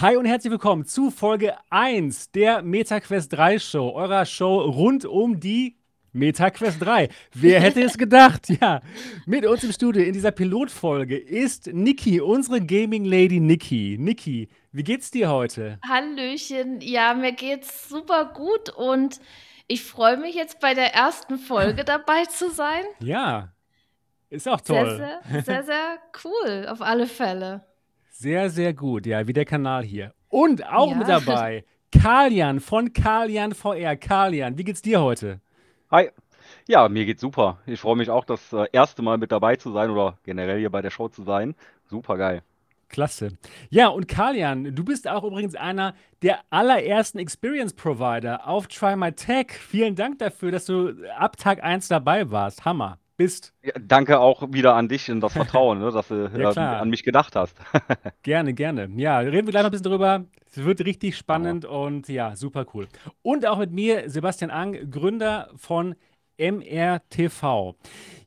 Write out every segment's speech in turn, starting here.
Hi und herzlich willkommen zu Folge 1 der MetaQuest 3 Show, eurer Show rund um die MetaQuest 3. Wer hätte es gedacht? Ja, mit uns im Studio in dieser Pilotfolge ist Niki, unsere Gaming Lady Niki. Niki, wie geht's dir heute? Hallöchen, ja, mir geht's super gut und ich freue mich jetzt bei der ersten Folge dabei zu sein. Ja, ist auch Sehr, toll. sehr, sehr, sehr cool, auf alle Fälle. Sehr, sehr gut, ja, wie der Kanal hier. Und auch mit Ja. dabei Kalian von Kalian VR. Kalian, wie geht's dir heute? Hi. Ja, mir geht's super. Ich freue mich auch, das äh, erste Mal mit dabei zu sein oder generell hier bei der Show zu sein. Super geil. Klasse. Ja, und Kalian, du bist auch übrigens einer der allerersten Experience Provider auf Try My Tech. Vielen Dank dafür, dass du ab Tag 1 dabei warst. Hammer. Bist. Ja, danke auch wieder an dich und das Vertrauen, ne, dass du Ja, äh, klar. an mich gedacht hast. Gerne, gerne. Ja, reden wir gleich noch ein bisschen drüber. Es wird richtig spannend und ja, super cool. Und auch mit mir, Sebastian Ang, Gründer von MRTV.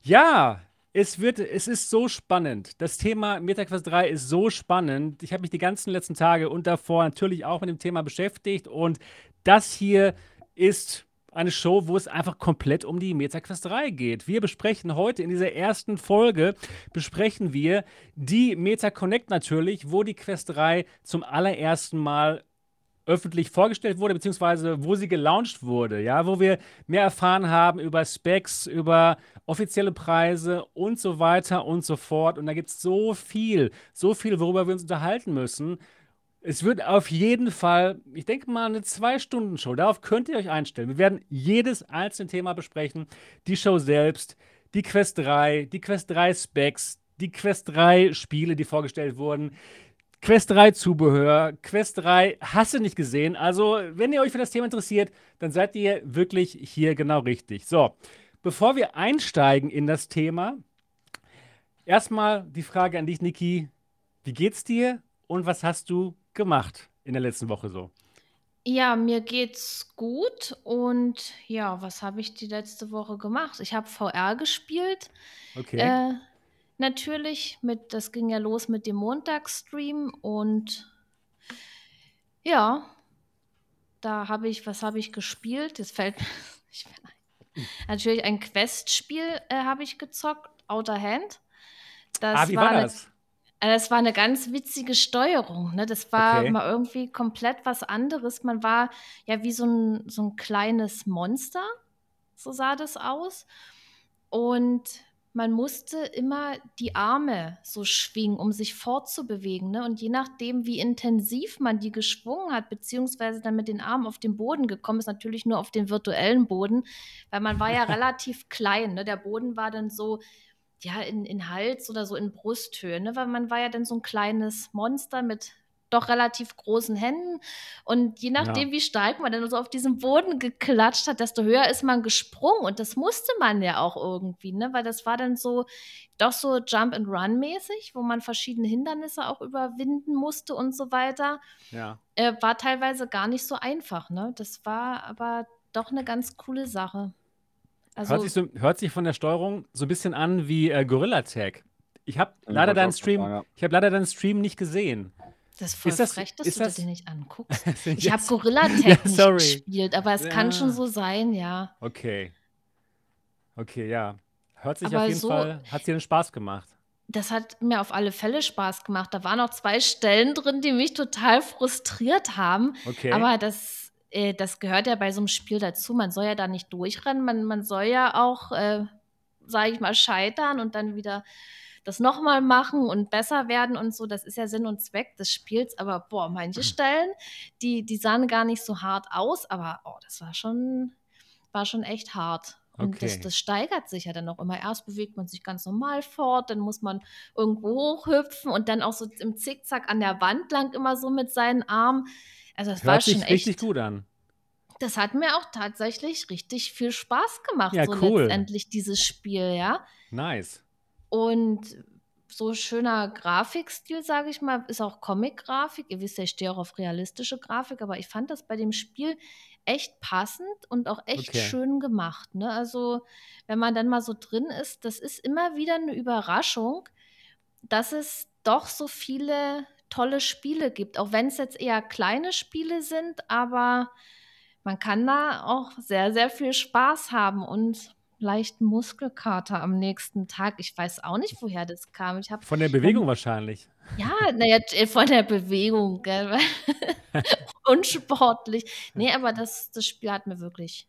Ja, es wird, es ist so spannend. Das Thema MetaQuest 3 ist so spannend. Ich habe mich die ganzen letzten Tage und davor natürlich auch mit dem Thema beschäftigt und das hier ist eine Show, wo es einfach komplett um die MetaQuest 3 geht. Wir besprechen heute in dieser ersten Folge besprechen wir die Meta Connect natürlich, wo die Quest 3 zum allerersten Mal öffentlich vorgestellt wurde, beziehungsweise wo sie gelauncht wurde, ja, wo wir mehr erfahren haben über Specs, über offizielle Preise und so weiter und so fort. Und da gibt es so viel, so viel, worüber wir uns unterhalten müssen. Es wird auf jeden Fall, ich denke mal, eine Zwei-Stunden-Show. Darauf könnt ihr euch einstellen. Wir werden jedes einzelne Thema besprechen. Die Show selbst, die Quest 3, die Quest 3 Specs, die Quest 3 Spiele, die vorgestellt wurden, Quest 3 Zubehör, Quest 3 hast du nicht gesehen. Also, wenn ihr euch für das Thema interessiert, dann seid ihr wirklich hier genau richtig. So, bevor wir einsteigen in das Thema, erstmal die Frage an dich, Niki. Wie geht's dir und was hast du gemacht in der letzten Woche so? Ja, mir geht's gut und ja, was habe ich die letzte Woche gemacht? Ich habe VR gespielt. Okay. Äh, natürlich mit, das ging ja los mit dem Montagsstream und ja, da habe ich, was habe ich gespielt? Jetzt fällt mir nicht mehr ein. Natürlich ein Quest-Spiel äh, habe ich gezockt, Outer Hand. Das ah, wie war war das? Das war eine ganz witzige Steuerung. Ne? Das war Okay. mal irgendwie komplett was anderes. Man war ja wie so ein, so ein kleines Monster, so sah das aus. Und man musste immer die Arme so schwingen, um sich fortzubewegen. Ne? Und je nachdem, wie intensiv man die geschwungen hat, beziehungsweise dann mit den Armen auf den Boden gekommen ist, natürlich nur auf den virtuellen Boden, weil man war ja relativ klein. Ne? Der Boden war dann so, ja, in, in Hals oder so in Brusthöhe, ne? weil man war ja dann so ein kleines Monster mit doch relativ großen Händen. Und je nachdem, Ja. wie stark man dann so auf diesem Boden geklatscht hat, desto höher ist man gesprungen. Und das musste man ja auch irgendwie, ne? weil das war dann so, doch so Jump-and-Run-mäßig, wo man verschiedene Hindernisse auch überwinden musste und so weiter. Ja. Äh, war teilweise gar nicht so einfach. Ne? Das war aber doch eine ganz coole Sache. Hört Also, sich, so, hört sich von der Steuerung so ein bisschen an wie äh, Gorilla Tag. Ich habe Ja, leider deinen Stream, sagen, ja. ich habe leider deinen Stream nicht gesehen. das ist voll Ist das, frech, dass ist du das, dir den nicht anguckst. Ich habe Gorilla Tag Ja, nicht sorry. gespielt, aber es kann schon Ja. so sein, ja. Okay. Okay, ja. Hört sich Aber auf jeden so- Fall, hat dir den Spaß gemacht. Das hat mir auf alle Fälle Spaß gemacht. Da waren auch zwei Stellen drin, die mich total frustriert haben. Okay. Aber das, äh, das gehört ja bei so einem Spiel dazu. Man soll ja da nicht durchrennen. Man, man soll ja auch, äh, sage ich mal, scheitern und dann wieder das nochmal machen und besser werden und so. Das ist ja Sinn und Zweck des Spiels. Aber boah, manche Stellen, die, die sahen gar nicht so hart aus. Aber oh, das war schon, war schon echt hart. Und das, Okay. das steigert sich ja dann auch immer. Erst bewegt man sich ganz normal fort, dann muss man irgendwo hochhüpfen und dann auch so im Zickzack an der Wand lang immer so mit seinen Armen. Also das war Hört schon sich richtig echt. gut an. Das hat mir auch tatsächlich richtig viel Spaß gemacht, Ja, so cool. letztendlich dieses Spiel, ja. Nice. Und so schöner Grafikstil, sage ich mal, ist auch Comic-Grafik. Ihr wisst ja, ich stehe auch auf realistische Grafik, aber ich fand das bei dem Spiel echt passend und auch echt Okay. schön gemacht. Ne? Also, wenn man dann mal so drin ist, das ist immer wieder eine Überraschung, dass es doch so viele tolle Spiele gibt, auch wenn es jetzt eher kleine Spiele sind, aber man kann da auch sehr, sehr viel Spaß haben und leichten Muskelkater am nächsten Tag. Ich weiß auch nicht, woher das kam. Ich habe Von der Bewegung wahrscheinlich. ja, naja, von der Bewegung, gell? Unsportlich. Nee, aber das, das Spiel hat mir wirklich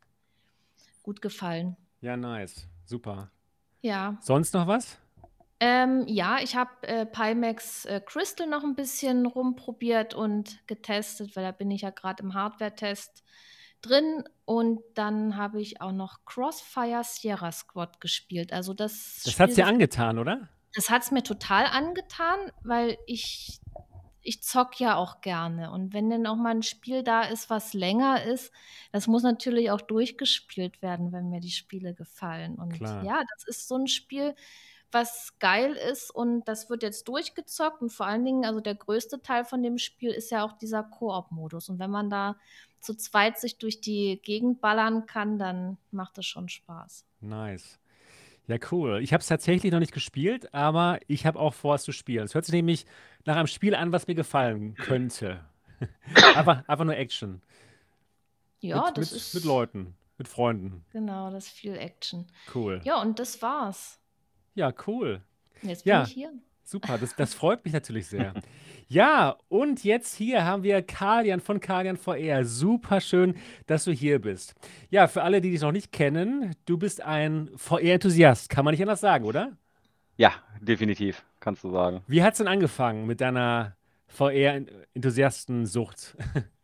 gut gefallen. Ja, nice. Super. Ja. Sonst noch was? Ähm, ja, ich habe äh, Pimax äh, Crystal noch ein bisschen rumprobiert und getestet, weil da bin ich ja gerade im Hardware-Test drin. Und dann habe ich auch noch Crossfire Sierra Squad gespielt. Also das Das hat's Spiel, dir angetan, oder? das hat es mir total angetan, weil ich, ich zock ja auch gerne. Und wenn dann auch mal ein Spiel da ist, was länger ist, das muss natürlich auch durchgespielt werden, wenn mir die Spiele gefallen. Und Klar. ja, das ist so ein Spiel, was geil ist und das wird jetzt durchgezockt. Und vor allen Dingen, also der größte Teil von dem Spiel ist ja auch dieser Koop-Modus. Und wenn man da zu zweit sich durch die Gegend ballern kann, dann macht das schon Spaß. Nice. Ja, cool. Ich habe es tatsächlich noch nicht gespielt, aber ich habe auch vor, es zu spielen. Es hört sich nämlich nach einem Spiel an, was mir gefallen könnte. einfach, einfach nur Action. Ja, mit, das mit, ist mit Leuten, mit Freunden. genau, das ist viel Action. Cool. Ja, und das war's. Ja, cool. Jetzt bin Ja. ich hier. Super, das, das freut mich natürlich sehr. Ja, und jetzt hier haben wir Kalian von Kalian VR. Super schön, dass du hier bist. Ja, für alle, die dich noch nicht kennen, du bist ein VR-Enthusiast, kann man nicht anders sagen, oder? Ja, definitiv, kannst du sagen. Wie hat es denn angefangen mit deiner VR-Enthusiastensucht?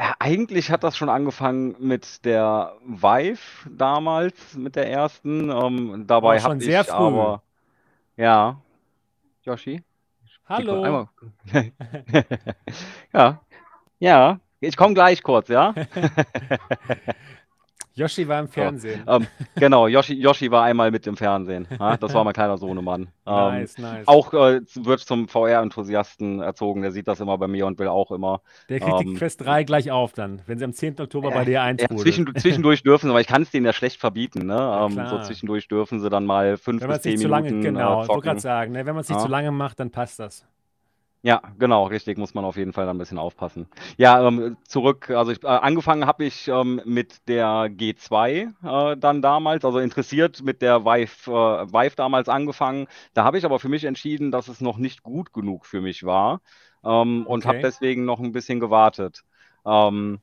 Ja, eigentlich hat das schon angefangen mit der Vive damals, mit der ersten. Ähm, dabei Oh, habe sehr ich früh. aber, ja, Yoshi? Hallo. Ja, ja, ich komme gleich kurz, ja? Yoshi war im Fernsehen. Ähm, genau, Yoshi, Yoshi war einmal mit im Fernsehen. Ja? Das war mein kleiner Sohnemann. Ähm, Nice, nice. Auch äh, wird zum VR-Enthusiasten erzogen. Der sieht das immer bei mir und will auch immer. Der kriegt die ähm, Quest 3 gleich auf dann, wenn sie am 10. Oktober bei dir Ja, eintrudelt. zwischen, zwischendurch dürfen sie, aber ich kann es denen ja schlecht verbieten. Ne? Ja, ähm, so zwischendurch dürfen sie dann mal fünf Wenn man bis es nicht zehn zu lange, Minuten genau, äh, ich wollte gerade zocken. sagen, ne, wenn man es nicht Ja. zu lange macht, dann passt das. Ja, genau, richtig, muss man auf jeden Fall dann ein bisschen aufpassen. Ja, ähm, zurück, also ich, äh, angefangen habe ich ähm, mit der G2 äh, dann damals, also interessiert mit der Vive, äh, Vive damals angefangen. Da habe ich aber für mich entschieden, dass es noch nicht gut genug für mich war ähm, und habe Okay. deswegen noch ein bisschen gewartet. Ähm,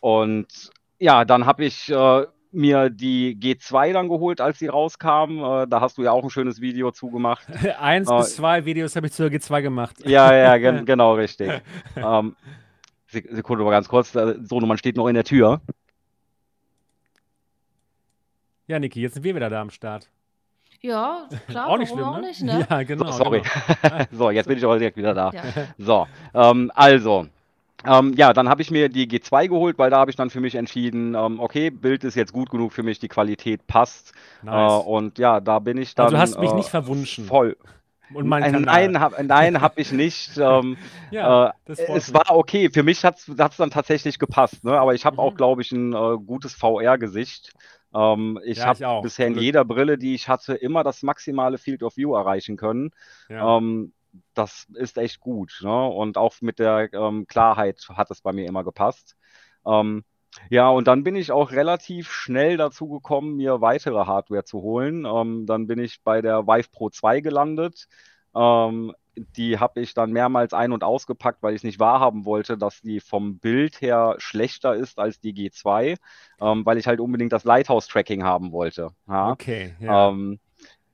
und ja, dann habe ich äh, mir die G2 dann geholt, als sie rauskam. Äh, da hast du ja auch ein schönes Video zugemacht. Eins Äh, bis zwei Videos habe ich zur G2 gemacht. Ja, ja, gen genau, richtig. Ähm, Sek- Sekunde mal ganz kurz. äh, Sohnemann steht noch in der Tür. Ja, Niki, jetzt sind wir wieder da am Start. Ja, klar, auch nicht warum schlimm, auch ne? nicht, ne? Ja, genau. so, sorry. Genau. so, jetzt bin ich aber direkt wieder da. Ja. So, ähm, also. Ähm, ja, dann habe ich mir die G2 geholt, weil da habe ich dann für mich entschieden, ähm, okay, Bild ist jetzt gut genug für mich, die Qualität passt. Nice. Äh, und ja, da bin ich dann. Also du hast mich äh, nicht verwunschen. Voll. Und mein Äh, Kanal. nein, hab, nein, habe ich nicht. Ähm, Ja, äh, es war okay. Für mich hat es dann tatsächlich gepasst. Ne? Aber ich habe Mhm. auch, glaube ich, ein äh, gutes VR-Gesicht. Ähm, ich Ja, habe bisher in Glück. jeder Brille, die ich hatte, immer das maximale Field of View erreichen können. Ja. Ähm, das ist echt gut. Ne? Und auch mit der ähm, Klarheit hat es bei mir immer gepasst. Ähm, ja, und dann bin ich auch relativ schnell dazu gekommen, mir weitere Hardware zu holen. Ähm, dann bin ich bei der Vive Pro 2 gelandet. Ähm, die habe ich dann mehrmals ein- und ausgepackt, weil ich nicht wahrhaben wollte, dass die vom Bild her schlechter ist als die G2, ähm, weil ich halt unbedingt das Lighthouse-Tracking haben wollte. Ja? Okay, ja.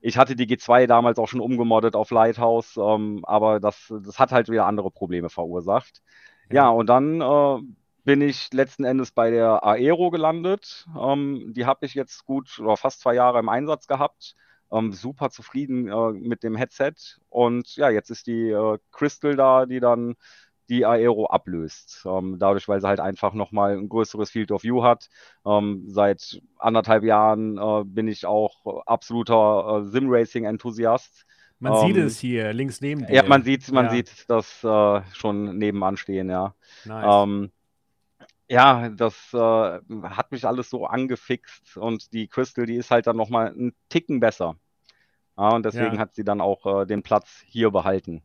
Ich hatte die G2 damals auch schon umgemoddet auf Lighthouse, ähm, aber das, das hat halt wieder andere Probleme verursacht. Ja, Ja. und dann äh, bin ich letzten Endes bei der Aero gelandet. Ähm, die habe ich jetzt gut oder fast zwei Jahre im Einsatz gehabt. Ähm, super zufrieden äh, mit dem Headset. Und ja, jetzt ist die äh, Crystal da, die dann die Aero ablöst. Ähm, dadurch, weil sie halt einfach nochmal ein größeres Field of View hat. Ähm, seit anderthalb Jahren äh, bin ich auch absoluter äh, Sim-Racing-Enthusiast. Man sieht ähm, es hier links neben dir. Ja, man sieht, man Ja. sieht das äh, schon nebenan stehen, ja. Nice. Ähm, ja, das äh, hat mich alles so angefixt und die Crystal, die ist halt dann nochmal einen Ticken besser. Ja, und deswegen Ja. hat sie dann auch äh, den Platz hier behalten.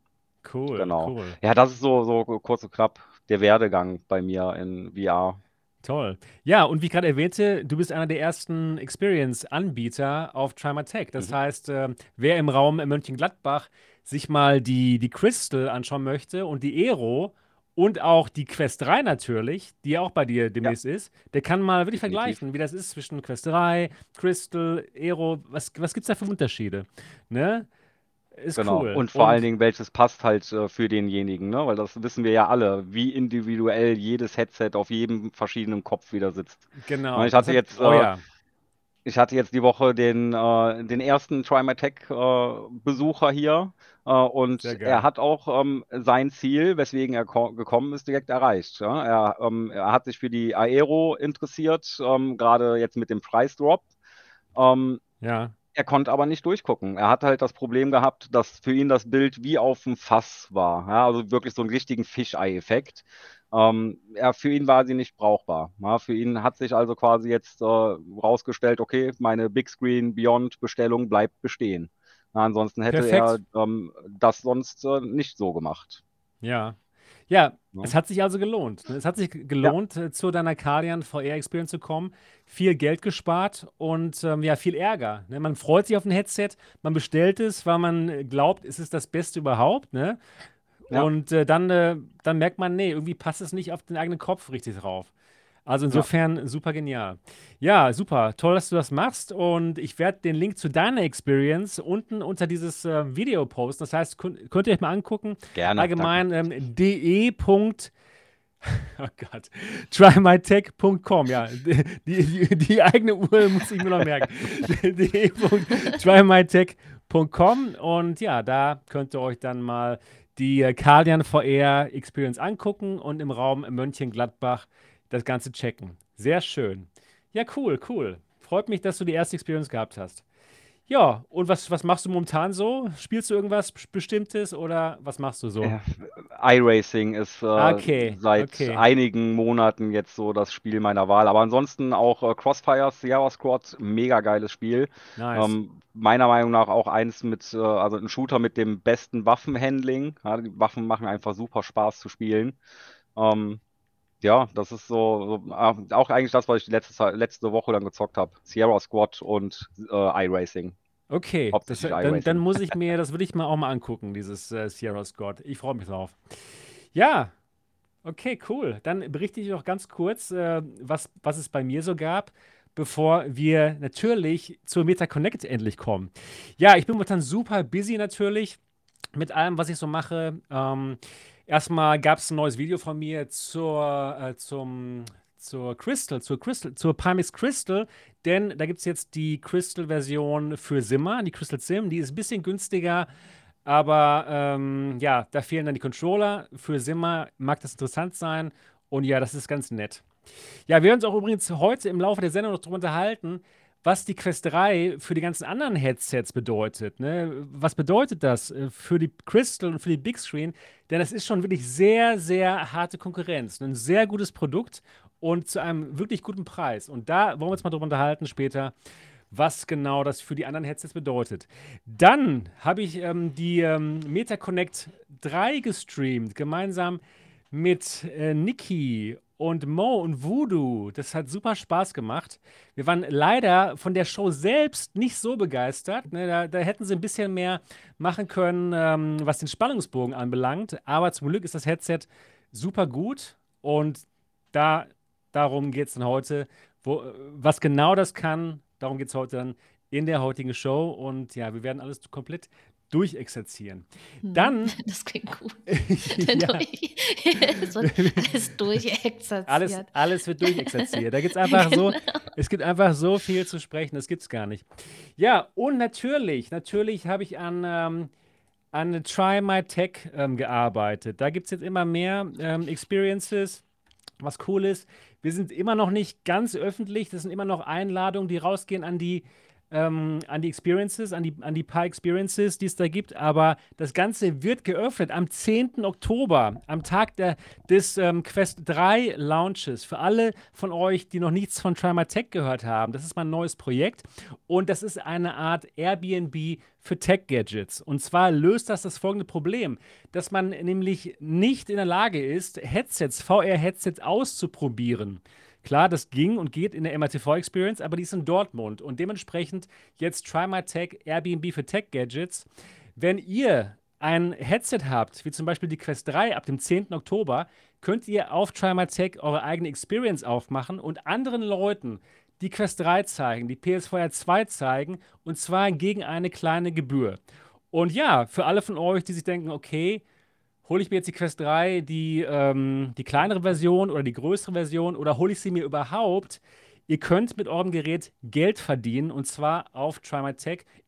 Cool, Genau. cool. Ja, das ist so, so kurz und knapp der Werdegang bei mir in VR. Toll. Ja, und wie ich gerade erwähnte, du bist einer der ersten Experience-Anbieter auf Trimatech. Das Mhm. heißt, äh, wer im Raum Mönchengladbach sich mal die, die Crystal anschauen möchte und die Aero und auch die Quest 3 natürlich, die auch bei dir demnächst ist, der kann mal wirklich Definitiv. vergleichen, wie das ist zwischen Quest 3, Crystal, Aero. Was, was gibt es da für Unterschiede? Ne? Ist Genau. cool. Und vor allen Dingen, welches passt halt äh, für denjenigen, ne? Weil das wissen wir ja alle, wie individuell jedes Headset auf jedem verschiedenen Kopf wieder sitzt. Genau. Ich hatte hat- jetzt, oh äh, ja. Ich hatte jetzt die Woche den, äh, den ersten Tech äh, hier äh, und er hat auch ähm, sein Ziel, weswegen er ko- gekommen ist, direkt erreicht. Ja? Er, ähm, er hat sich für die Aero interessiert, ähm, gerade jetzt mit dem Preisdrop. Ähm, Ja. Er konnte aber nicht durchgucken. Er hat halt das Problem gehabt, dass für ihn das Bild wie auf dem Fass war. Ja, also wirklich so einen richtigen Fischei-Effekt. Ähm, ja, für ihn war sie nicht brauchbar. Ja, für ihn hat sich also quasi jetzt äh, rausgestellt, okay, meine Big Screen Beyond Bestellung bleibt bestehen. Ja, ansonsten hätte Perfekt. er ähm, das sonst äh, nicht so gemacht. Ja. Ja, Ja. es hat sich also gelohnt. ne? Es hat sich gelohnt, äh, zu deiner Cardian VR Experience zu kommen. Viel Geld gespart und ähm, ja, viel Ärger. Ne? Man freut sich auf ein Headset, man bestellt es, weil man äh, glaubt, es ist das Beste überhaupt. Ne? Ja. Und äh, dann, äh, dann merkt man, nee, irgendwie passt es nicht auf den eigenen Kopf richtig drauf. Also insofern super genial. Ja, super. Toll, dass du das machst. Und ich werde den Link zu deiner Experience unten unter dieses äh, Video posten. Das heißt, könnt, könnt ihr euch mal angucken. Gerne. Allgemein ähm, de. Oh Gott. Trymytech.com, ja. Die, die, die eigene Uhr muss ich mir noch merken. de.trymytech.com und ja, da könnt ihr euch dann mal die äh, Cardian VR Experience angucken und im Raum Mönchengladbach das Ganze checken. Sehr schön. Ja, cool, cool. Freut mich, dass du die erste Experience gehabt hast. Ja, und was, was machst du momentan so? Spielst du irgendwas Bestimmtes oder was machst du so? Ja, iRacing ist äh, Okay, seit okay. einigen Monaten jetzt so das Spiel meiner Wahl. Aber ansonsten auch äh, Crossfire Sierra Squad, mega geiles Spiel. Nice. Ähm, meiner Meinung nach auch eins mit, äh, also ein Shooter mit dem besten Waffenhandling. Ja, die Waffen machen einfach super Spaß zu spielen. Ähm, ja, das ist so, so äh, auch eigentlich das, was ich letzte, letzte Woche dann gezockt habe. Sierra Squad und äh, iRacing. Okay, das, Hauptsächlich dann, dann muss ich mir, das würde ich mal auch mal angucken, dieses äh, Sierra Scott. Ich freue mich drauf. Ja, okay, cool. Dann berichte ich noch ganz kurz, äh, was, was es bei mir so gab, bevor wir natürlich zur MetaConnect endlich kommen. Ja, ich bin momentan super busy natürlich mit allem, was ich so mache. Ähm, erstmal gab es ein neues Video von mir zur, äh, zum, zur Crystal, zur Crystal, zur Pimax Crystal, denn da gibt es jetzt die Crystal-Version für Simmer, die Crystal Sim, die ist ein bisschen günstiger, aber ähm, ja, da fehlen dann die Controller. Für Simmer mag das interessant sein und ja, das ist ganz nett. Ja, wir werden uns auch übrigens heute im Laufe der Sendung noch darüber unterhalten, was die Quest 3 für die ganzen anderen Headsets bedeutet. Ne? Was bedeutet das äh, für die Crystal und für die Big Screen? Denn das ist schon wirklich sehr, sehr harte Konkurrenz. Ein sehr gutes Produkt und zu einem wirklich guten Preis. Und da wollen wir uns mal darüber unterhalten später, was genau das für die anderen Headsets bedeutet. Dann habe ich ähm, die ähm, MetaConnect 3 gestreamt, gemeinsam mit äh, Niki und Mo und Voodoo. Das hat super Spaß gemacht. Wir waren leider von der Show selbst nicht so begeistert. Ne, da, da hätten sie ein bisschen mehr machen können, ähm, was den Spannungsbogen anbelangt. Aber zum Glück ist das Headset super gut und da, darum geht es dann heute. Wo, was genau das kann, darum geht es heute dann in der heutigen Show. Und ja, wir werden alles komplett durchexerzieren. Hm, Dann, Das klingt gut. es wird alles durchexerziert. alles, alles wird durchexerziert. Da gibt es einfach so, Genau. es gibt einfach so viel zu sprechen, das gibt es gar nicht. Ja, und natürlich, natürlich habe ich an, ähm, an Try My Tech ähm, gearbeitet. Da gibt es jetzt immer mehr ähm, Experiences, was cool ist. Wir sind immer noch nicht ganz öffentlich, das sind immer noch Einladungen, die rausgehen an die ähm, an die Experiences, an die, an die paar Experiences, die es da gibt. Aber das Ganze wird geöffnet am 10. Oktober, am Tag der, des ähm, Quest 3 Launches. Für alle von euch, die noch nichts von Try My Tech gehört haben, das ist mein neues Projekt und das ist eine Art Airbnb für Tech-Gadgets. Und zwar löst das das folgende Problem, dass man nämlich nicht in der Lage ist, Headsets, VR-Headsets auszuprobieren. Klar, das ging und geht in der MRTV Experience, aber die ist in Dortmund und dementsprechend jetzt Try My Tech Airbnb für Tech Gadgets. Wenn ihr ein Headset habt, wie zum Beispiel die Quest 3 ab dem 10. Oktober, könnt ihr auf Try My Tech eure eigene Experience aufmachen und anderen Leuten die Quest 3 zeigen, die PSVR 2 zeigen und zwar gegen eine kleine Gebühr. Und ja, für alle von euch, die sich denken, okay, hole ich mir jetzt die Quest 3, die, ähm, die kleinere Version oder die größere Version oder hole ich sie mir überhaupt? Ihr könnt mit eurem Gerät Geld verdienen und zwar auf Try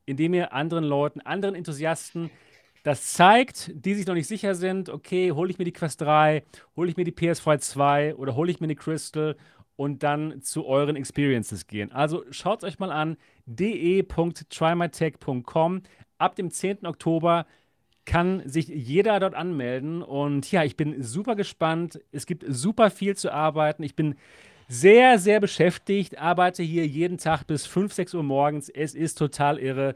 indem ihr anderen Leuten, anderen Enthusiasten das zeigt, die sich noch nicht sicher sind, okay, hole ich mir die Quest 3, hole ich mir die PS4 2 oder hole ich mir eine Crystal und dann zu euren Experiences gehen. Also schaut euch mal an, de.trymytech.com. Ab dem 10. Oktober kann sich jeder dort anmelden. Und ja, ich bin super gespannt. Es gibt super viel zu arbeiten. Ich bin sehr, sehr beschäftigt, arbeite hier jeden Tag bis 5, 6 Uhr morgens. Es ist total irre,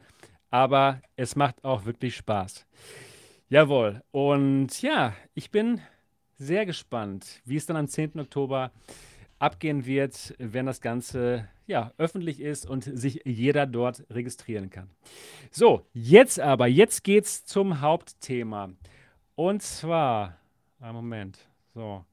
aber es macht auch wirklich Spaß. Jawohl. Und ja, ich bin sehr gespannt, wie es dann am 10. Oktober abgehen wird, wenn das Ganze ja, öffentlich ist und sich jeder dort registrieren kann. So, jetzt aber, jetzt geht's zum Hauptthema. Und zwar, einen Moment, so,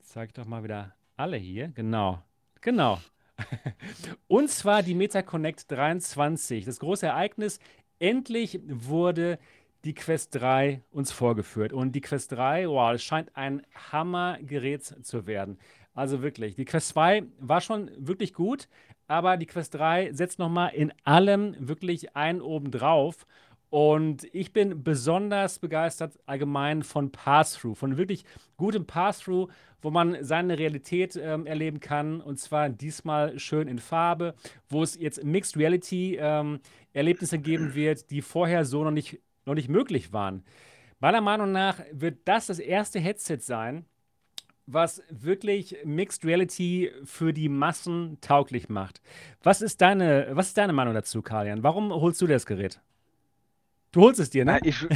zeig doch mal wieder alle hier, genau, genau. und zwar die MetaConnect 23, das große Ereignis, endlich wurde die Quest 3 uns vorgeführt. Und die Quest 3, wow, es scheint ein Hammergerät zu werden. Also wirklich, die Quest 2 war schon wirklich gut, aber die Quest 3 setzt nochmal in allem wirklich einen oben drauf. Und ich bin besonders begeistert allgemein von Pass-Through, von wirklich gutem Pass-Through, wo man seine Realität ähm, erleben kann. Und zwar diesmal schön in Farbe, wo es jetzt Mixed Reality ähm, geben wird, die vorher so noch nicht, noch nicht möglich waren. Meiner Meinung nach wird das das erste Headset sein, was wirklich Mixed Reality für die Massen tauglich macht. Was ist deine, was ist deine Meinung dazu, Kalian? Warum holst du das Gerät? Du holst es dir, ne? Ja, ich,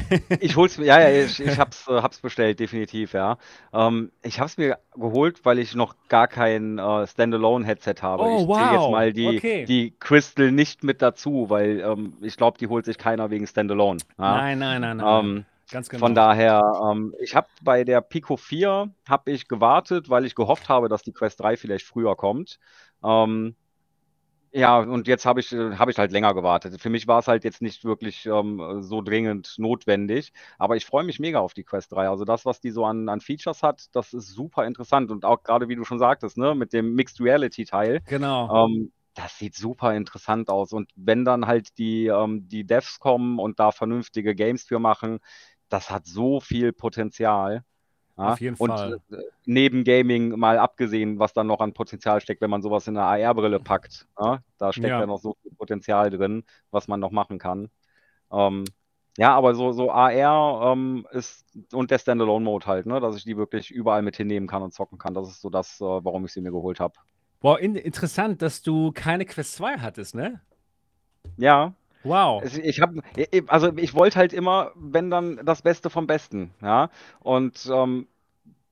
ich hol's mir, ja, ja, ich, ich hab's, äh, hab's bestellt, definitiv, ja. Ähm, ich hab's mir geholt, weil ich noch gar kein äh, Standalone-Headset habe. Oh, ich wow. zähle jetzt mal die, okay. die Crystal nicht mit dazu, weil ähm, ich glaube, die holt sich keiner wegen Standalone. Ja? Nein, nein, nein, nein. Ähm, Ganz genau. Von daher, ähm, ich habe bei der Pico 4 habe ich gewartet, weil ich gehofft habe, dass die Quest 3 vielleicht früher kommt. Ähm, ja, und jetzt habe ich, äh, hab ich halt länger gewartet. Für mich war es halt jetzt nicht wirklich ähm, so dringend notwendig, aber ich freue mich mega auf die Quest 3. Also das, was die so an, an Features hat, das ist super interessant und auch gerade, wie du schon sagtest, ne, mit dem Mixed Reality Teil. Genau. Ähm, das sieht super interessant aus. Und wenn dann halt die, ähm, die Devs kommen und da vernünftige Games für machen, das hat so viel Potenzial. Ja? Auf jeden und Fall. äh, neben Gaming mal abgesehen, was dann noch an Potenzial steckt, wenn man sowas in eine AR-Brille packt. Ja? Da steckt Ja. ja. noch so viel Potenzial drin, was man noch machen kann. Ähm, ja, aber so, so AR ähm, ist und der Standalone-Mode halt, ne, dass ich die wirklich überall mit hinnehmen kann und zocken kann. Das ist so das, äh, warum ich sie mir geholt habe. Wow, in, interessant, dass du keine Quest 2 hattest, ne? Ja, Wow. Es- Ich habe, also ich wollte halt immer, wenn dann das Beste vom Besten, ja. Und ähm,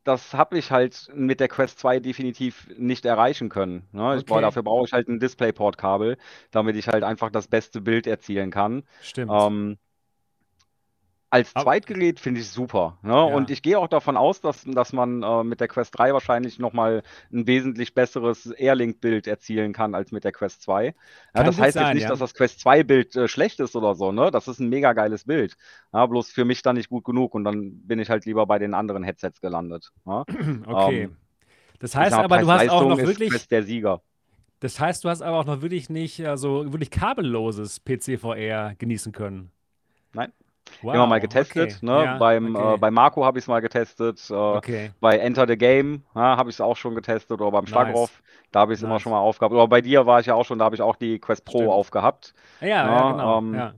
das habe ich halt mit der Quest 2 definitiv nicht erreichen können. Ne? Ich Okay. dafür brauche ich halt ein DisplayPort-Kabel, damit ich halt einfach das beste Bild erzielen kann. Stimmt. Ähm, als Zweitgerät finde ich super. Ne? Und ich gehe auch davon aus, dass, dass man äh, mit der Quest 3 wahrscheinlich nochmal ein wesentlich besseres Airlink-Bild erzielen kann als mit der Quest 2. Ja, das heißt jetzt sein, nicht, ja. dass das Quest 2-Bild äh, schlecht ist oder so. Ne? Das ist ein mega geiles Bild. Ja, bloß für mich dann nicht gut genug und dann bin ich halt lieber bei den anderen Headsets gelandet. Ja? Okay. ähm, Das heißt aber, du hast auch noch wirklich, Quest der Sieger. das heißt, du hast aber auch noch wirklich nicht, also wirklich kabelloses PC-VR genießen können. Nein. Wow, immer mal getestet. Okay. Ne? Ja, Beim, okay. äh, bei Marco habe ich es mal getestet. Äh, okay. Bei Enter the Game ja, habe ich es auch schon getestet. Oder beim Schlagroff, da habe ich es nice. immer schon mal aufgehabt. Oder bei dir war ich ja auch schon, da habe ich auch die Quest Pro Stimmt. aufgehabt. Ja, ja, genau. Ähm, ja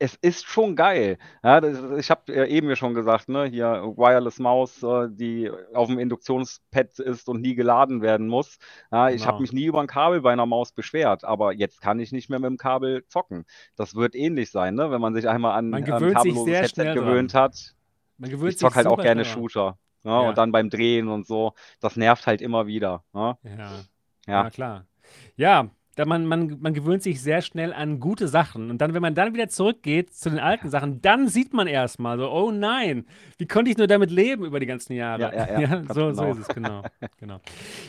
es ist schon geil. Ja, das, ich habe ja eben schon gesagt, ne, hier Wireless Maus, äh, die auf dem Induktionspad ist und nie geladen werden muss. Ja, genau. Ich habe mich nie über ein Kabel bei einer Maus beschwert, aber jetzt kann ich nicht mehr mit dem Kabel zocken. Das wird ähnlich sein, ne, wenn man sich einmal an ein kabelloses Headset gewöhnt dran. hat. ich zocke halt auch gerne Shooter. Ja, ja. Und dann beim Drehen und so, das nervt halt immer wieder. Ne? Ja. ja, klar. Ja, da man, man, man gewöhnt sich sehr schnell an gute Sachen. Und dann, wenn man dann wieder zurückgeht zu den alten Sachen, dann sieht man erstmal so, oh nein, wie konnte ich nur damit leben über die ganzen Jahre? Ja, ja, ja. ja so, genau. so ist es, genau. genau.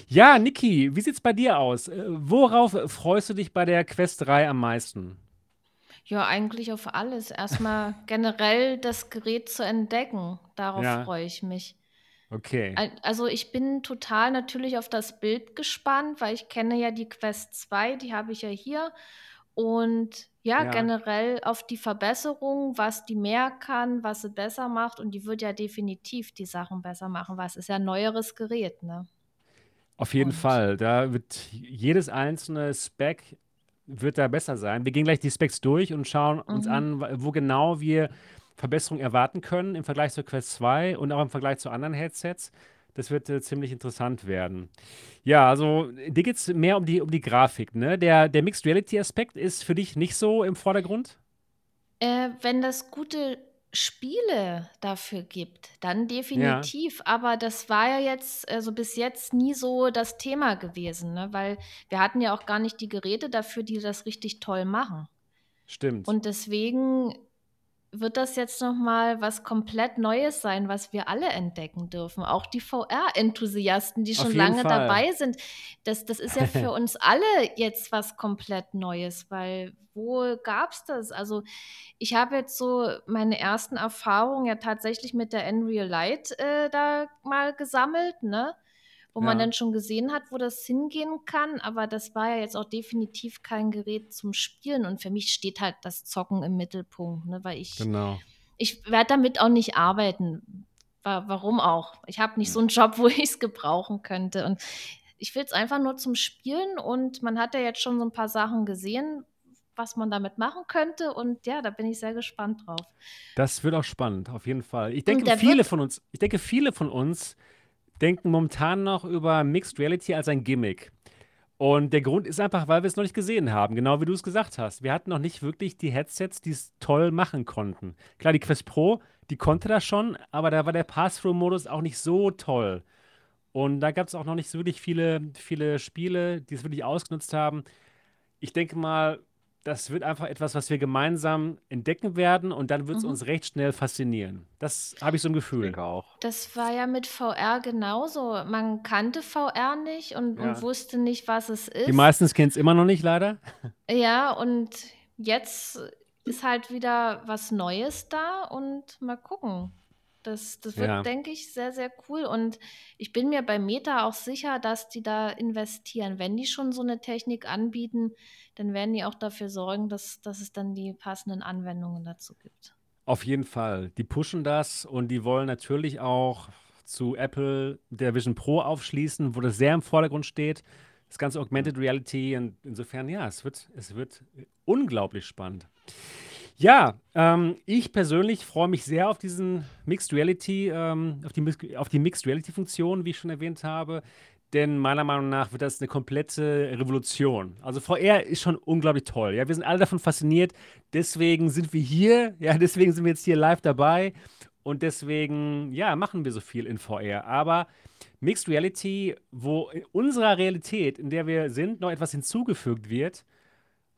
Ja, Niki, wie sieht es bei dir aus? Äh, worauf freust du dich bei der Quest 3 am meisten? Ja, eigentlich auf alles. Erstmal generell das Gerät zu entdecken. Darauf ja. freue ich mich. Okay. Also ich bin total natürlich auf das Bild gespannt, weil ich kenne ja die Quest 2, die habe ich ja hier. Und ja, ja, generell auf die Verbesserung, was die mehr kann, was sie besser macht. Und die wird ja definitiv die Sachen besser machen, weil es ist ja ein neueres Gerät, ne? Auf jeden Und Fall. Da wird jedes einzelne Spec wird da besser sein. Wir gehen gleich die Specs durch und schauen uns mhm. an, wo genau wir Verbesserungen erwarten können im Vergleich zur Quest 2 und auch im Vergleich zu anderen Headsets. Das wird äh, ziemlich interessant werden. Ja, also dir geht es mehr um die, um die Grafik. Ne? Der, der Mixed Reality-Aspekt ist für dich nicht so im Vordergrund? Äh, wenn das gute Spiele dafür gibt, dann definitiv. Ja. Aber das war ja jetzt, also bis jetzt nie so das Thema gewesen, ne? weil wir hatten ja auch gar nicht die Geräte dafür, die das richtig toll machen. Stimmt. Und deswegen wird das jetzt noch mal was komplett Neues sein, was wir alle entdecken dürfen. Auch die VR-Enthusiasten, die schon lange Fall. dabei sind. Das, das ist ja für uns alle jetzt was komplett Neues, weil wo gab es das? Also ich habe jetzt so meine ersten Erfahrungen ja tatsächlich mit der Unreal Light äh, da mal gesammelt, ne? Wo ja. man dann schon gesehen hat, wo das hingehen kann. Aber das war ja jetzt auch definitiv kein Gerät zum Spielen. Und für mich steht halt das Zocken im Mittelpunkt, ne? weil ich, genau. ich werde damit auch nicht arbeiten. Warum auch? Ich habe nicht so einen Job, wo ich es gebrauchen könnte. Und ich will es einfach nur zum Spielen. Und man hat ja jetzt schon so ein paar Sachen gesehen, was man damit machen könnte. Und ja, da bin ich sehr gespannt drauf. Das wird auch spannend, auf jeden Fall. Ich denke, viele von uns, ich denke, viele von uns denken momentan noch über Mixed Reality als ein Gimmick. Und der Grund ist einfach, weil wir es noch nicht gesehen haben, genau wie du es gesagt hast. Wir hatten noch nicht wirklich die Headsets, die es toll machen konnten. Klar, die Quest Pro, die konnte das schon, aber da war der Pass-Through-Modus auch nicht so toll. Und da gab es auch noch nicht so wirklich viele, viele Spiele, die es wirklich ausgenutzt haben. Ich denke mal, das wird einfach etwas, was wir gemeinsam entdecken werden und dann wird es mhm. uns recht schnell faszinieren. Das habe ich so ein Gefühl. Ich auch. Das war ja mit VR genauso. Man kannte VR nicht und, ja. und wusste nicht, was es ist. Die meisten kennen es immer noch nicht, leider. Ja, und jetzt ist halt wieder was Neues da und mal gucken. Das, das wird, ja. denke ich, sehr, sehr cool. Und ich bin mir bei Meta auch sicher, dass die da investieren. Wenn die schon so eine Technik anbieten, dann werden die auch dafür sorgen, dass, dass es dann die passenden Anwendungen dazu gibt. Auf jeden Fall. Die pushen das und die wollen natürlich auch zu Apple der Vision Pro aufschließen, wo das sehr im Vordergrund steht. Das ganze Augmented Reality. Und insofern, ja, es wird, es wird unglaublich spannend. Ja, ähm, ich persönlich freue mich sehr auf diesen Mixed Reality, ähm, auf, die, auf die Mixed Reality Funktion, wie ich schon erwähnt habe. Denn meiner Meinung nach wird das eine komplette Revolution. Also VR ist schon unglaublich toll. Ja, wir sind alle davon fasziniert. Deswegen sind wir hier. Ja, deswegen sind wir jetzt hier live dabei. Und deswegen, ja, machen wir so viel in VR. Aber Mixed Reality, wo in unserer Realität, in der wir sind, noch etwas hinzugefügt wird,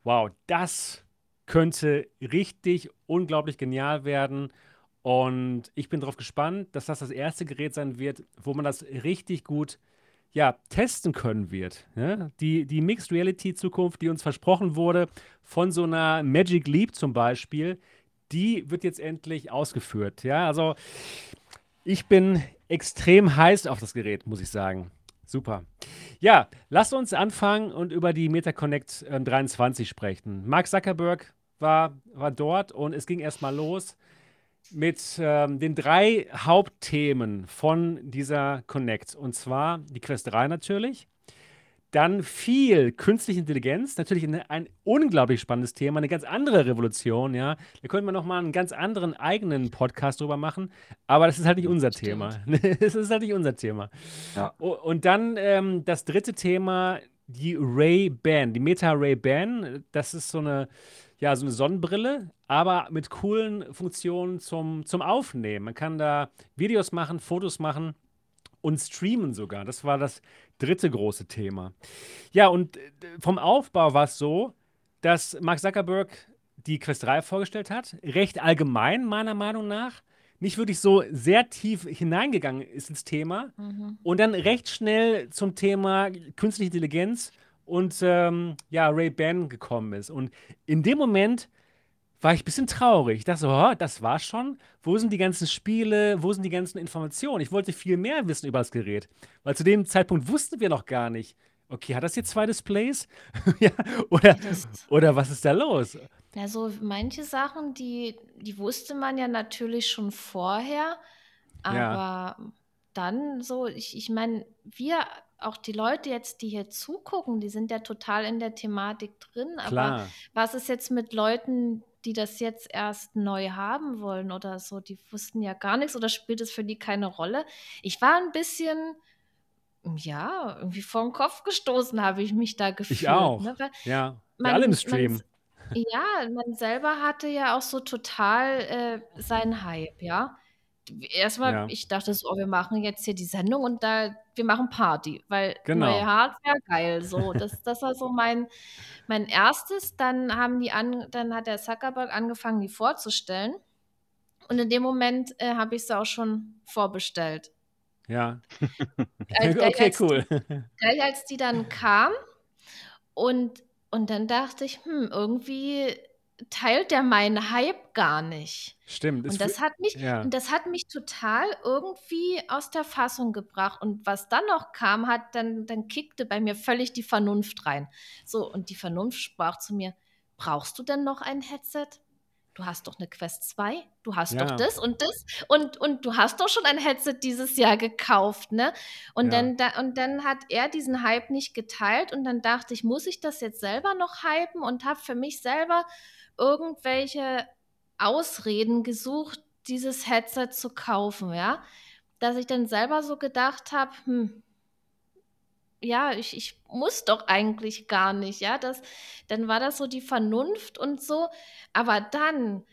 wow, das könnte richtig unglaublich genial werden. Und ich bin darauf gespannt, dass das das erste Gerät sein wird, wo man das richtig gut ja, testen können wird. Ja? Die, die Mixed Reality Zukunft, die uns versprochen wurde, von so einer Magic Leap zum Beispiel, die wird jetzt endlich ausgeführt. Ja, also ich bin extrem heiß auf das Gerät, muss ich sagen. Super. Ja, lasst uns anfangen und über die MetaConnect äh, 23 sprechen. Mark Zuckerberg war, war dort und es ging erstmal los mit ähm, den drei Hauptthemen von dieser Connect. Und zwar die Quest 3 natürlich, dann viel künstliche Intelligenz, natürlich ein, ein, unglaublich spannendes Thema, eine ganz andere Revolution, ja. Da könnte man nochmal einen ganz anderen eigenen Podcast drüber machen, aber das ist halt nicht unser Stimmt. Thema. das ist halt nicht unser Thema. Ja. Und dann ähm, das dritte Thema, die Ray-Ban, die Meta Ray-Ban, das ist so eine, ja, so eine Sonnenbrille, aber mit coolen Funktionen zum, zum Aufnehmen. Man kann da Videos machen, Fotos machen und streamen sogar. Das war das dritte große Thema. Ja, und äh, vom Aufbau war es so, dass Mark Zuckerberg die Quest 3 vorgestellt hat. Recht allgemein, meiner Meinung nach. Nicht wirklich so sehr tief hineingegangen ist ins Thema. Mhm. Und dann recht schnell zum Thema künstliche Intelligenz und ähm, ja, Ray-Ban gekommen ist. Und in dem Moment war ich ein bisschen traurig. Ich dachte so, oh, das war's schon. Wo sind die ganzen Spiele? Wo sind die ganzen Informationen? Ich wollte viel mehr wissen über das Gerät. Weil zu dem Zeitpunkt wussten wir noch gar nicht, okay, hat das jetzt zwei Displays? ja, oder, oder was ist da los? Ja, so manche Sachen, die, die wusste man ja natürlich schon vorher. Aber ja. dann so, ich, ich meine, wir auch die Leute jetzt, die hier zugucken, die sind ja total in der Thematik drin. Aber Klar. was ist jetzt mit Leuten, die das jetzt erst neu haben wollen oder so, die wussten ja gar nichts oder spielt es für die keine Rolle. Ich war ein bisschen, ja, irgendwie vor den Kopf gestoßen, habe ich mich da gefühlt. Ich auch. Ne? ja, man, alle im Stream. Man, ja, man selber hatte ja auch so total äh, seinen Hype, ja. Erstmal, ja. ich dachte so, oh, wir machen jetzt hier die Sendung und da, wir machen Party, weil genau. neue Hardware, geil, so. Das, das war so mein, mein erstes. Dann haben die an, dann hat der Zuckerberg angefangen, die vorzustellen. Und in dem Moment äh, habe ich sie auch schon vorbestellt. Ja. Äh, okay, cool. gleich als die dann kam und, und dann dachte ich, hm, irgendwie teilt der meinen Hype gar nicht. Stimmt. Und das hat mich, ja. das hat mich total irgendwie aus der Fassung gebracht. Und was dann noch kam, hat dann, dann kickte bei mir völlig die Vernunft rein. So, und die Vernunft sprach zu mir: Brauchst du denn noch ein Headset? Du hast doch eine Quest 2, du hast ja. doch das und das und, und du hast doch schon ein Headset dieses Jahr gekauft, ne? Und, ja. dann, da, und dann hat er diesen Hype nicht geteilt und dann dachte ich, muss ich das jetzt selber noch hypen und habe für mich selber irgendwelche Ausreden gesucht, dieses Headset zu kaufen, ja. Dass ich dann selber so gedacht habe, hm, ja, ich, ich muss doch eigentlich gar nicht, ja. Das, dann war das so die Vernunft und so. Aber dann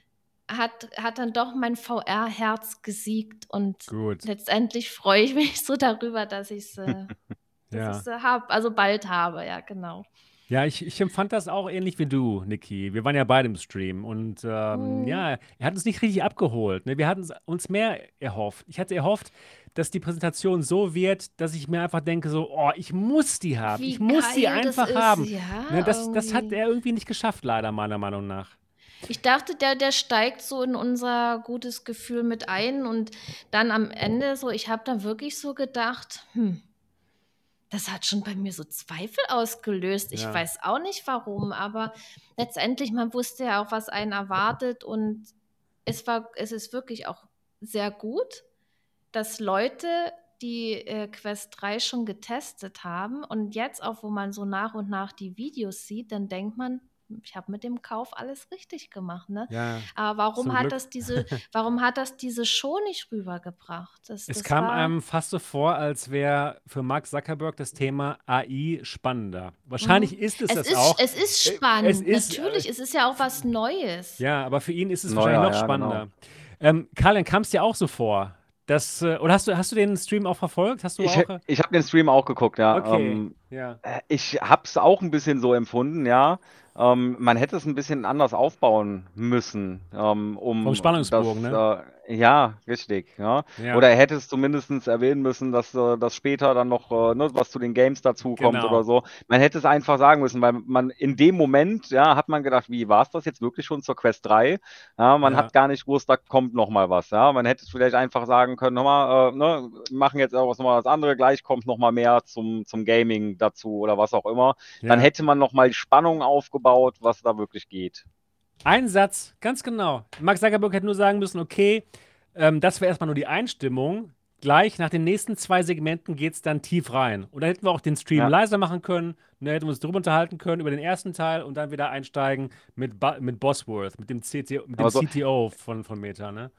hat, hat dann doch mein VR-Herz gesiegt und Gut. letztendlich freue ich mich so darüber, dass ich es äh, ja. äh, habe, also bald habe, ja, genau. Ja, ich, ich empfand das auch ähnlich wie du, Niki. Wir waren ja beide im Stream und ähm, Mhm. ja, er hat uns nicht richtig abgeholt. Ne? Wir hatten uns mehr erhofft. Ich hatte erhofft, dass die Präsentation so wird, dass ich mir einfach denke, so, oh, ich muss die haben. Wie Ich muss sie einfach ist, haben. ja, Ne, das, das hat er irgendwie nicht geschafft, leider, meiner Meinung nach. Ich dachte, der, der steigt so in unser gutes Gefühl mit ein und dann am Ende so, ich habe dann wirklich so gedacht, hm, das hat schon bei mir so Zweifel ausgelöst. Ich ja. weiß auch nicht warum, aber letztendlich, man wusste ja auch, was einen erwartet und es war, es ist wirklich auch sehr gut, dass Leute die äh, Quest 3 schon getestet haben und jetzt auch, wo man so nach und nach die Videos sieht, dann denkt man, ich habe mit dem Kauf alles richtig gemacht. Ne? Ja, Aber warum hat, das diese, warum hat das diese Show nicht rübergebracht? Das, es das kam einem fast so vor, als wäre für Mark Zuckerberg das Thema AI spannender. Wahrscheinlich mhm. ist es, es das ist, auch. Es ist äh, spannend, es ist, natürlich. Äh, es ist ja auch was Neues. Ja, aber für ihn ist es Neuer, wahrscheinlich noch spannender. Ja, genau. ähm, Karl, kam es dir auch so vor? Das, äh, oder hast du, hast du den Stream auch verfolgt? Hast du ich auch, ich habe den Stream auch geguckt, ja. Okay, ähm, ja. Ich habe es auch ein bisschen so empfunden, ja. Ähm, man hätte es ein bisschen anders aufbauen müssen, ähm, um Vom Spannungsbogen, das, ne? Äh, ja, richtig. Ja. Ja. Oder er hätte es zumindest erwähnen müssen, dass, äh, dass später dann noch äh, ne, was zu den Games dazukommt genau. oder so. Man hätte es einfach sagen müssen, weil man in dem Moment, ja, hat man gedacht, wie war es das jetzt wirklich schon zur Quest 3? Ja, man ja. hat gar nicht gewusst, da kommt noch mal was. Ja. Man hätte es vielleicht einfach sagen können, nochmal, äh, ne, machen jetzt auch was nochmal das andere, gleich kommt noch mal mehr zum, zum Gaming dazu oder was auch immer. Dann hätte man noch mal die Spannung aufgebaut, was da wirklich geht. Ein Satz, ganz genau. Mark Zuckerberg hätte nur sagen müssen, okay, ähm, das wäre erstmal nur die Einstimmung. Gleich nach den nächsten zwei Segmenten geht es dann tief rein. Und dann hätten wir auch den Stream Ja. leiser machen können, ne, hätten wir uns drüber unterhalten können über den ersten Teil und dann wieder einsteigen mit, Ba- mit Bosworth, mit dem, CTO, mit dem so- CTO von, von Meta. Ne?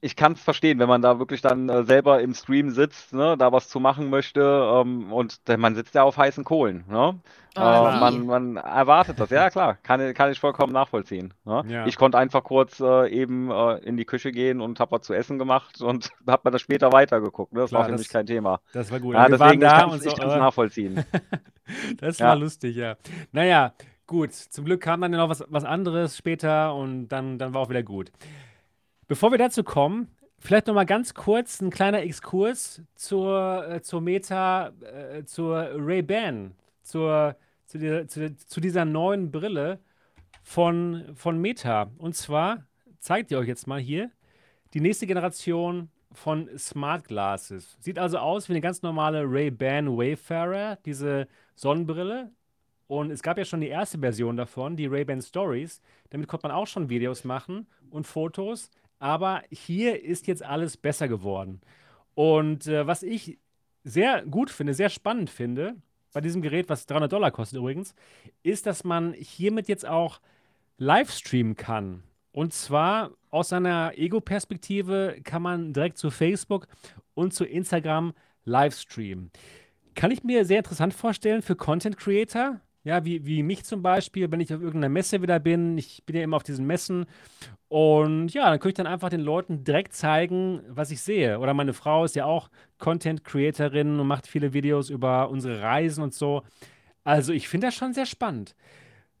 Ich kann es verstehen, wenn man da wirklich dann äh, selber im Stream sitzt, ne, da was zu machen möchte ähm, und man sitzt ja auf heißen Kohlen. Ne? Oh, Äh, man, man erwartet das, ja klar, kann, kann ich vollkommen nachvollziehen. Ne? Ja. Ich konnte einfach kurz äh, eben äh, in die Küche gehen und habe was zu essen gemacht und habe mir das später weitergeguckt. Ne? Das Klar, war für das- mich kein Thema. Das war gut. Ja, wir deswegen, da ich kann es so. äh, nachvollziehen. Das Ja. war lustig, ja. Naja, gut. Zum Glück kam dann noch was, was anderes später und dann, dann war auch wieder gut. Bevor wir dazu kommen, vielleicht noch mal ganz kurz ein kleiner Exkurs zur, äh, zur Meta, äh, zur Ray-Ban, zur, zu, dieser, zu, zu dieser neuen Brille von, von Meta. Und zwar zeigt ihr euch jetzt mal hier die nächste Generation von Smart Glasses. Sieht also aus wie eine ganz normale Ray-Ban Wayfarer, diese Sonnenbrille. Und es gab ja schon die erste Version davon, die Ray-Ban Stories. Damit konnte man auch schon Videos machen und Fotos. Aber hier ist jetzt alles besser geworden. Und äh, was ich sehr gut finde, sehr spannend finde, bei diesem Gerät, was 300 Dollar kostet übrigens, ist, dass man hiermit jetzt auch live streamen kann. Und zwar aus seiner Ego-Perspektive kann man direkt zu Facebook und zu Instagram live streamen. Kann ich mir sehr interessant vorstellen für Content Creator, ja, wie, wie mich zum Beispiel, wenn ich auf irgendeiner Messe wieder bin. Ich bin ja immer auf diesen Messen. Und ja, dann könnte ich dann einfach den Leuten direkt zeigen, was ich sehe. Oder meine Frau ist ja auch Content Creatorin und macht viele Videos über unsere Reisen und so. Also ich finde das schon sehr spannend.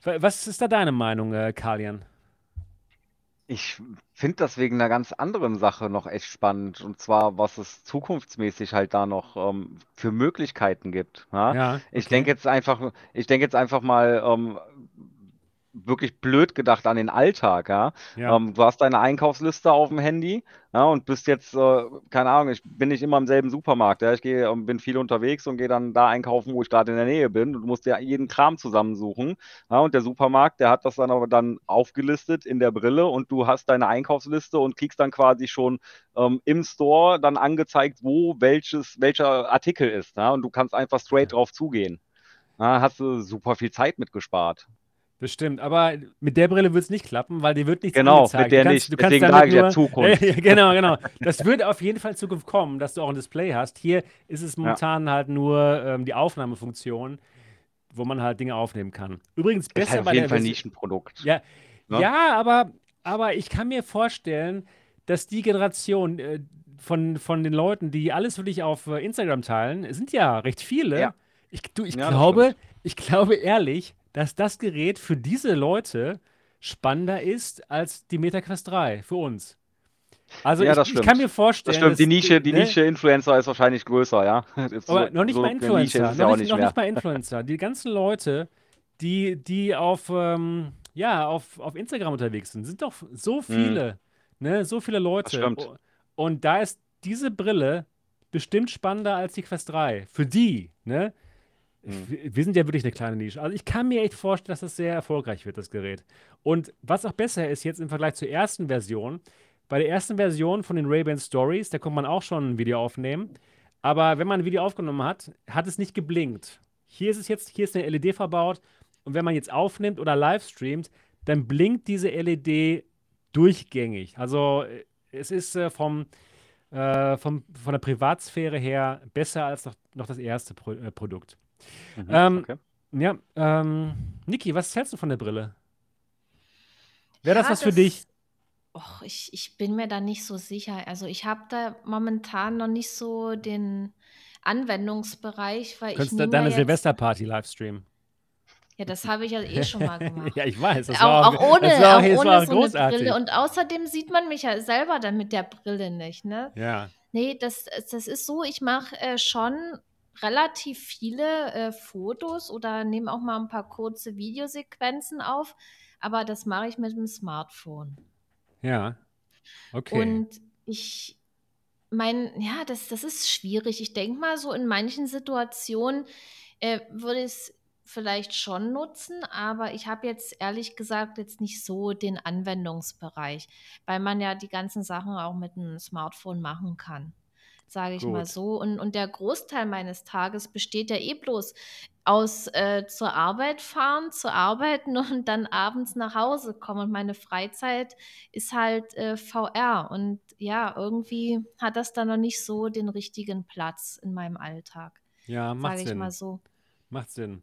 Wa- Was ist da deine Meinung, äh, Kalian? Ich finde das wegen einer ganz anderen Sache noch echt spannend. Und zwar, was es zukunftsmäßig halt da noch ähm, für Möglichkeiten gibt. Ja? Ja, Ich okay. denke jetzt einfach, ich denke jetzt einfach mal ähm, wirklich blöd gedacht an den Alltag, ja. Ja. Ähm, du hast deine Einkaufsliste auf dem Handy, ja, und bist jetzt, äh, keine Ahnung, ich bin nicht immer im selben Supermarkt, ja. Ich gehe, ähm, bin viel unterwegs und gehe dann da einkaufen, wo ich gerade in der Nähe bin. Du musst dir jeden Kram zusammensuchen, ja, und der Supermarkt, der hat das dann aber dann aufgelistet in der Brille und du hast deine Einkaufsliste und kriegst dann quasi schon ähm, im Store dann angezeigt, wo welches, welcher Artikel ist, ja, und du kannst einfach straight drauf zugehen. Ja, hast du super viel Zeit mitgespart. Bestimmt, aber mit der Brille wird es nicht klappen, weil die wird nichts Genau, angezeigt. mit der nicht. Du kannst Deswegen sage ich ja Zukunft. Ja, genau, genau. Das wird auf jeden Fall in Zukunft kommen, dass du auch ein Display hast. Hier ist es momentan halt nur ähm, die Aufnahmefunktion, wo man halt Dinge aufnehmen kann. Übrigens Ist besser halt auf bei jeden der Fall ein Versi- Nischenprodukt. Ja, Ne? ja aber, aber ich kann mir vorstellen, dass die Generation äh, von, von den Leuten, die alles wirklich auf äh, Instagram teilen, sind ja recht viele. Ja. Ich, du, ich Ja, glaube, ich glaube ehrlich, dass das Gerät für diese Leute spannender ist als die MetaQuest 3 für uns. Also Ja, ich, das ich kann mir Das vorstellen, stimmt, die Nische, die ne? Nische Influencer ist wahrscheinlich größer, ja. Aber so- noch nicht so mal Influencer, noch, ja nicht, nicht noch nicht mal Influencer. Die ganzen Leute, die, die auf, ähm, ja, auf, auf Instagram unterwegs sind, sind doch so viele, ne, so viele Leute. Mhm. stimmt. Und da ist diese Brille bestimmt spannender als die Quest 3. Für die, ne? Mhm. Wir wir sind ja wirklich eine kleine Nische. Also ich kann mir echt vorstellen, dass das sehr erfolgreich wird, das Gerät. Und was auch besser ist jetzt im Vergleich zur ersten Version, bei der ersten Version von den Ray-Ban Stories, da konnte man auch schon ein Video aufnehmen. Aber wenn man ein Video aufgenommen hat, hat es nicht geblinkt. Hier ist es jetzt, hier ist eine LED verbaut. Und wenn man jetzt aufnimmt oder live streamt, dann blinkt diese LED durchgängig. Also äh, es ist äh, vom, äh, vom, von der Privatsphäre her besser als noch, noch das erste Pro äh, Produkt. Mhm, Ähm, okay. Ja, ähm, Niki, was hältst du von der Brille? Wäre das Ja, was für dich? Och, ich, ich bin mir da nicht so sicher. Also ich habe da momentan noch nicht so den Anwendungsbereich, weil ich Könntest du nehme deine Silvesterparty livestreamen? ja, das habe ich ja eh schon mal gemacht. ja, ich weiß. Das war auch, auch ohne, das war auch das war ohne auch so eine großartig. Brille. Und außerdem sieht man mich ja selber dann mit der Brille nicht, ne? ja, Nee, das, das ist so, ich mache äh, schon relativ viele äh, Fotos oder nehme auch mal ein paar kurze Videosequenzen auf, aber das mache ich mit dem Smartphone. ja. Okay. Und ich meine, ja, das, das ist schwierig. Ich denke mal, so in manchen Situationen äh, würde es vielleicht schon nutzen, aber ich habe jetzt ehrlich gesagt jetzt nicht so den Anwendungsbereich, weil man ja die ganzen Sachen auch mit einem Smartphone machen kann, sage ich mal Gut. so. Und, und der Großteil meines Tages besteht ja eh bloß aus äh, zur Arbeit fahren, zu arbeiten und dann abends nach Hause kommen. Und meine Freizeit ist halt äh, VR. Und ja, irgendwie hat das dann noch nicht so den richtigen Platz in meinem Alltag, Ja, macht sage ich mal Sinn. so. Macht Sinn.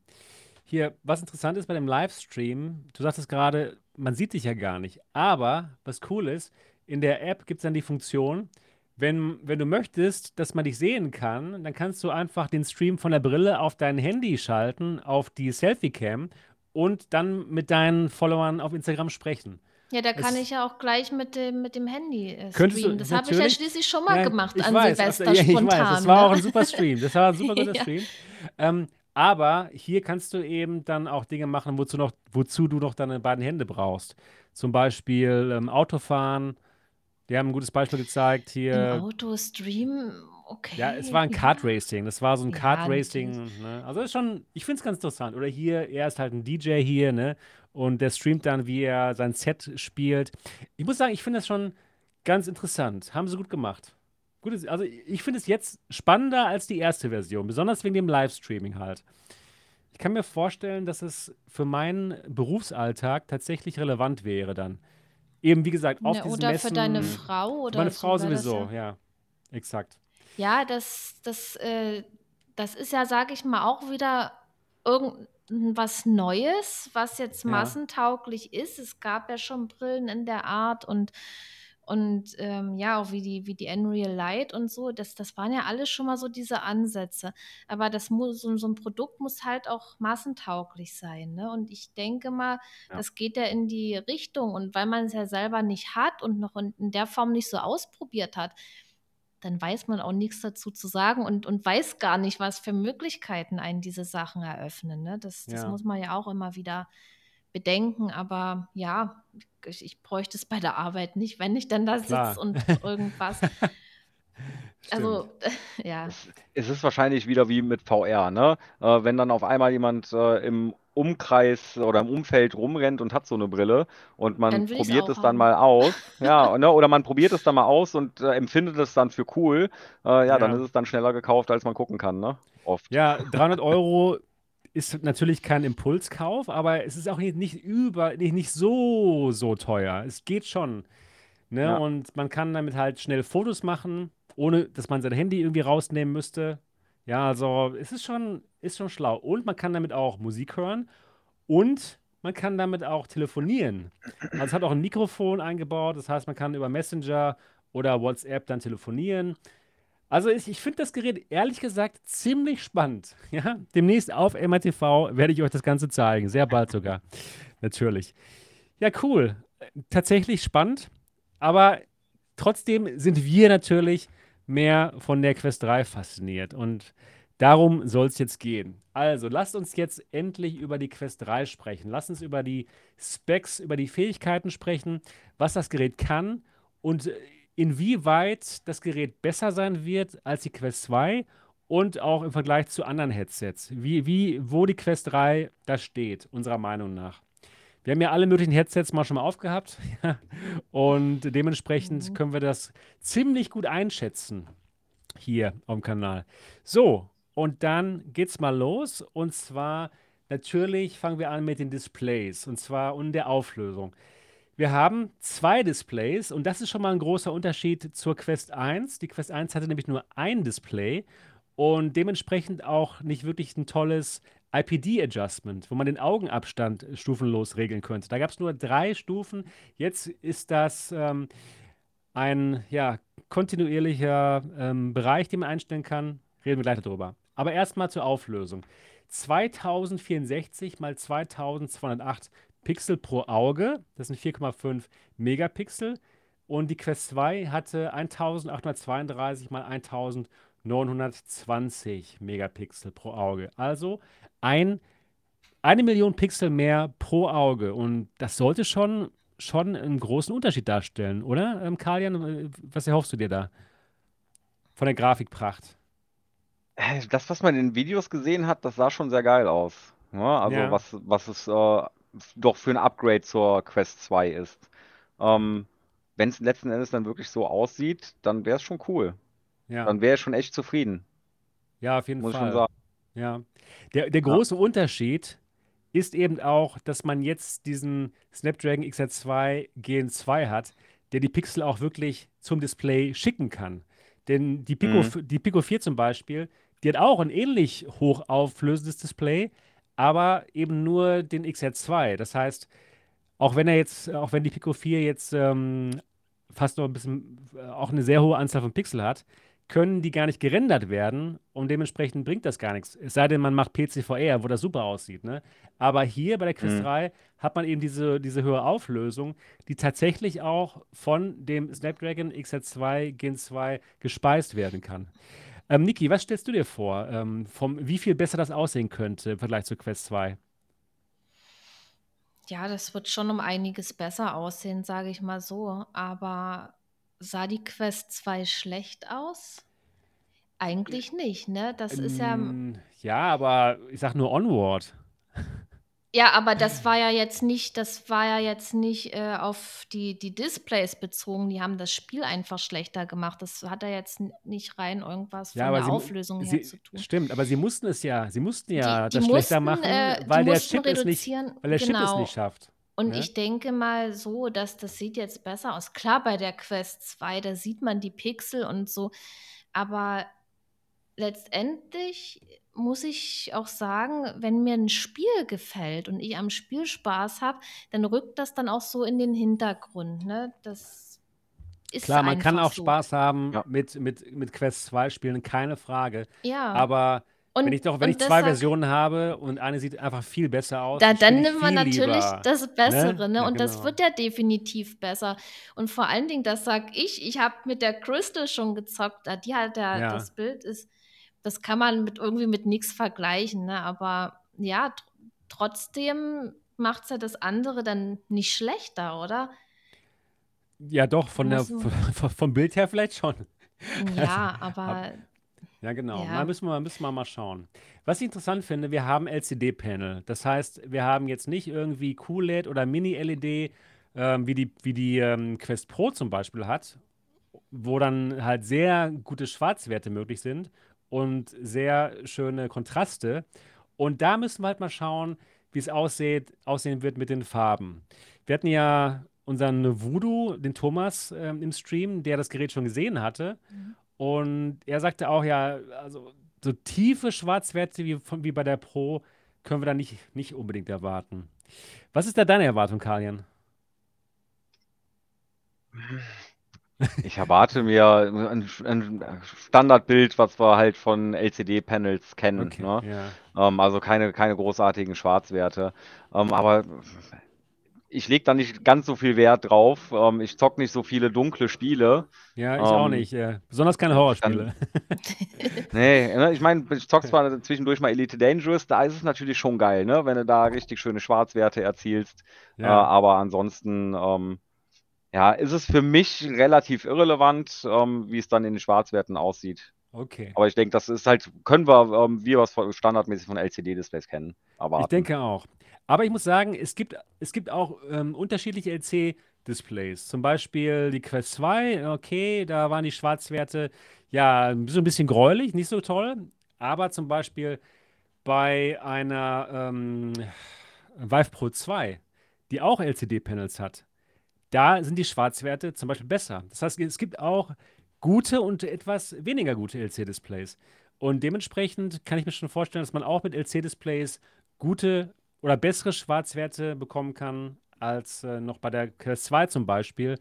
Hier, was interessant ist bei dem Livestream, du sagtest gerade, man sieht dich ja gar nicht. Aber was cool ist, in der App gibt es dann die Funktion, wenn, wenn du möchtest, dass man dich sehen kann, dann kannst du einfach den Stream von der Brille auf dein Handy schalten, auf die Selfie-Cam und dann mit deinen Followern auf Instagram sprechen. Ja, da kann Es ich ja auch gleich mit dem, mit dem Handy äh, könntest du streamen. Das habe ich ja schließlich schon mal ja, gemacht an weiß, Silvester ja, ich weiß, das spontan, war auch ne? ein super Stream, das war ein super guter Ja. Stream. Ähm, aber hier kannst du eben dann auch Dinge machen, wozu, noch, wozu du noch deine beiden Hände brauchst. Zum Beispiel ähm, Autofahren. Die haben ein gutes Beispiel gezeigt Im hier. Auto streamen, Ja, es okay, war ein ja. Kart-Racing. Das war so ein Ja, Kart-Racing. Ne? Also ist schon, ich finde es ganz interessant. Oder hier, er ist halt ein DJ hier, ne? Und der streamt dann, wie er sein Set spielt. Ich muss sagen, ich finde das schon ganz interessant. Haben sie gut gemacht. Gutes, also ich finde es jetzt spannender als die erste Version, besonders wegen dem Livestreaming halt. Ich kann mir vorstellen, dass es für meinen Berufsalltag tatsächlich relevant wäre dann. Eben, wie gesagt, auf Ne, diesen oder für deine Messen. Frau oder meine so Frau sowieso, ja. ja. Exakt. Ja, das, das, äh, das ist ja, sage ich mal, auch wieder irgendwas Neues, was jetzt Ja. massentauglich ist. Es gab ja schon Brillen in der Art und, und ähm, ja, auch wie die, wie die Unreal Light und so. Das, das waren ja alles schon mal so diese Ansätze. Aber das muss, so, so ein Produkt muss halt auch massentauglich sein. Ne? Und ich denke mal, Ja. das geht ja in die Richtung. Und weil man es ja selber nicht hat und noch in, in der Form nicht so ausprobiert hat, dann weiß man auch nichts dazu zu sagen und, und weiß gar nicht, was für Möglichkeiten einen diese Sachen eröffnen. Ne? Das, das Ja. muss man ja auch immer wieder bedenken. Aber ja, ich, ich bräuchte es bei der Arbeit nicht, wenn ich dann da sitze und irgendwas. Stimmt. Also, ja. Es, ist wahrscheinlich wieder wie mit VR, ne? Äh, wenn dann auf einmal jemand äh, im Umkreis oder im Umfeld rumrennt und hat so eine Brille und man Dann probiert es dann mal aus, ja, ne? Oder man probiert es dann mal aus und äh, empfindet es dann für cool, äh, ja, dann Ja. ist es dann schneller gekauft, als man gucken kann, ne? Oft. Ja, 300 Euro ist natürlich kein Impulskauf, aber es ist auch nicht, nicht über, nicht, nicht so, so teuer. Es geht schon. Ne? Ja. Und man kann damit halt schnell Fotos machen, ohne dass man sein Handy irgendwie rausnehmen müsste. Ja, also es ist schon, ist schon schlau. Und man kann damit auch Musik hören und man kann damit auch telefonieren. Also es hat auch ein Mikrofon eingebaut, das heißt, man kann über Messenger oder WhatsApp dann telefonieren. Also ich, ich finde das Gerät ehrlich gesagt ziemlich spannend. Ja? Demnächst auf MRTV werde ich euch das Ganze zeigen. Sehr bald sogar. Natürlich. Ja, cool. Tatsächlich spannend. Aber trotzdem sind wir natürlich mehr von der Quest 3 fasziniert. Und darum soll es jetzt gehen. Also, lasst uns jetzt endlich über die Quest 3 sprechen. Lasst uns über die Specs, über die Fähigkeiten sprechen, was das Gerät kann und inwieweit das Gerät besser sein wird als die Quest 2 und auch im Vergleich zu anderen Headsets. Wie, wie, wo die Quest 3 da steht, unserer Meinung nach. Wir haben ja alle möglichen Headsets mal schon mal aufgehabt. und dementsprechend Mhm. können wir das ziemlich gut einschätzen hier auf dem Kanal. So, und dann geht's mal los. Und zwar natürlich fangen wir an mit den Displays und zwar und der Auflösung. Wir haben zwei Displays und das ist schon mal ein großer Unterschied zur Quest 1. Die Quest 1 hatte nämlich nur ein Display und dementsprechend auch nicht wirklich ein tolles IPD-Adjustment, wo man den Augenabstand stufenlos regeln könnte. Da gab es nur drei Stufen. Jetzt ist das ähm, ein ja, kontinuierlicher ähm, Bereich, den man einstellen kann. Reden wir gleich darüber. Aber erstmal zur Auflösung. 2064 mal 2208 Pixel pro Auge, das sind 4,5 Megapixel. Und die Quest 2 hatte 1832 mal 1920 Megapixel pro Auge. Also ein, eine Million Pixel mehr pro Auge. Und das sollte schon, schon einen großen Unterschied darstellen, oder? Ähm, Kalian, äh, was erhoffst du dir da? Von der Grafikpracht. Äh, Das, was man in Videos gesehen hat, das sah schon sehr geil aus. Ne? Also Ja. was, was es äh, doch für ein Upgrade zur Quest 2 ist. Ähm, wenn es letzten Endes dann wirklich so aussieht, dann wäre es schon cool. Ja. Dann wäre ich schon echt zufrieden, Ja, auf jeden muss ich schon Fall. sagen. Ja. Der, der Ja. große Unterschied ist eben auch, dass man jetzt diesen Snapdragon XR2 Gen 2 hat, der die Pixel auch wirklich zum Display schicken kann. Denn die Pico, Mhm. die Pico 4 zum Beispiel, die hat auch ein ähnlich hochauflösendes Display, aber eben nur den XR2. Das heißt, auch wenn er jetzt, auch wenn die Pico 4 jetzt ähm, fast noch ein bisschen, äh, auch eine sehr hohe Anzahl von Pixel hat, können die gar nicht gerendert werden und dementsprechend bringt das gar nichts. Es sei denn, man macht PCVR, wo das super aussieht. Ne? Aber hier bei der Quest Mhm. 3 hat man eben diese, diese höhere Auflösung, die tatsächlich auch von dem Snapdragon XR2 Gen 2 gespeist werden kann. Ähm, Niki, was stellst du dir vor, ähm, vom, wie viel besser das aussehen könnte im Vergleich zur Quest 2? Ja, das wird schon um einiges besser aussehen, sage ich mal so. Aber sah die Quest 2 schlecht aus? Eigentlich nicht, ne? Das ist ja. Ähm, ja, aber ich sag nur Onward. Ja, aber das war ja jetzt nicht, das war ja jetzt nicht äh, auf die, die Displays bezogen. Die haben das Spiel einfach schlechter gemacht. Das hat ja jetzt nicht rein irgendwas von Ja, aber der sie, Auflösung her sie, zu tun. stimmt, aber sie mussten es ja, sie mussten ja Die, die das schlechter mussten, machen, äh, weil der Chip es nicht, weil der Chip es genau. nicht schafft. Und Ne? ich denke mal so, dass das sieht jetzt besser aus. Klar, bei der Quest 2, da sieht man die Pixel und so. Aber letztendlich muss ich auch sagen, wenn mir ein Spiel gefällt und ich am Spiel Spaß habe, dann rückt das dann auch so in den Hintergrund. Ne? Das ist Klar, man kann auch so. Spaß haben Ja. mit, mit, mit Quest 2 Spielen, keine Frage. Ja. Aber wenn und, ich doch, wenn ich zwei Versionen habe und eine sieht einfach viel besser aus, Da, dann nimmt man natürlich lieber. das Bessere, ne? Ja, Und das genau. wird ja definitiv besser. Und vor allen Dingen, das sag ich, ich habe mit der Crystal schon gezockt. da- Die hat ja, Ja. das Bild ist, das kann man mit irgendwie mit nichts vergleichen, ne? Aber ja, tr trotzdem macht es ja das andere dann nicht schlechter, oder? Ja, doch, von der, von, vom Bild her vielleicht schon. Ja, Ab- aber Ja, genau. Ja. Mal müssen wir, müssen wir mal schauen. Was ich interessant finde, wir haben LCD-Panel. Das heißt, wir haben jetzt nicht irgendwie QLED oder Mini-LED, ähm, wie die, wie die ähm, Quest Pro zum Beispiel hat, wo dann halt sehr gute Schwarzwerte möglich sind und sehr schöne Kontraste. Und da müssen wir halt mal schauen, wie es aussieht, aussehen wird mit den Farben. Wir hatten ja unseren Voodoo, den Thomas, ähm, im Stream, der das Gerät schon gesehen hatte. Und er sagte auch, ja, also so tiefe Schwarzwerte wie, von, wie bei der Pro können wir da nicht, nicht unbedingt erwarten. Was ist da deine Erwartung, Kalian? Ich erwarte mir ein, ein Standardbild, was wir halt von LCD-Panels kennen. Okay, Ne? ja. Ähm, also keine, keine großartigen Schwarzwerte. Ähm, aber ich lege da nicht ganz so viel Wert drauf. Ähm, ich zock nicht so viele dunkle Spiele. Ja, ich auch Ähm, nicht. Äh, besonders keine Horrorspiele. Nee, ne, ich meine, ich zock zwar zwischendurch mal Elite Dangerous, da ist es natürlich schon geil, ne? Wenn du da richtig schöne Schwarzwerte erzielst. Äh, Ja. aber ansonsten, ähm, ja, ist es für mich relativ irrelevant, ähm, wie es dann in den Schwarzwerten aussieht. Okay. Aber ich denke, das ist halt, können wir, ähm, wie wir es von- standardmäßig von LCD-Displays kennen, Ich erwarten. denke auch. Aber ich muss sagen, es gibt, es gibt auch ähm, unterschiedliche LC-Displays. Zum Beispiel die Quest 2, okay, da waren die Schwarzwerte ja so ein bisschen gräulich, nicht so toll. Aber zum Beispiel bei einer ähm, Vive Pro 2, die auch LCD-Panels hat, da sind die Schwarzwerte zum Beispiel besser. Das heißt, es gibt auch gute und etwas weniger gute LC-Displays. Und dementsprechend kann ich mir schon vorstellen, dass man auch mit LC-Displays gute oder bessere Schwarzwerte bekommen kann als äh, noch bei der Quest 2 zum Beispiel.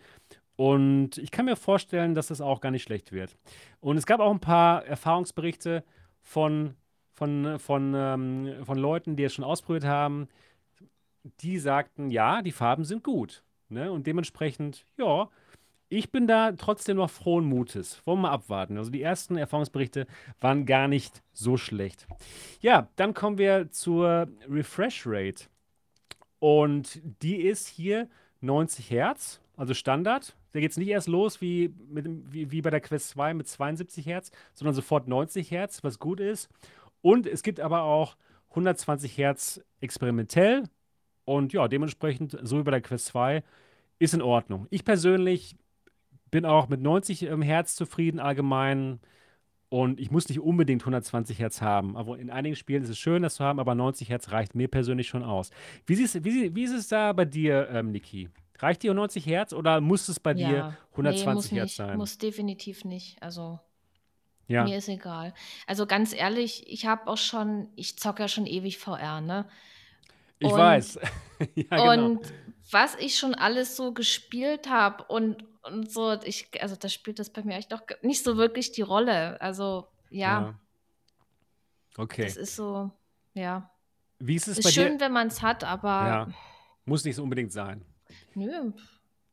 Und ich kann mir vorstellen, dass das auch gar nicht schlecht wird. Und es gab auch ein paar Erfahrungsberichte von, von, von, ähm, von Leuten, die es schon ausprobiert haben. Die sagten, ja, die Farben sind gut. Ne? Und dementsprechend, ja, ich bin da trotzdem noch frohen Mutes. Wollen wir mal abwarten. Also die ersten Erfahrungsberichte waren gar nicht so schlecht. Ja, dann kommen wir zur Refresh Rate. Und die ist hier 90 Hertz, also Standard. Da geht es nicht erst los wie, mit, wie, wie bei der Quest 2 mit 72 Hertz, sondern sofort 90 Hertz, was gut ist. Und es gibt aber auch 120 Hertz experimentell und ja, dementsprechend, so wie bei der Quest 2, ist in Ordnung. Ich persönlich bin auch mit 90 ähm, Hertz zufrieden allgemein und ich muss nicht unbedingt 120 Hertz haben. Aber in einigen Spielen ist es schön, das zu haben, aber 90 Hertz reicht mir persönlich schon aus. Wie, siehst, wie, wie ist es da bei dir, ähm, Niki? Reicht dir 90 Hertz oder muss es bei Ja, dir 120 nee, muss Hertz nicht, sein? muss definitiv nicht. Also Ja, mir ist egal. Also ganz ehrlich, ich habe auch schon, ich zocke ja schon ewig VR, ne? Ich Und, weiß. ja, genau. und was ich schon alles so gespielt habe und, und so, ich, also da spielt das bei mir echt auch nicht so wirklich die Rolle. Also ja, Ja. Okay. das ist so, ja. Wie ist es Ist bei dir? schön, wenn man es hat, aber Ja, muss nicht so unbedingt sein. nö.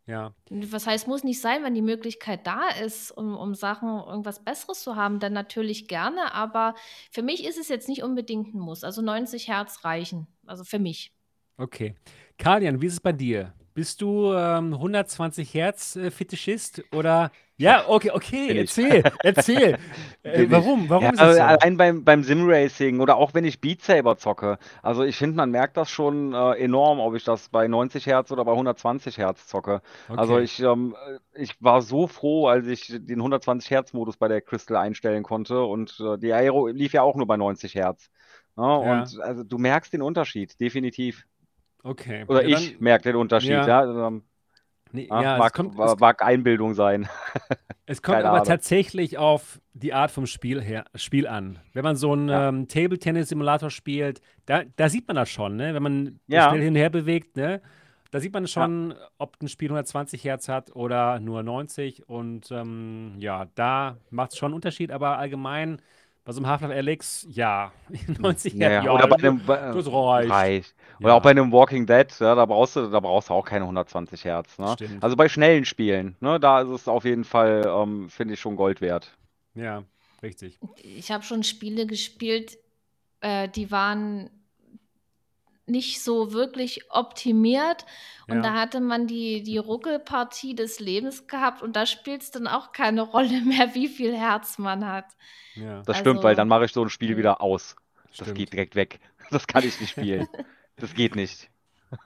Ja, Was heißt, muss nicht sein, wenn die Möglichkeit da ist, um, um Sachen, irgendwas Besseres zu haben, dann natürlich gerne, aber für mich ist es jetzt nicht unbedingt ein Muss. Also 90 Hertz reichen. Also für mich. okay. Kalian, wie ist es bei dir? Bist du ähm, 120 Hertz äh, Fetischist oder? Ja, okay, okay, Bin ich. erzähl, erzähl. Äh, Bin ich. warum? Warum Ja, ist es so? allein beim, beim Simracing oder auch wenn ich Beat Saber zocke. Also ich finde, man merkt das schon äh, enorm, ob ich das bei 90 Hertz oder bei 120 Hertz zocke. Also Okay. ich, ähm, äh, ich war so froh, als ich den 120 Hertz Modus bei der Crystal einstellen konnte und äh, die Aero lief ja auch nur bei 90 Hertz. Ja, Ja. und also du merkst den Unterschied, definitiv. Okay. Oder Ja, ich merke den Unterschied, ja, ja. Also, ähm, nee, ja, mag, kommt, mag Einbildung sein. es kommt Keine aber Ahnung. tatsächlich auf die Art vom Spiel her, Spiel an. Wenn man so einen ähm, Table-Tennis-Simulator spielt, da, da sieht man das schon, ne? Wenn man schnell hin und her bewegt, ne? Da sieht man schon, ob ein Spiel 120 Hertz hat oder nur 90. Und ähm, ja, da macht es schon einen Unterschied, aber allgemein bei so einem Half-Life Alyx, ja, 90 Ja, Hertz, ja. Oder bei einem, bei- das reicht. reicht. Oder auch Ja, bei einem Walking Dead, ja, da brauchst du, da brauchst du auch keine 120 Hertz, ne? Also bei schnellen Spielen, ne, da ist es auf jeden Fall, ähm, finde ich schon Gold wert. Ja, richtig. Ich habe schon Spiele gespielt, äh, die waren nicht so wirklich optimiert und da Ja, hatte man die, die Ruckelpartie des Lebens gehabt und da spielt es dann auch keine Rolle mehr, wie viel Herz man hat. ja, Das stimmt, weil dann Also, mache ich so ein Spiel wieder aus. Das stimmt. geht direkt weg. Das kann ich nicht spielen. Das geht nicht.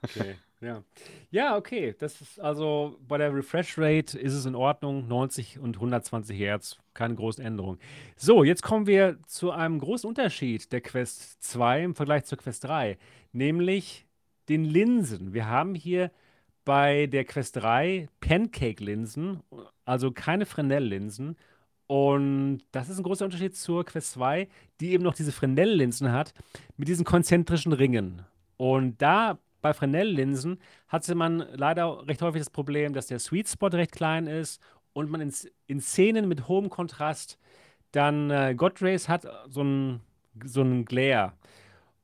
Okay, ja. Ja, okay. Das ist also bei der Refresh Rate ist es in Ordnung. 90 und 120 Hertz, keine großen Änderungen. So, jetzt kommen wir zu einem großen Unterschied der Quest 2 im Vergleich zur Quest 3, nämlich den Linsen. Wir haben hier bei der Quest 3 Pancake-Linsen, also keine Fresnel-Linsen. Und das ist ein großer Unterschied zur Quest 2, die eben noch diese Fresnel-Linsen hat, mit diesen konzentrischen Ringen. Und da bei Fresnel-Linsen hatte man leider recht häufig das Problem, dass der Sweet Spot recht klein ist und man in, in Szenen mit hohem Kontrast dann äh, God Rays hat so einen so einen Glare.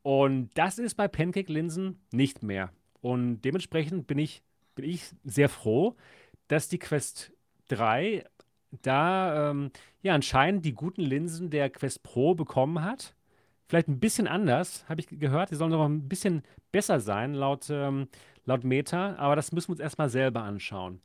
Und das ist bei Pancake-Linsen nicht mehr. Und dementsprechend bin ich, bin ich sehr froh, dass die Quest 3 da ähm, ja anscheinend die guten Linsen der Quest Pro bekommen hat. Vielleicht ein bisschen anders, habe ich gehört. Die sollen noch ein bisschen besser sein, laut, ähm, laut Meta. Aber das müssen wir uns erstmal selber anschauen.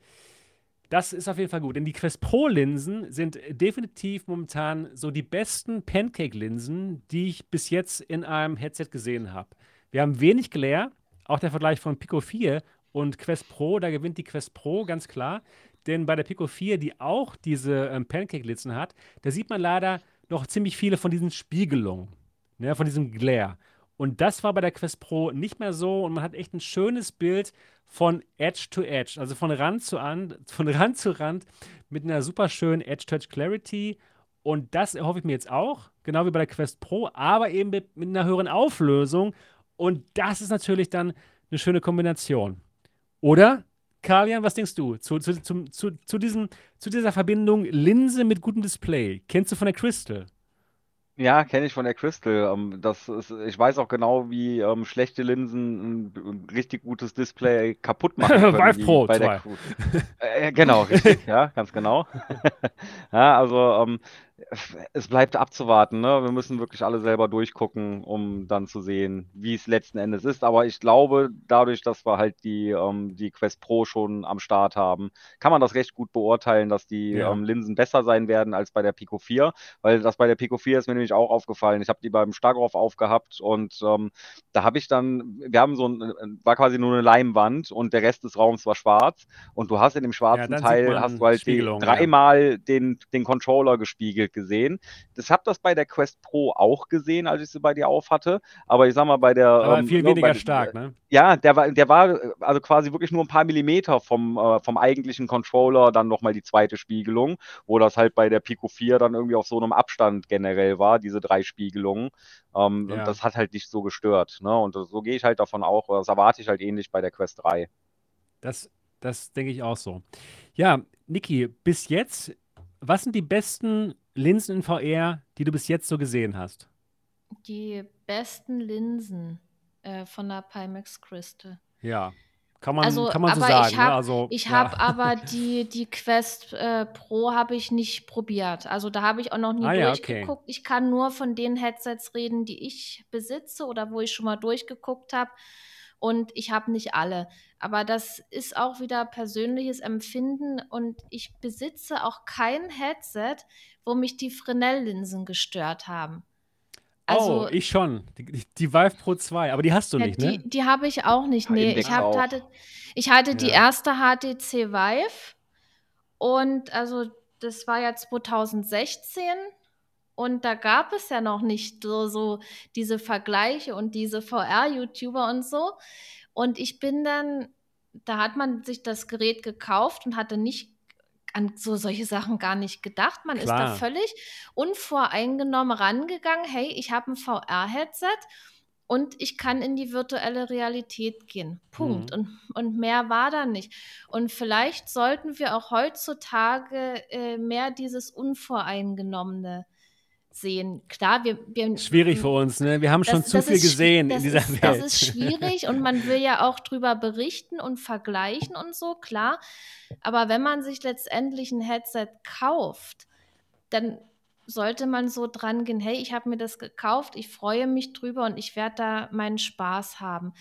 Das ist auf jeden Fall gut, denn die Quest Pro-Linsen sind definitiv momentan so die besten Pancake-Linsen, die ich bis jetzt in einem Headset gesehen habe. Wir haben wenig Glare, auch der Vergleich von Pico 4 und Quest Pro, da gewinnt die Quest Pro ganz klar. Denn bei der Pico 4, die auch diese ähm, Pancake-Linsen hat, da sieht man leider noch ziemlich viele von diesen Spiegelungen, ne, von diesem Glare. Und das war bei der Quest Pro nicht mehr so und man hat echt ein schönes Bild von Edge to Edge, also von Rand zu, an, von Rand, zu Rand mit einer super schönen Edge-Touch Clarity. Und das erhoffe ich mir jetzt auch, genau wie bei der Quest Pro, aber eben mit, mit einer höheren Auflösung. Und das ist natürlich dann eine schöne Kombination. Oder, Kalian, was denkst du zu, zu, zum, zu, zu, diesem, zu dieser Verbindung Linse mit gutem Display? Kennst du von der Crystal? Ja, kenne ich von der Crystal. Ähm, das ist, ich weiß auch genau, wie ähm, schlechte Linsen ein, ein richtig gutes Display kaputt machen können, Vive Pro bei der 2. Crew. Äh, genau, richtig, ja, ganz genau. Ja, also ähm, es bleibt abzuwarten, ne? Wir müssen wirklich alle selber durchgucken, um dann zu sehen, wie es letzten Endes ist. Aber ich glaube, dadurch, dass wir halt die, ähm, die Quest Pro schon am Start haben, kann man das recht gut beurteilen, dass die Ja. ähm, Linsen besser sein werden als bei der Pico 4. Weil das bei der Pico 4 ist mir nämlich auch aufgefallen. Ich habe die beim Stagroff aufgehabt und ähm, da habe ich dann, wir haben so ein, war quasi nur eine Leimwand und der Rest des Raums war schwarz. Und du hast in dem schwarzen sieht Teil hast du halt die, Spiegelung, ja. dreimal den, den Controller gespiegelt gesehen. Das habe das bei der Quest Pro auch gesehen, als ich sie bei dir auf hatte. Aber ich sag mal, bei der. Aber ähm, viel ne, weniger bei, stark, ne? Ja, der war, der war äh, also quasi wirklich nur ein paar Millimeter vom, äh, vom eigentlichen Controller, dann nochmal die zweite Spiegelung, wo das halt bei der Pico 4 dann irgendwie auf so einem Abstand generell war, diese drei Spiegelungen. Ähm, Ja. Und das hat halt nicht so gestört. Ne? Und so gehe ich halt davon auch, das erwarte ich halt ähnlich bei der Quest 3. Das, das denke ich auch so. Ja, Niki, bis jetzt, was sind die besten Linsen in VR, die du bis jetzt so gesehen hast? Die besten Linsen äh, von der Pimax Crystal. Ja, kann man, Also, kann man so sagen. ich ne? habe Also, ich ja. hab aber die, die Quest äh, Pro habe ich nicht probiert. Also da habe ich auch noch nie Ah ja, okay. durchgeguckt. Ich kann nur von den Headsets reden, die ich besitze oder wo ich schon mal durchgeguckt habe. Und ich habe nicht alle. Aber das ist auch wieder persönliches Empfinden. Und ich besitze auch kein Headset, wo mich die Fresnel-Linsen gestört haben. Also, oh, ich schon. Die, die- die Vive Pro 2, aber die hast du ja, nicht, die, ne? die habe ich auch nicht. Ja, Nee, ich, hab, auch. hatte, ich hatte die Ja. erste HTC Vive und also das war ja 2016 und da gab es ja noch nicht so, so diese Vergleiche und diese VR-YouTuber und so. Und ich bin dann, da hat man sich das Gerät gekauft und hatte nicht an so solche Sachen gar nicht gedacht. Man ist da Klar. völlig unvoreingenommen rangegangen. Hey, ich habe ein VR-Headset und ich kann in die virtuelle Realität gehen. Punkt. Mhm. Und, und mehr war da nicht. Und vielleicht sollten wir auch heutzutage äh, mehr dieses Unvoreingenommene sehen. Klar, wir, wir Schwierig für uns, ne? Wir haben schon zu viel gesehen das in dieser ist, Welt. Das ist schwierig und man will ja auch drüber berichten und vergleichen und so, klar. Aber wenn man sich letztendlich ein Headset kauft, dann sollte man so dran gehen, hey, ich habe mir das gekauft, ich freue mich drüber und ich werde da meinen Spaß haben.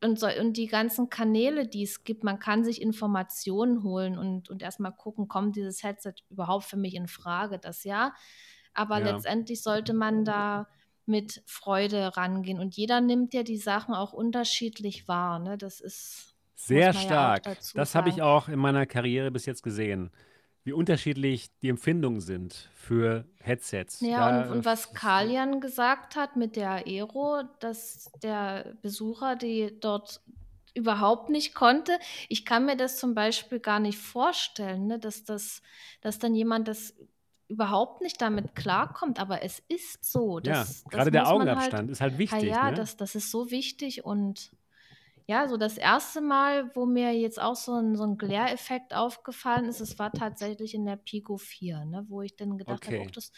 Und, so, und die ganzen Kanäle, die es gibt, man kann sich Informationen holen und, und erstmal gucken, kommt dieses Headset überhaupt für mich in Frage, das ja. Aber Ja. letztendlich sollte man da mit Freude rangehen. Und jeder nimmt ja die Sachen auch unterschiedlich wahr. Ne? Das ist Sehr ja stark. dazu Das habe ich auch in meiner Karriere bis jetzt gesehen. Wie unterschiedlich die Empfindungen sind für Headsets. Ja, und, und was Kalian gesagt hat mit der Aero, dass der Besucher die dort überhaupt nicht konnte. Ich kann mir das zum Beispiel gar nicht vorstellen, ne, dass das, dass dann jemand das überhaupt nicht damit klarkommt, aber es ist so. Ja, Das, das gerade der man halt- Augenabstand ist halt Ah wichtig. ja, ne? das, das ist so wichtig und ja, so das erste Mal, wo mir jetzt auch so ein, so ein Glare-Effekt aufgefallen ist, es war tatsächlich in der Pico 4, ne, wo ich dann gedacht habe, Okay. oh, das,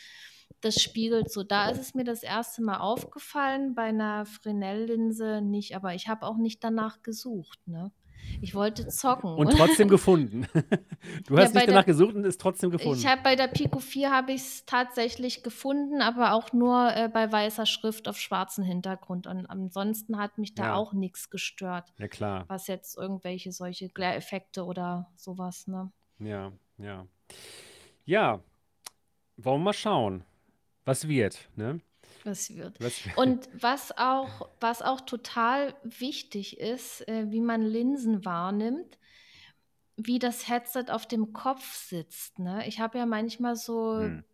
das spiegelt so. Da ist es mir das erste Mal aufgefallen, bei einer Fresnel-Linse nicht, aber ich habe auch nicht danach gesucht. Ne? Ich wollte zocken. Und trotzdem gefunden. Du Ja, hast bei nicht der- danach gesucht und es trotzdem gefunden. Ich habe bei der Pico 4 habe ich es tatsächlich gefunden, aber auch nur äh, bei weißer Schrift auf schwarzem Hintergrund. Und ansonsten hat mich da Ja. auch nichts gestört, ja, klar. was jetzt irgendwelche solche Glare-Effekte oder sowas, ne? Ja, ja. Ja, wollen wir mal schauen, was wird. Ne? Was wird. Was, Und was auch, was auch total wichtig ist, äh, wie man Linsen wahrnimmt, wie das Headset auf dem Kopf sitzt. Ne? Ich habe ja manchmal so, Hm.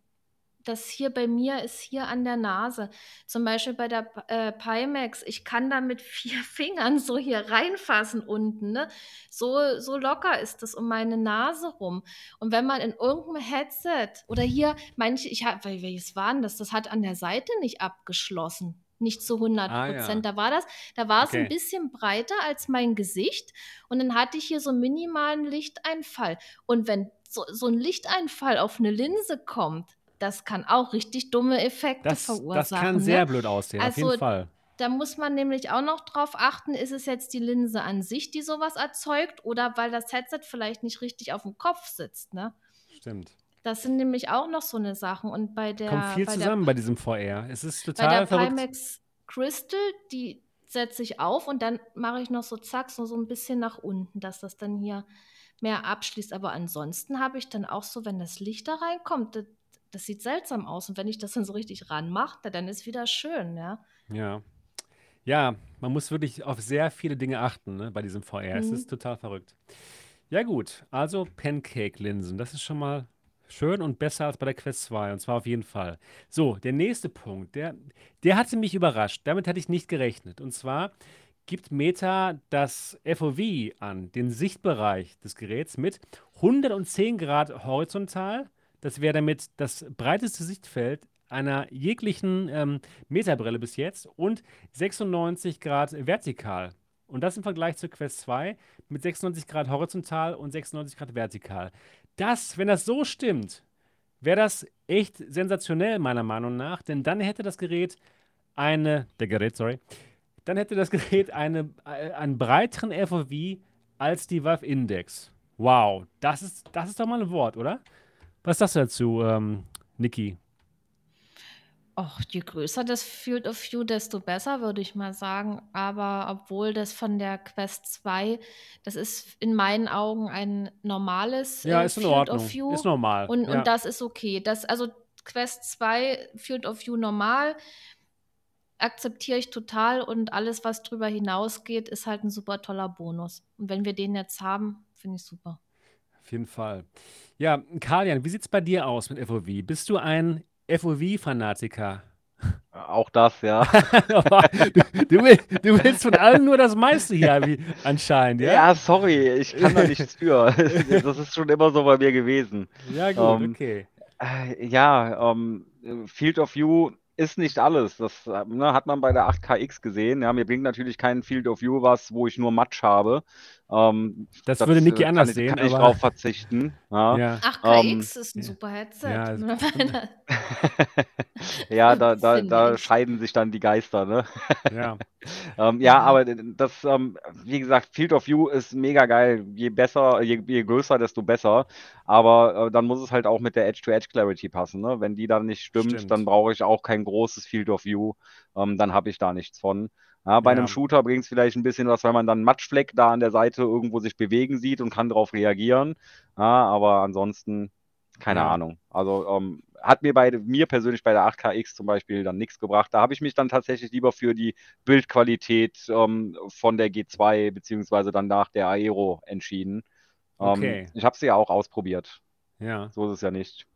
Das hier bei mir ist hier an der Nase. Zum Beispiel bei der äh, Pimax, ich kann da mit vier Fingern so hier reinfassen unten. Ne? So, so locker ist das um meine Nase rum. Und wenn man in irgendeinem Headset oder hier, manche, ich habe, welches war denn das? Das hat an der Seite nicht abgeschlossen. Nicht zu 100 Ah, Prozent. ja. Da war das, da war es ein Okay. bisschen breiter als mein Gesicht. Und dann hatte ich hier so minimalen Lichteinfall. Und wenn so, so ein Lichteinfall auf eine Linse kommt, das kann auch richtig dumme Effekte das, verursachen. das kann ne? sehr blöd aussehen, auf jeden Also, Fall. Da muss man nämlich auch noch drauf achten, ist es jetzt die Linse an sich, die sowas erzeugt, oder weil das Headset vielleicht nicht richtig auf dem Kopf sitzt. Ne? Stimmt. Das sind nämlich auch noch so eine Sachen. Und bei der, Kommt viel bei zusammen bei diesem VR. Es ist der, bei der total verrückt. Pimax Crystal, die setze ich auf und dann mache ich noch so zack, so, so ein bisschen nach unten, dass das dann hier mehr abschließt. Aber ansonsten habe ich dann auch so, wenn das Licht da reinkommt, das, sieht seltsam aus. Und wenn ich das dann so richtig ranmache, dann ist wieder schön, ja. Ja. Ja, man muss wirklich auf sehr viele Dinge achten, ne, bei diesem VR. Es Mhm. ist total verrückt. Ja, gut. Also Pancake-Linsen. Das ist schon mal schön und besser als bei der Quest 2. Und zwar auf jeden Fall. So, der nächste Punkt, der, der hatte mich überrascht. Damit hatte ich nicht gerechnet. Und zwar gibt Meta das FOV an, den Sichtbereich des Geräts, mit 110 Grad horizontal. Das wäre damit das breiteste Sichtfeld einer jeglichen ähm, Meta-Brille bis jetzt und 96 Grad vertikal. Und das im Vergleich zur Quest 2 mit 96 Grad horizontal und 96 Grad vertikal. Das, wenn das so stimmt, wäre das echt sensationell, meiner Meinung nach, denn dann hätte das Gerät eine, der Gerät, sorry, dann hätte das Gerät eine, äh, einen breiteren FOV als die Valve Index. Wow, das ist, das ist doch mal ein Wort, oder? Was sagst du dazu, ähm, Niki? Och, je größer das Field of View, desto besser, würde ich mal sagen. Aber obwohl das von der Quest 2, das ist in meinen Augen ein normales Ja, äh, ist in Field Ordnung. of View. Ist normal. Und, ja. und das ist okay. Das, also Quest 2, Field of View normal, akzeptiere ich total. Und alles, was drüber hinausgeht, ist halt ein super toller Bonus. Und wenn wir den jetzt haben, finde ich super. Auf jeden Fall. Ja, Kalian, wie sieht es bei dir aus mit FOV? Bist du ein FOV-Fanatiker? Auch das, ja. du, du, will, du willst von allen nur das meiste hier, wie, anscheinend, ja? Ja, sorry, ich kann da nichts für. Das ist schon immer so bei mir gewesen. Ja, gut, Ähm, okay. Äh, Ja, ähm, Field of View ist nicht alles. Das äh, ne, hat man bei der 8KX gesehen. Ja, mir bringt natürlich kein Field of View was, wo ich nur Matsch habe. Ähm, Das würde Niki äh, anders kann, ich- sehen, Kann ich aber- drauf verzichten. Ja, Ja. Ach, Ähm, KX ist ein ja. super Headset. Ja, es- ja da, da, da scheiden sich dann die Geister. Ne? ja. Ähm, ja, aber das, ähm, wie gesagt, Field of View ist mega geil. Je besser, je, je größer, desto besser. Aber äh, dann muss es halt auch mit der Edge-to-Edge Clarity passen. Ne? Wenn die dann nicht stimmt, Stimmt. dann brauche ich auch kein großes Field of View. Ähm, dann habe ich da nichts von. Ja, bei Ja. einem Shooter bringt es vielleicht ein bisschen was, weil man dann einen Matschfleck da an der Seite irgendwo sich bewegen sieht und kann darauf reagieren. Ja, aber ansonsten keine Ja. Ahnung. Also ähm, hat mir bei mir persönlich bei der 8KX zum Beispiel dann nichts gebracht. Da habe ich mich dann tatsächlich lieber für die Bildqualität ähm, von der G2 beziehungsweise dann nach der Aero entschieden. Ähm, Okay. ich habe sie ja auch ausprobiert. Ja. So ist es ja nicht.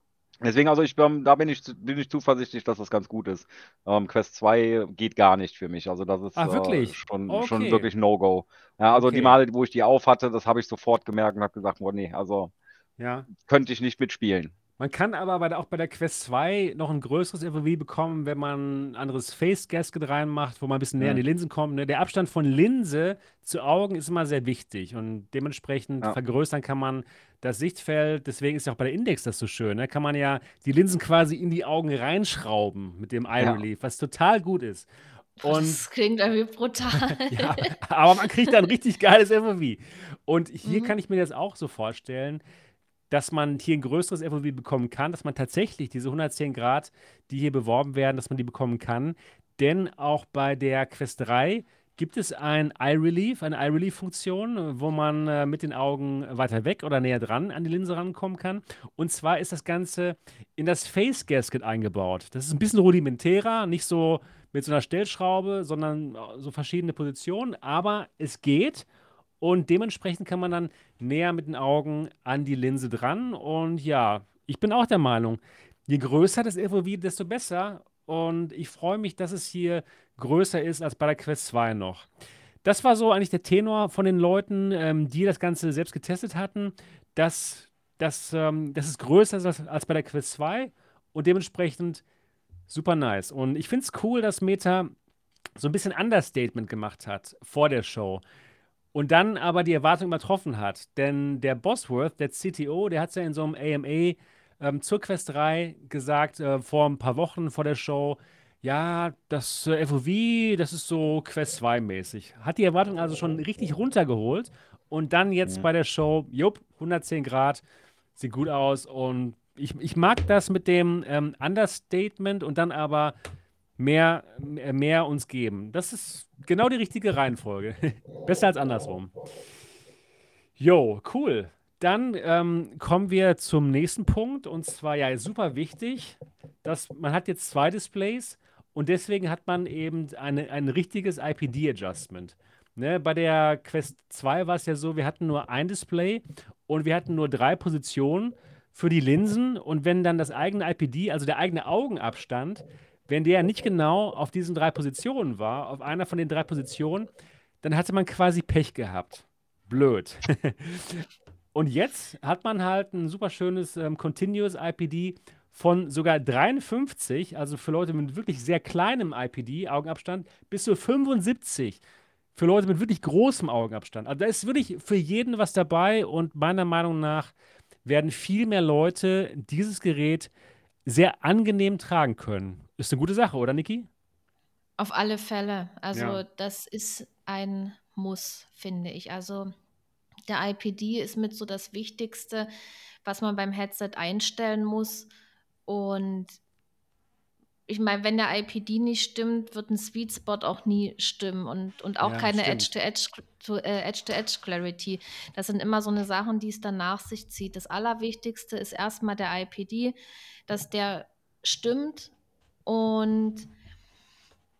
Deswegen, also ich, ähm, da bin ich, bin ich zuversichtlich, dass das ganz gut ist. Ähm, Quest 2 geht gar nicht für mich. Also das ist Ach, äh, wirklich? schon, Okay. schon wirklich No-Go. Ja, also die Okay. Male, wo ich die auf hatte, das habe ich sofort gemerkt und habe gesagt, boah, nee, also Ja. könnte ich nicht mitspielen. Man kann aber bei der, auch bei der Quest 2 noch ein größeres FOV bekommen, wenn man ein anderes Face Gasket reinmacht, wo man ein bisschen näher an die Mhm. Linsen kommt. Ne? Der Abstand von Linse zu Augen ist immer sehr wichtig und dementsprechend Ja. vergrößern kann man das Sichtfeld. Deswegen ist ja auch bei der Index das so schön. Ne? Kann man ja die Linsen quasi in die Augen reinschrauben mit dem Eye Ja. Relief, was total gut ist. Und das klingt irgendwie brutal. ja, aber man kriegt dann richtig geiles FOV. Und hier Mhm. kann ich mir das auch so vorstellen, dass man hier ein größeres FOV bekommen kann, dass man tatsächlich diese 110 Grad, die hier beworben werden, dass man die bekommen kann. Denn auch bei der Quest 3 gibt es ein Eye Relief, eine Eye Relief-Funktion, wo man äh, mit den Augen weiter weg oder näher dran an die Linse rankommen kann. Und zwar ist das Ganze in das Face Gasket eingebaut. Das ist ein bisschen rudimentärer, nicht so mit so einer Stellschraube, sondern äh, so verschiedene Positionen, aber es geht. Und dementsprechend kann man dann näher mit den Augen an die Linse dran. Und ja, ich bin auch der Meinung, je größer das FOV, desto besser. Und ich freue mich, dass es hier größer ist als bei der Quest 2 noch. Das war so eigentlich der Tenor von den Leuten, ähm, die das Ganze selbst getestet hatten, dass, dass, ähm, dass es größer ist als, als bei der Quest 2 und dementsprechend super nice. Und ich finde es cool, dass Meta so ein bisschen Understatement gemacht hat vor der Show und dann aber die Erwartung übertroffen hat. Denn der Bosworth, der CTO, der hat es ja in so einem AMA ähm, zur Quest 3 gesagt, äh, vor ein paar Wochen vor der Show, ja, das äh, FOV, das ist so Quest 2 mäßig. Hat die Erwartung also schon richtig runtergeholt und dann jetzt Mhm. bei der Show, jupp, 110 Grad, sieht gut aus und ich, ich mag das mit dem ähm, Understatement und dann aber mehr, mehr uns geben. Das ist genau die richtige Reihenfolge. Besser als andersrum. Jo, cool. Dann ähm, kommen wir zum nächsten Punkt und zwar ja super wichtig, dass man hat jetzt zwei Displays und deswegen hat man eben eine, ein richtiges IPD-Adjustment. Ne, bei der Quest 2 war es ja so, wir hatten nur ein Display und wir hatten nur drei Positionen für die Linsen und wenn dann das eigene IPD, also der eigene Augenabstand, wenn der nicht genau auf diesen drei Positionen war, auf einer von den drei Positionen, dann hatte man quasi Pech gehabt. Blöd. und jetzt hat man halt ein super schönes ähm, Continuous IPD von sogar 53, also für Leute mit wirklich sehr kleinem IPD, Augenabstand, bis zu 75 für Leute mit wirklich großem Augenabstand. Also da ist wirklich für jeden was dabei und meiner Meinung nach werden viel mehr Leute dieses Gerät sehr angenehm tragen können. Ist eine gute Sache, oder Niki? Auf alle Fälle. Also ja. das ist ein Muss, finde ich. Also der IPD ist mit so das Wichtigste, was man beim Headset einstellen muss. Und ich meine, wenn der IPD nicht stimmt, wird ein Sweet Spot auch nie stimmen und, und auch ja, keine Edge-to-Edge-Clarity. Edge das sind immer so eine Sachen, die es dann nach sich zieht. Das Allerwichtigste ist erstmal der IPD, dass der stimmt und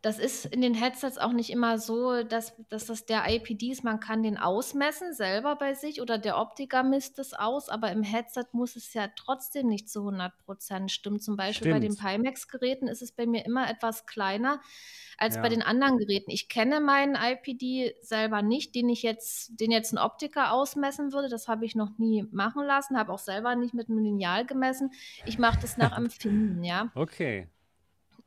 das ist in den Headsets auch nicht immer so, dass, dass das der IPD ist. Man kann den ausmessen selber bei sich oder der Optiker misst es aus, aber im Headset muss es ja trotzdem nicht zu 100 Prozent stimmen. Zum Beispiel Stimmt. bei den Pimax-Geräten ist es bei mir immer etwas kleiner als ja. bei den anderen Geräten. Ich kenne meinen IPD selber nicht, den ich jetzt, den jetzt ein Optiker ausmessen würde. Das habe ich noch nie machen lassen, habe auch selber nicht mit einem Lineal gemessen. Ich mache das nach Empfinden, ja. Okay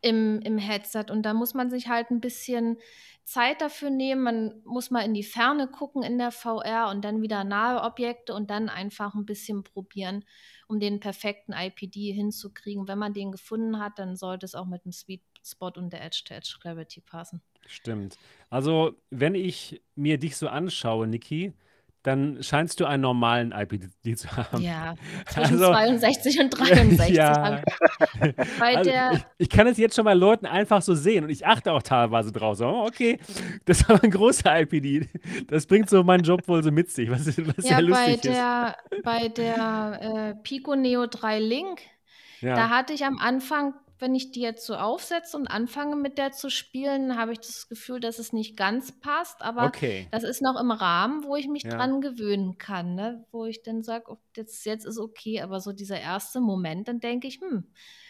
im, im Headset. Und da muss man sich halt ein bisschen Zeit dafür nehmen. Man muss mal in die Ferne gucken in der VR und dann wieder nahe Objekte und dann einfach ein bisschen probieren, um den perfekten IPD hinzukriegen. Wenn man den gefunden hat, dann sollte es auch mit dem Sweet Spot und der Edge-to-Edge-Gravity passen. Stimmt. Also, wenn ich mir dich so anschaue, Niki, dann scheinst du einen normalen IPD zu haben. Ja, zwischen also, 62 und 63. Ja. also ich, ich, kann es jetzt schon bei Leuten einfach so sehen und ich achte auch teilweise drauf. So, oh, okay, das ist aber ein großer IPD. Das bringt so meinen Job wohl so mit sich, was, was ja, sehr lustig bei der, ist. Bei der äh, Pico Neo 3 Link, ja. da hatte ich am Anfang wenn ich die jetzt so aufsetze und anfange mit der zu spielen, habe ich das Gefühl, dass es nicht ganz passt, aber okay. das ist noch im Rahmen, wo ich mich ja. dran gewöhnen kann, ne? wo ich dann sage, oh, jetzt, jetzt ist okay, aber so dieser erste Moment, dann denke ich, hm,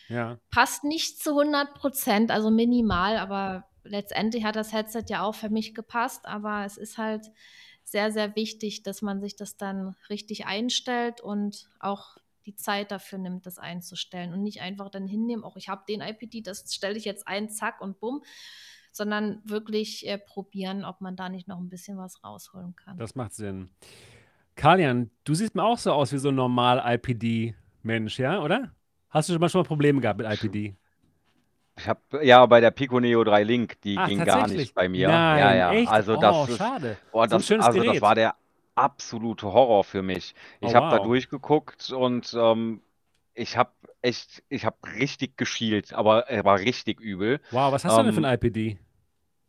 ja. passt nicht zu 100 Prozent, also minimal, aber letztendlich hat das Headset ja auch für mich gepasst, aber es ist halt sehr, sehr wichtig, dass man sich das dann richtig einstellt und auch die Zeit dafür nimmt, das einzustellen und nicht einfach dann hinnehmen, auch ich habe den IPD, das stelle ich jetzt ein, zack und bumm, sondern wirklich äh, probieren, ob man da nicht noch ein bisschen was rausholen kann. Das macht Sinn. Kalian, du siehst mir auch so aus wie so ein normal IPD-Mensch, ja, oder? Hast du schon mal, schon mal Probleme gehabt mit IPD? Ich habe ja bei der Pico Neo 3 Link, die Ach, ging gar nicht bei mir. Nein, ja, ja. Echt? Also das oh, ist, schade. Boah, das, so also Gerät. das war der absolute Horror für mich. Ich Oh, habe da wow. durchgeguckt und ähm, ich habe echt, ich habe richtig geschielt, aber er war richtig übel. Wow, was hast du denn für Ähm, ein IPD?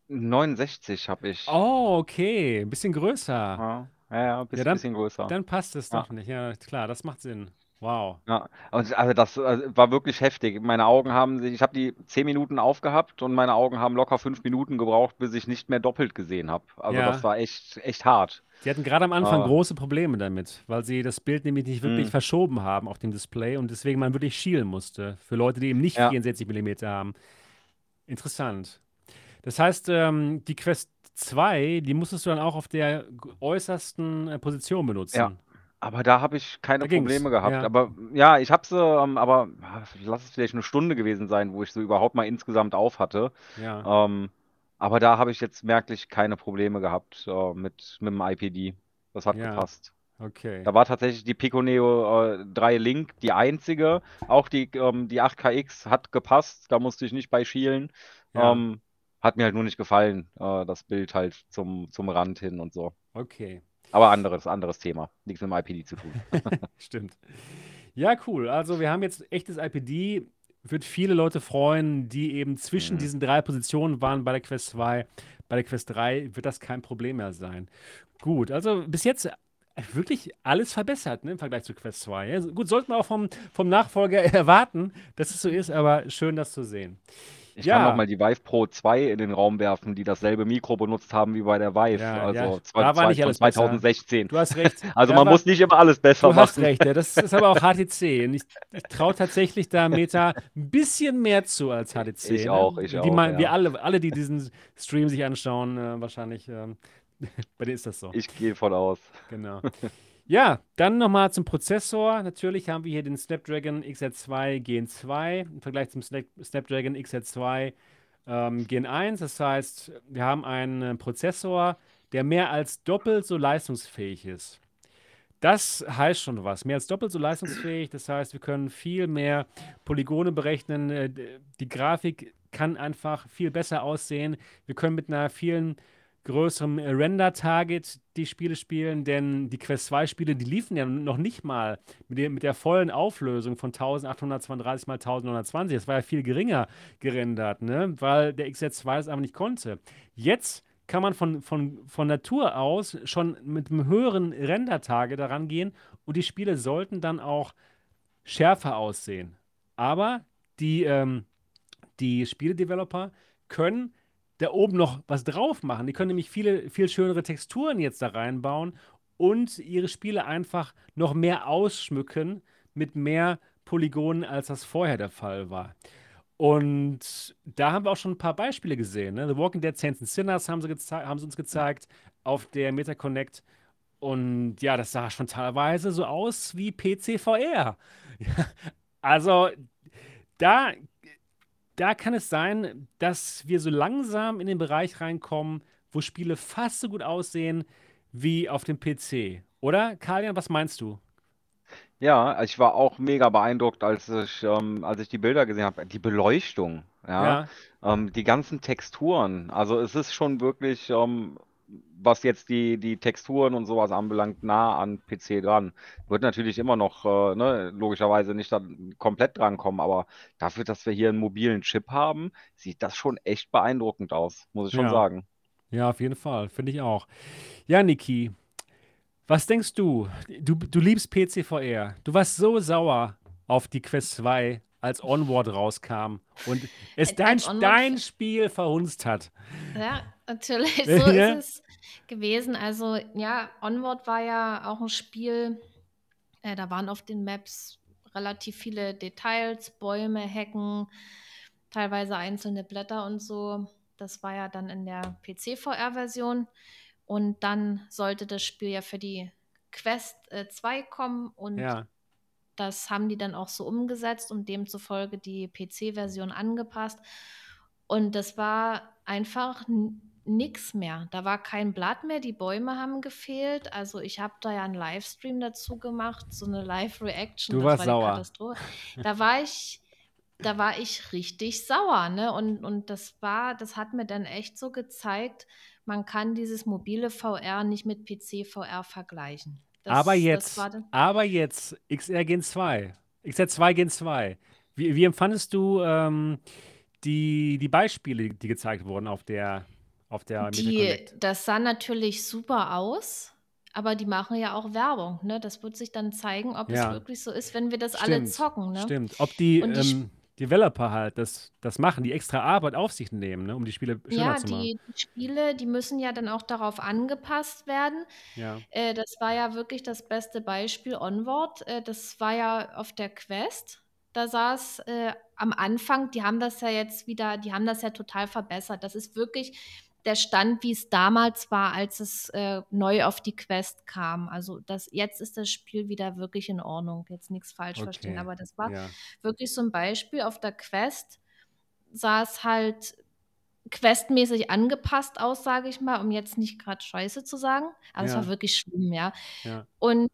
69 habe ich. Oh, okay. Ein bisschen größer. Ja, ja, ja, Ja, bisschen, dann, bisschen größer. dann passt es Ja. doch nicht. Ja, klar, das macht Sinn. Wow. Ja, und also das äh, war wirklich heftig. Meine Augen haben sich, ich habe die 10 Minuten aufgehabt und meine Augen haben locker 5 Minuten gebraucht, bis ich nicht mehr doppelt gesehen habe. Also das Ja. war echt, echt hart. Sie hatten gerade am Anfang Äh, große Probleme damit, weil sie das Bild nämlich nicht wirklich hm, verschoben haben auf dem Display und deswegen man wirklich schielen musste. Für Leute, die eben nicht ja, 64 mm haben. Interessant. Das heißt, ähm, die Quest 2, die musstest du dann auch auf der äußersten äh, Position ja. Aber da habe ich Da keine ging's. Probleme gehabt. Ja, Aber ja, ich habe sie, ähm, aber ah, lass es vielleicht eine Stunde gewesen sein, wo ich sie überhaupt mal insgesamt auf hatte. ja, Ähm, aber da habe ich jetzt merklich keine Probleme gehabt äh, mit, mit dem IPD. Das hat ja. gepasst. Okay. Da war tatsächlich die Pico Neo äh, 3 Link die einzige. Auch die, ähm, die 8KX hat gepasst. Da musste ich nicht bei schielen. Ja, Ähm, hat mir halt nur nicht gefallen, äh, das Bild halt zum, zum Rand hin und so. okay. Aber anderes, anderes Thema. Nichts mit dem IPD zu tun. Stimmt. Ja, cool. Also wir haben jetzt echtes IPD. Wird viele Leute freuen, die eben zwischen Mhm. diesen drei Positionen waren bei der Quest 2. Bei der Quest 3 wird das kein Problem mehr sein. Gut, also bis jetzt wirklich alles verbessert ne, im Vergleich zu Quest 2. Ja, gut, sollten wir auch vom, vom Nachfolger erwarten, dass es so ist, aber schön, das zu sehen. Ich Ja. kann noch mal die Vive Pro 2 in den Raum werfen, die dasselbe Mikro benutzt haben wie bei der Vive. Ja, also ja, zwei- da war zwei- nicht von alles besser. 2016. Du hast recht. Also man muss nicht immer alles besser Du hast machen. recht, ja. das ist aber auch HTC. Und ich, ich traue tatsächlich da Meta ein bisschen mehr zu als HTC. Ich ne? auch, ich die auch, ja. Wir alle, alle, die diesen Stream sich anschauen, äh, wahrscheinlich, ähm, bei denen ist das so. Ich gehe von aus. Genau. Ja, dann nochmal zum Prozessor. Natürlich haben wir hier den Snapdragon XR2 Gen 2 im Vergleich zum Snap Snapdragon XR2 ähm, Gen 1. Das heißt, wir haben einen Prozessor, der mehr als doppelt so leistungsfähig ist. Das heißt schon was. Mehr als doppelt so leistungsfähig. Das heißt, wir können viel mehr Polygone berechnen. Äh, Die Grafik kann einfach viel besser aussehen. Wir können mit einer vielen größerem Render-Target die Spiele spielen, denn die Quest 2-Spiele, die liefen ja noch nicht mal mit der, mit der vollen Auflösung von 1832 mal 1920. Das war ja viel geringer gerendert, ne? weil der XR2 es einfach nicht konnte. Jetzt kann man von, von, von Natur aus schon mit einem höheren Render-Target daran gehen und die Spiele sollten dann auch schärfer aussehen. Aber die, ähm, die Spieledeveloper können da oben noch was drauf machen. Die können nämlich viele, viel schönere Texturen jetzt da reinbauen und ihre Spiele einfach noch mehr ausschmücken mit mehr Polygonen, als das vorher der Fall war. Und da haben wir auch schon ein paar Beispiele gesehen. Ne? The Walking Dead Saints and Sinners haben sie, haben sie uns gezeigt auf der MetaConnect. Und ja, das sah schon teilweise so aus wie PC VR. Ja, also da, da kann es sein, dass wir so langsam in den Bereich reinkommen, wo Spiele fast so gut aussehen wie auf dem PC. Oder, Kalian, was meinst du? Ja, ich war auch mega beeindruckt, als ich, ähm, als ich die Bilder gesehen habe. Die Beleuchtung, ja, ähm, die ganzen Texturen. Also es ist schon wirklich, ähm, was jetzt die, die Texturen und sowas anbelangt, nah an PC dran. Wird natürlich immer noch, äh, ne, logischerweise nicht da komplett drankommen, aber dafür, dass wir hier einen mobilen Chip haben, sieht das schon echt beeindruckend aus, muss ich schon Ja. sagen. Ja, auf jeden Fall, finde ich auch. Ja, Niki, was denkst du? du? Du liebst PC VR. Du warst so sauer auf die Quest 2, als Onward rauskam und es dein, dein Spiel verhunzt hat. Ja, natürlich, so Ja. ist es gewesen. Also ja, Onward war ja auch ein Spiel, äh, da waren auf den Maps relativ viele Details, Bäume, Hecken, teilweise einzelne Blätter und so. Das war ja dann in der PC-VR-Version. Und dann sollte das Spiel ja für die Quest äh, 2 kommen und Ja, das haben die dann auch so umgesetzt und demzufolge die PC-Version angepasst. Und das war einfach n- nix mehr. Da war kein Blatt mehr, die Bäume haben gefehlt. Also ich habe da ja einen Livestream dazu gemacht, so eine Live-Reaction. Du Das warst war sauer. Katastrophe. Da war ich, da war ich richtig sauer, ne? Und, und das war, das hat mir dann echt so gezeigt, man kann dieses mobile VR nicht mit PC-VR vergleichen. Das, aber das jetzt, dann- aber jetzt XR Gen 2, XR2 Gen 2. Wie, wie empfandest du ähm, die, die Beispiele, die gezeigt wurden auf der, auf der Die, das sah natürlich super aus, aber die machen ja auch Werbung, ne? Das wird sich dann zeigen, ob Ja. es wirklich so ist, wenn wir das alle Stimmt, zocken, ne? Stimmt. Ob die, die ähm, Developer halt das, das machen, die extra Arbeit auf sich nehmen, ne, um die Spiele schöner Ja, zu machen. die, die Spiele, die müssen ja dann auch darauf angepasst werden. Ja, Äh, das war ja wirklich das beste Beispiel Onward. Äh, das war ja auf der Quest. Da saß äh, am Anfang, die haben das ja jetzt wieder, die haben das ja total verbessert. Das ist wirklich der Stand, wie es damals war, als es äh, neu auf die Quest kam. Also das, jetzt ist das Spiel wieder wirklich in Ordnung. Jetzt nichts falsch verstehen. Okay, Aber das war ja. wirklich so ein Beispiel. Auf der Quest sah es halt questmäßig angepasst aus, sage ich mal, um jetzt nicht gerade Scheiße zu sagen. Aber es Ja. war wirklich schlimm, ja. Ja. Und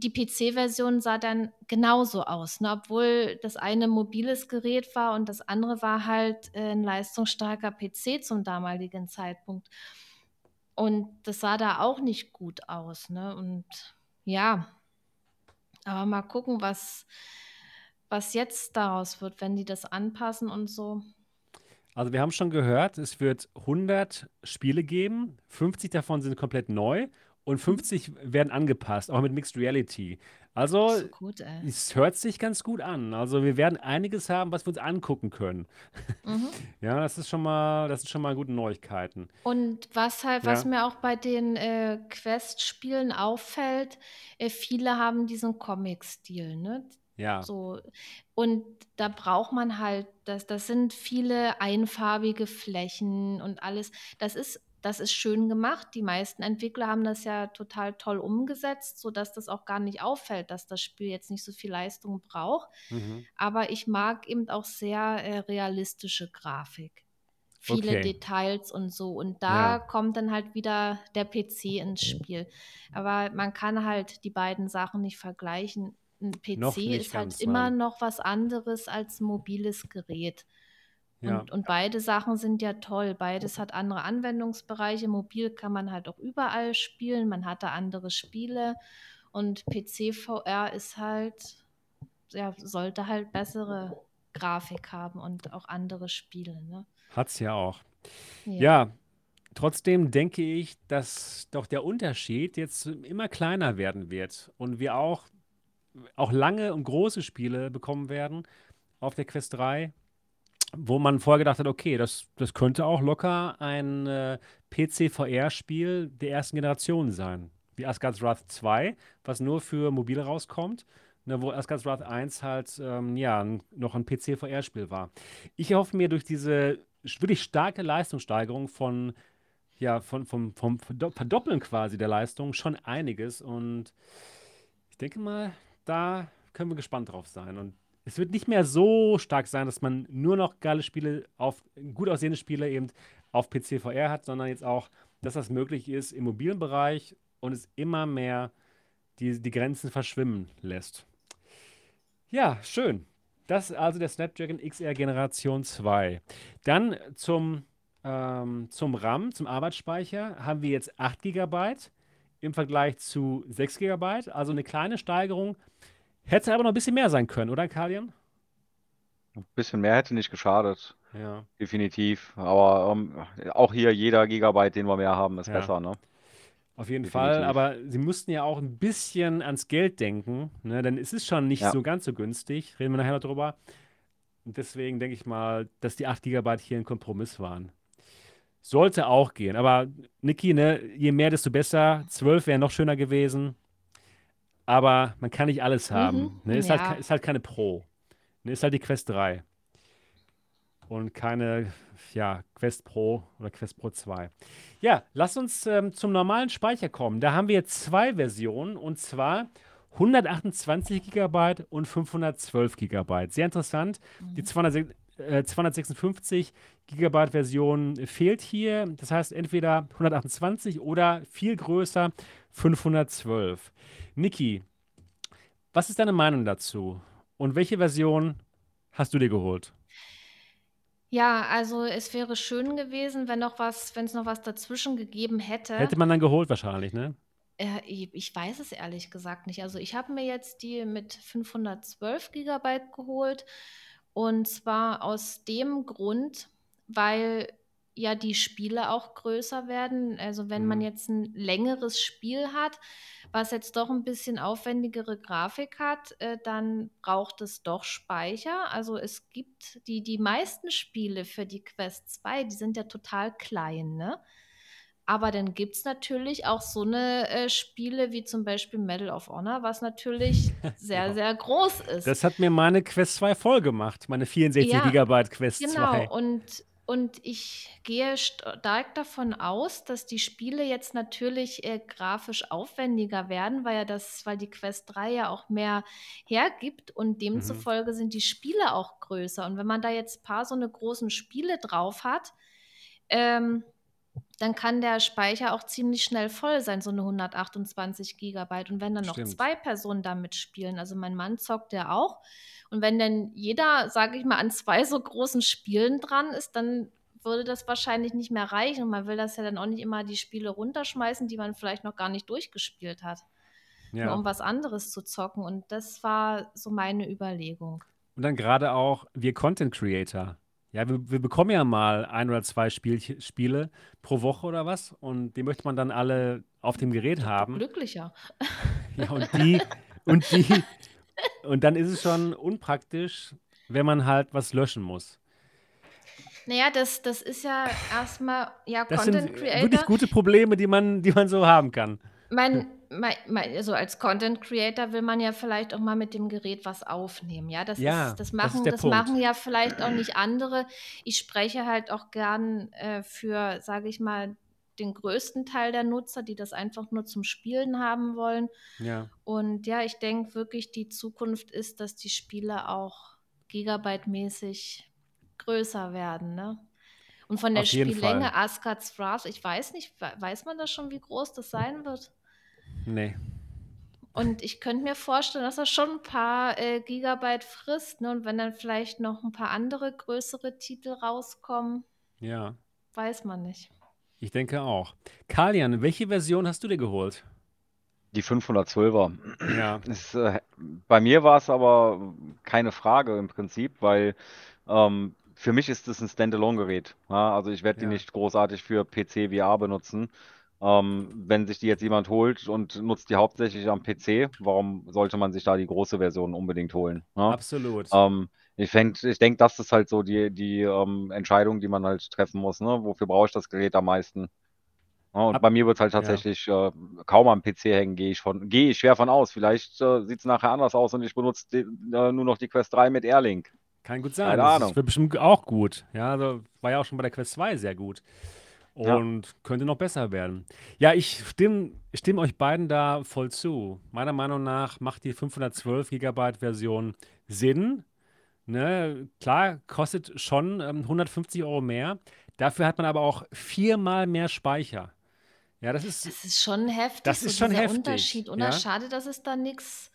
die PC-Version sah dann genauso aus, ne? obwohl das eine mobiles Gerät war und das andere war halt äh, ein leistungsstarker PC zum damaligen Zeitpunkt. Und das sah da auch nicht gut aus. Ne? Und ja, Aber mal gucken, was, was jetzt daraus wird, wenn die das anpassen und so. Also wir haben schon gehört, es wird 100 Spiele geben, 50 davon sind komplett neu und 50 werden angepasst, auch mit Mixed Reality. Also So gut, es hört sich ganz gut an. Also wir werden einiges haben, was wir uns angucken können. Mhm. Ja, das ist schon mal, das sind schon mal gute Neuigkeiten. Und was halt, was Ja. mir auch bei den äh, Quest-Spielen auffällt, äh, viele haben diesen Comic-Stil, ne? Ja, So, und da braucht man halt, das, das sind viele einfarbige Flächen und alles. Das ist, das ist schön gemacht. Die meisten Entwickler haben das ja total toll umgesetzt, sodass das auch gar nicht auffällt, dass das Spiel jetzt nicht so viel Leistung braucht. mhm. Aber ich mag eben auch sehr äh, realistische Grafik. Viele Okay. Details und so. Und da Ja. kommt dann halt wieder der PC ins Spiel. Aber man kann halt die beiden Sachen nicht vergleichen. Ein PC ist halt immer noch was anderes als ein mobiles Gerät. Ja. Und, und beide Sachen sind ja toll. Beides hat andere Anwendungsbereiche. Mobil kann man halt auch überall spielen. Man hat da andere Spiele. Und PC-VR ist halt, ja, sollte halt bessere Grafik haben und auch andere Spiele. Ne? Hat's ja auch. Ja. Ja, trotzdem denke ich, dass doch der Unterschied jetzt immer kleiner werden wird und wir auch, auch lange und große Spiele bekommen werden auf der Quest 3, wo man vorher gedacht hat, okay, das, das könnte auch locker ein äh, PC-VR-Spiel der ersten Generation sein. Wie Asgard's Wrath 2, was nur für Mobile rauskommt, ne, wo Asgard's Wrath 1 halt ähm, ja, noch ein PC-VR-Spiel war. Ich erhoffe mir durch diese wirklich starke Leistungssteigerung von, ja, von, vom, vom Verdo- Verdoppeln quasi der Leistung schon einiges und ich denke mal, da können wir gespannt drauf sein. Und es wird nicht mehr so stark sein, dass man nur noch geile Spiele auf, gut aussehende Spiele eben auf PC VR hat, sondern jetzt auch, dass das möglich ist im mobilen Bereich und es immer mehr die, die Grenzen verschwimmen lässt. Ja, schön. Das ist also der Snapdragon XR Generation 2. Dann zum, ähm, zum RAM, zum Arbeitsspeicher, haben wir jetzt 8 GB im Vergleich zu 6 GB. Also eine kleine Steigerung. Hätte aber noch ein bisschen mehr sein können, oder, Kalian? Ein bisschen mehr hätte nicht geschadet, Ja. definitiv. Aber ähm, auch hier jeder Gigabyte, den wir mehr haben, ist Ja. besser, ne? Auf jeden Fall, Definitiv. aber sie mussten ja auch ein bisschen ans Geld denken, ne? denn es ist schon nicht Ja. so ganz so günstig. Reden wir nachher noch drüber. Und deswegen denke ich mal, dass die 8 GB hier ein Kompromiss waren. Sollte auch gehen, aber Niki, ne, je mehr, desto besser. 12 wäre noch schöner gewesen. Aber man kann nicht alles haben. Mhm, Ne? Ist, halt, ja. ke- ist halt keine Pro. Ne? Ist halt die Quest 3. Und keine, ja, Quest Pro oder Quest Pro 2. Ja, lass uns ähm, zum normalen Speicher kommen. Da haben wir jetzt zwei Versionen und zwar 128 GB und 512 GB. Sehr interessant. Die 200, äh, 256 GB Version fehlt hier. Das heißt entweder 128 oder viel größer 512. Niki, was ist deine Meinung dazu? Und welche Version hast du dir geholt? Ja, also es wäre schön gewesen, wenn noch was, wenn es noch was dazwischen gegeben hätte. Hätte man dann geholt wahrscheinlich, ne? Äh, ich ich weiß es ehrlich gesagt nicht. Also ich habe mir jetzt die mit 512 Gigabyte geholt und zwar aus dem Grund, weil ja die Spiele auch größer werden. Also wenn man Mhm. jetzt ein längeres Spiel hat, was jetzt doch ein bisschen aufwendigere Grafik hat, äh, dann braucht es doch Speicher. Also es gibt die, die meisten Spiele für die Quest 2, die sind ja total klein, ne? Aber dann gibt es natürlich auch so eine äh, Spiele wie zum Beispiel Medal of Honor, was natürlich sehr, Ja. sehr groß ist. Das hat mir meine Quest 2 voll gemacht, meine 64 Ja, Gigabyte Quest Genau, 2. und, und ich gehe stark davon aus, dass die Spiele jetzt natürlich äh, grafisch aufwendiger werden, weil ja das, weil die Quest 3 ja auch mehr hergibt und Mhm. demzufolge sind die Spiele auch größer. Und wenn man da jetzt ein paar so eine großen Spiele drauf hat, ähm, dann kann der Speicher auch ziemlich schnell voll sein, so eine 128 Gigabyte. Und wenn dann noch Stimmt. zwei Personen damit spielen, also mein Mann zockt ja auch, und wenn dann jeder, sage ich mal, an zwei so großen Spielen dran ist, dann würde das wahrscheinlich nicht mehr reichen. Und man will das ja dann auch nicht immer die Spiele runterschmeißen, die man vielleicht noch gar nicht durchgespielt hat. nur Ja. um was anderes zu zocken. Und das war so meine Überlegung. Und dann gerade auch wir Content Creator. Ja, wir, wir bekommen ja mal ein oder zwei Spiel, Spiele pro Woche oder was und die möchte man dann alle auf dem Gerät haben. Glücklicher. Ja, und die, und die, und dann ist es schon unpraktisch, wenn man halt was löschen muss. Naja, das, das ist ja erstmal, ja, Das Content sind Creator. wirklich gute Probleme, die man, die man so haben kann. Man, man, man, also als Content Creator will man ja vielleicht auch mal mit dem Gerät was aufnehmen. Ja, das, Ja, ist, das, das machen, das Punkt. machen ja vielleicht auch nicht andere. Ich spreche halt auch gern äh, für, sage ich mal, den größten Teil der Nutzer, die das einfach nur zum Spielen haben wollen. Ja, Und ja, ich denke wirklich, die Zukunft ist, dass die Spiele auch gigabyte-mäßig größer werden. Ne? Und von der Spiellänge. Asgard's Wrath, ich weiß nicht, we- weiß man das schon, wie groß das sein wird? Nee. Und ich könnte mir vorstellen, dass das schon ein paar äh, Gigabyte frisst. Ne? Und wenn dann vielleicht noch ein paar andere größere Titel rauskommen, Ja, weiß man nicht. ich denke auch. Kalian, welche Version hast du dir geholt? Die 512er. Ja, Ist, äh, bei mir war es aber keine Frage im Prinzip, weil ähm, für mich ist es ein Standalone-Gerät. Ja? Also ich werde die Ja. nicht großartig für PC VR benutzen. Ähm, wenn sich die jetzt jemand holt und nutzt die hauptsächlich am PC, warum sollte man sich da die große Version unbedingt holen? Ja? absolut. Ähm, ich ich denke, das ist halt so die, die ähm, Entscheidung, die man halt treffen muss. Ne? Wofür brauche ich das Gerät am meisten? Ja, und Ab- bei mir wird es halt ja. tatsächlich äh, kaum am PC hängen, gehe ich von, gehe ich schwer von aus. Vielleicht äh, sieht es nachher anders aus und ich benutze die, äh, nur noch die Quest 3 mit Airlink. Kann gut sein. Keine das Ahnung. wird bestimmt auch gut. Ja, also war ja auch schon bei der Quest 2 sehr gut. Ja. Und könnte noch besser werden. Ja, ich stimme stimm euch beiden da voll zu. Meiner Meinung nach macht die 512 Gigabyte Version Sinn. Ne? Klar, kostet schon ähm, 150 Euro mehr. Dafür hat man aber auch viermal mehr Speicher. Ja, das ist, Das ist schon heftig, Das so ist schon dieser heftig, Unterschied. Oder ja. schade, dass es da nichts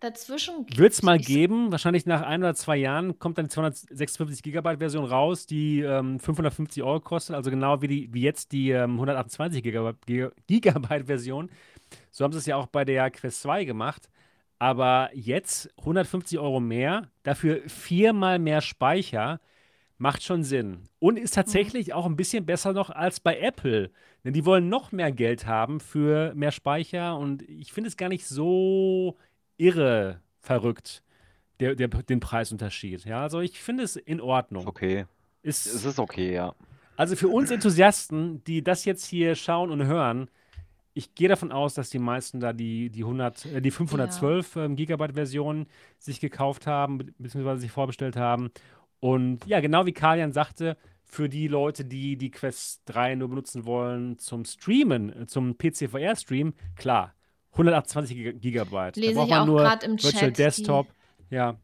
dazwischen. Wird es mal geben, wahrscheinlich nach ein oder zwei Jahren kommt dann die 256 Gigabyte Version raus, die ähm, 550 Euro kostet, also genau wie, die, wie jetzt die ähm, 128 Gigabyte, Giga- Gigabyte Version. So haben sie es ja auch bei der Quest 2 gemacht. Aber jetzt 150 Euro mehr, dafür viermal mehr Speicher, macht schon Sinn. Und ist tatsächlich auch ein bisschen besser noch als bei Apple. Denn die wollen noch mehr Geld haben für mehr Speicher. Und ich finde es gar nicht so irre verrückt, der, der, den Preisunterschied. Ja, also ich finde es in Ordnung. Okay. Ist, Es ist okay, ja. also für uns Enthusiasten, die das jetzt hier schauen und hören, ich gehe davon aus, dass die meisten da die, die, 100, äh, die 512 ähm, Gigabyte Version sich gekauft haben, be- beziehungsweise sich vorbestellt haben. Und ja, genau wie Kalian sagte, für die Leute, die die Quest 3 nur benutzen wollen zum Streamen, äh, zum PC-VR-Stream, klar, 128 Giga- Gigabyte. Da Lese braucht ich man auch nur Virtual Chat, Desktop. Ja,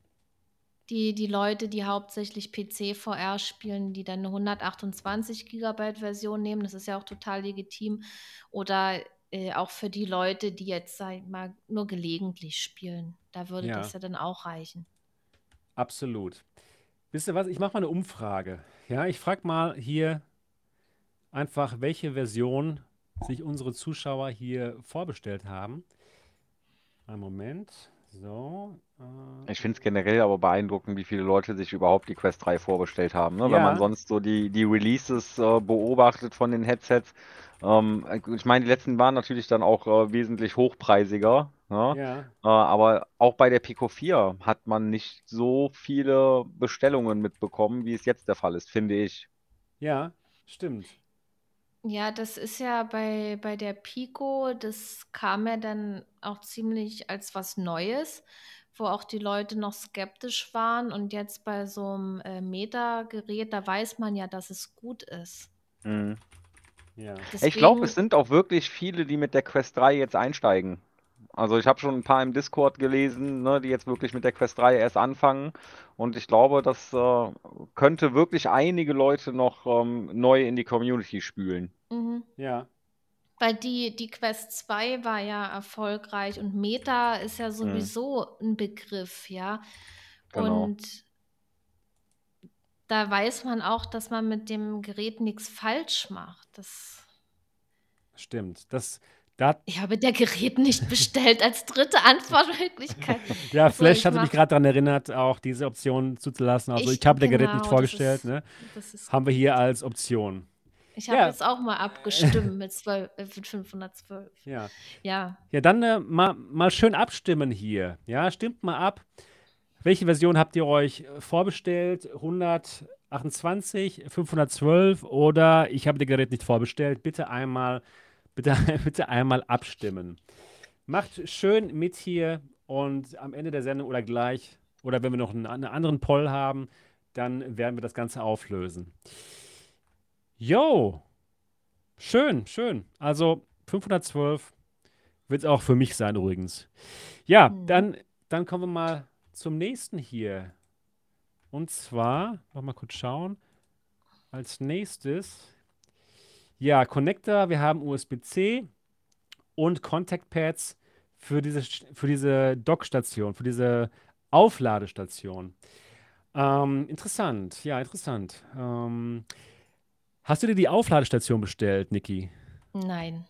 Die, die Leute, die hauptsächlich PC-VR spielen, die dann eine 128 Gigabyte Version nehmen, das ist ja auch total legitim. Oder äh, auch für die Leute, die jetzt, sag ich mal, nur gelegentlich spielen. Da würde Ja. das ja dann auch reichen. Absolut. Wisst ihr was? Ich mache mal eine Umfrage. Ja, ich frage mal hier einfach, welche Version sich unsere Zuschauer hier vorbestellt haben. Einen Moment. So. Äh, Ich finde es generell aber beeindruckend, wie viele Leute sich überhaupt die Quest 3 vorbestellt haben. Ne? Wenn Ja. man sonst so die, die Releases äh, beobachtet von den Headsets. Ähm, ich meine, die letzten waren natürlich dann auch äh, wesentlich hochpreisiger. Ne? ja, Äh, aber auch bei der Pico 4 hat man nicht so viele Bestellungen mitbekommen, wie es jetzt der Fall ist, finde ich. ja, stimmt. Ja, das ist ja bei, bei der Pico, das kam ja dann auch ziemlich als was Neues, wo auch die Leute noch skeptisch waren. Und jetzt bei so einem äh, Meta-Gerät, da weiß man ja, dass es gut ist. Mhm. Ja. Ich glaube, Deswegen- es sind auch wirklich viele, die mit der Quest 3 jetzt einsteigen. Also ich habe schon ein paar im Discord gelesen, ne, die jetzt wirklich mit der Quest 3 erst anfangen. Und ich glaube, das äh, könnte wirklich einige Leute noch ähm, neu in die Community spülen. Mhm. Ja, Weil die, die Quest 2 war ja erfolgreich und Meta ist ja sowieso ein Begriff, ja. Genau. Und da weiß man auch, dass man mit dem Gerät nichts falsch macht. Das, stimmt. Das, Da, Ich habe der Gerät nicht bestellt als dritte Antwortmöglichkeit. ja, Flash hatte mich gerade daran erinnert, auch diese Option zuzulassen. Also ich, Ich- habe der Gerät genau, nicht vorgestellt, ist- ne? Haben wir hier als Option. Ich habe Ja. jetzt auch mal abgestimmt mit, 12, äh, mit 512. Ja. Ja, Ja, dann äh, mal, mal schön abstimmen hier. Ja, stimmt mal ab. Welche Version habt ihr euch äh, vorbestellt? 128, 512 oder ich habe das Gerät nicht vorbestellt? Bitte einmal, bitte, bitte einmal abstimmen. Macht schön mit hier und am Ende der Sendung oder gleich oder wenn wir noch einen, einen anderen Poll haben, dann werden wir das Ganze auflösen. Yo, schön, schön. Also 512 wird es auch für mich sein übrigens. Ja, Mhm. dann, dann kommen wir mal zum nächsten hier. Und zwar, noch mal kurz schauen. Als nächstes, ja, Connector, wir haben USB-C und Contact Pads für diese, für diese Dockstation, für diese Aufladestation. Ähm, interessant, ja, interessant. Ähm, hast du dir die Aufladestation bestellt, Niki? nein.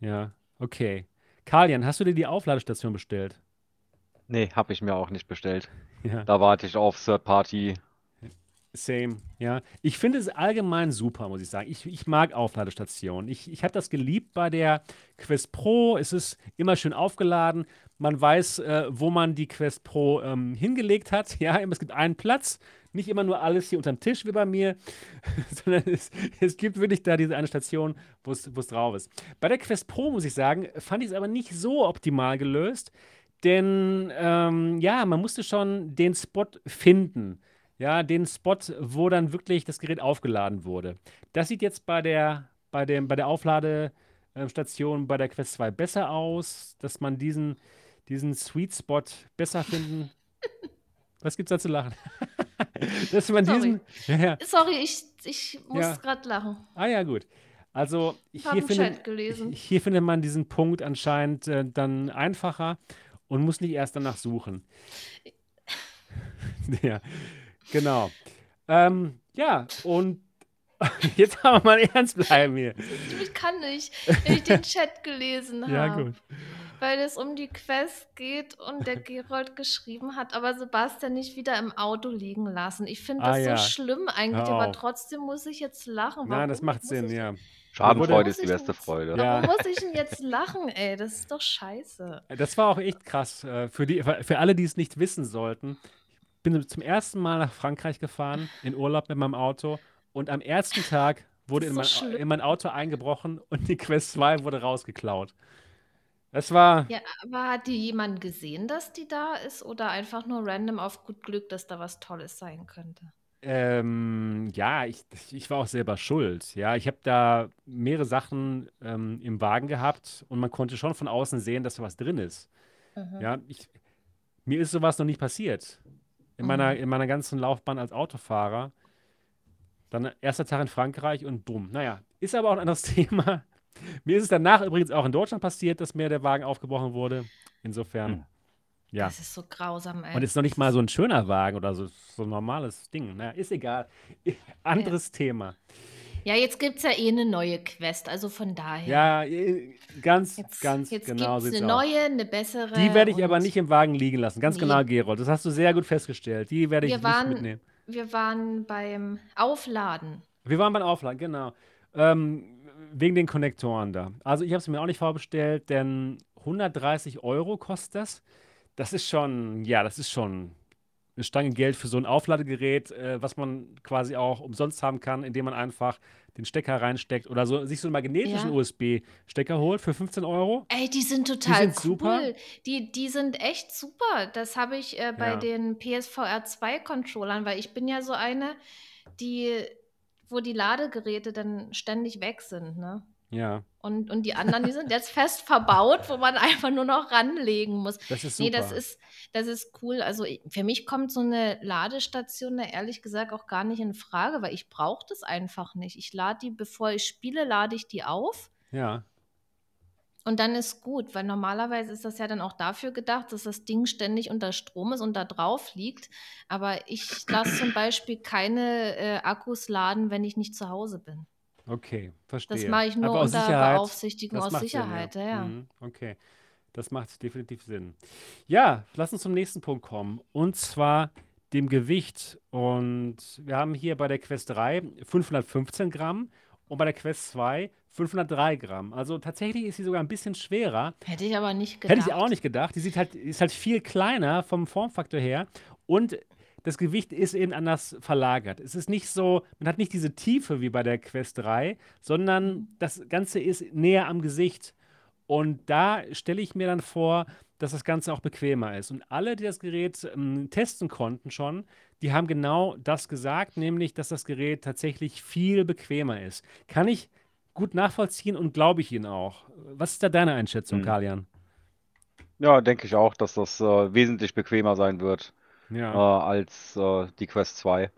Ja, okay. Kalian, hast du dir die Aufladestation bestellt? Nee, habe ich mir auch nicht bestellt. Ja, Da warte ich auf Third Party. same. Ja, ich finde es allgemein super, muss ich sagen. Ich, ich mag Aufladestationen. Ich, ich habe das geliebt bei der Quest Pro. Es ist immer schön aufgeladen. Man weiß, äh, wo man die Quest Pro ähm, hingelegt hat. Ja, es gibt einen Platz. Nicht immer nur alles hier unterm Tisch wie bei mir, sondern es, es gibt wirklich da diese eine Station, wo es drauf ist. Bei der Quest Pro, muss ich sagen, fand ich es aber nicht so optimal gelöst. Denn ähm, ja, man musste schon den Spot finden. Ja, den Spot, wo dann wirklich das Gerät aufgeladen wurde. Das sieht jetzt bei der, bei dem, bei der Aufladestation bei der Quest 2 besser aus, dass man diesen, diesen Sweet Spot besser finden. Was gibt's da zu lachen? dass man Sorry. diesen. Ja, ja. Sorry, ich, ich muss Ja. gerade lachen. Ah ja, gut. Also hier findet, hier findet man diesen Punkt anscheinend äh, dann einfacher und muss nicht erst danach suchen. ja, genau. Ähm, ja, und jetzt haben wir mal ernst bleiben hier. Ich kann nicht, wenn ich den Chat gelesen habe. Ja, gut. Weil es um die Quest geht und der Gerold geschrieben hat, aber Sebastian nicht wieder im Auto liegen lassen. Ich finde Ah, das ja. so schlimm eigentlich, Hör aber auf. trotzdem muss ich jetzt lachen. Nein, das Warum macht Sinn, ja. Schadenfreude ist die beste Freude. Ja. Warum muss ich denn jetzt lachen, ey? Das ist doch scheiße. Das war auch echt krass. äh, Für, die, für alle, die es nicht wissen sollten. Ich bin zum ersten Mal nach Frankreich gefahren, in Urlaub mit meinem Auto. Und am ersten Tag wurde in mein, so in mein Auto eingebrochen und die Quest 2 wurde rausgeklaut. Das war, Ja, aber hat die jemand gesehen, dass die da ist oder einfach nur random auf gut Glück, dass da was Tolles sein könnte? ähm, ja, ich, ich war auch selber schuld. Ja, ich habe da mehrere Sachen ähm, im Wagen gehabt und man konnte schon von außen sehen, dass da was drin ist. Mhm. Ja, ich, mir ist sowas noch nicht passiert. In meiner, Mhm. in meiner ganzen Laufbahn als Autofahrer. Dann erster Tag in Frankreich und bumm. Naja, ist aber auch ein anderes Thema. Mir ist es danach übrigens auch in Deutschland passiert, dass mir der Wagen aufgebrochen wurde. Insofern, Hm. ja. Das ist so grausam, ey. Und ist noch nicht mal so ein schöner Wagen oder so, so ein normales Ding. Naja, ist egal. Anderes Thema. Ja, jetzt gibt es ja eh eine neue Quest, also von daher. Ja, ganz, Jetzt, ganz jetzt genau gibt es sieht's eine neue, eine bessere. Die werde ich aber nicht im Wagen liegen lassen. Ganz Nee. genau, Gerold. Das hast du sehr gut festgestellt. Die werde ich Wir nicht waren- mitnehmen. Wir waren beim Aufladen. Wir waren beim Aufladen, genau. Ähm, wegen den Konnektoren da. Also ich habe es mir auch nicht vorbestellt, denn 130 Euro kostet das. Das ist schon, ja, das ist schon eine Stange Geld für so ein Aufladegerät, äh, was man quasi auch umsonst haben kann, indem man einfach den Stecker reinsteckt oder so, sich so einen magnetischen Ja. USB-Stecker holt für 15 Euro. Ey, die sind total sind cool. super. Die, die sind echt super. Das habe ich äh, bei Ja. den PSVR 2 Controllern, weil ich bin ja so eine, die, wo die Ladegeräte dann ständig weg sind, ne? Ja, Und, und die anderen, die sind jetzt fest verbaut, wo man einfach nur noch ranlegen muss. das ist Nee, super. das ist, das ist cool. Also für mich kommt so eine Ladestation da ehrlich gesagt auch gar nicht in Frage, weil ich brauche das einfach nicht. Ich lade die, bevor ich spiele, lade ich die auf ja, und dann ist gut, weil normalerweise ist das ja dann auch dafür gedacht, dass das Ding ständig unter Strom ist und da drauf liegt. Aber ich lasse zum Beispiel keine äh, Akkus laden, wenn ich nicht zu Hause bin. Okay, Das verstehe. mache ich nur unter Sicherheit. Beaufsichtigung Das aus macht Sinn. Sicherheit, ja, ja. Mhm, okay. Das macht definitiv Sinn. Ja, lass uns zum nächsten Punkt kommen. Und zwar dem Gewicht. Und wir haben hier bei der Quest 3 515 Gramm und bei der Quest 2 503 Gramm. Also tatsächlich ist sie sogar ein bisschen schwerer. Hätte ich aber nicht Hätte ich auch gedacht. nicht gedacht. Die sieht halt, ist halt viel kleiner vom Formfaktor her. Und das Gewicht ist eben anders verlagert. Es ist nicht so, man hat nicht diese Tiefe wie bei der Quest 3, sondern das Ganze ist näher am Gesicht. Und da stelle ich mir dann vor, dass das Ganze auch bequemer ist. Und alle, die das Gerät ähm, testen konnten schon, die haben genau das gesagt, nämlich, dass das Gerät tatsächlich viel bequemer ist. Kann ich gut nachvollziehen und glaube ich Ihnen auch. Was ist da deine Einschätzung, Hm. Kalian? Ja, denke ich auch, dass das äh, wesentlich bequemer sein wird äh, Ja, als äh, die Quest 2.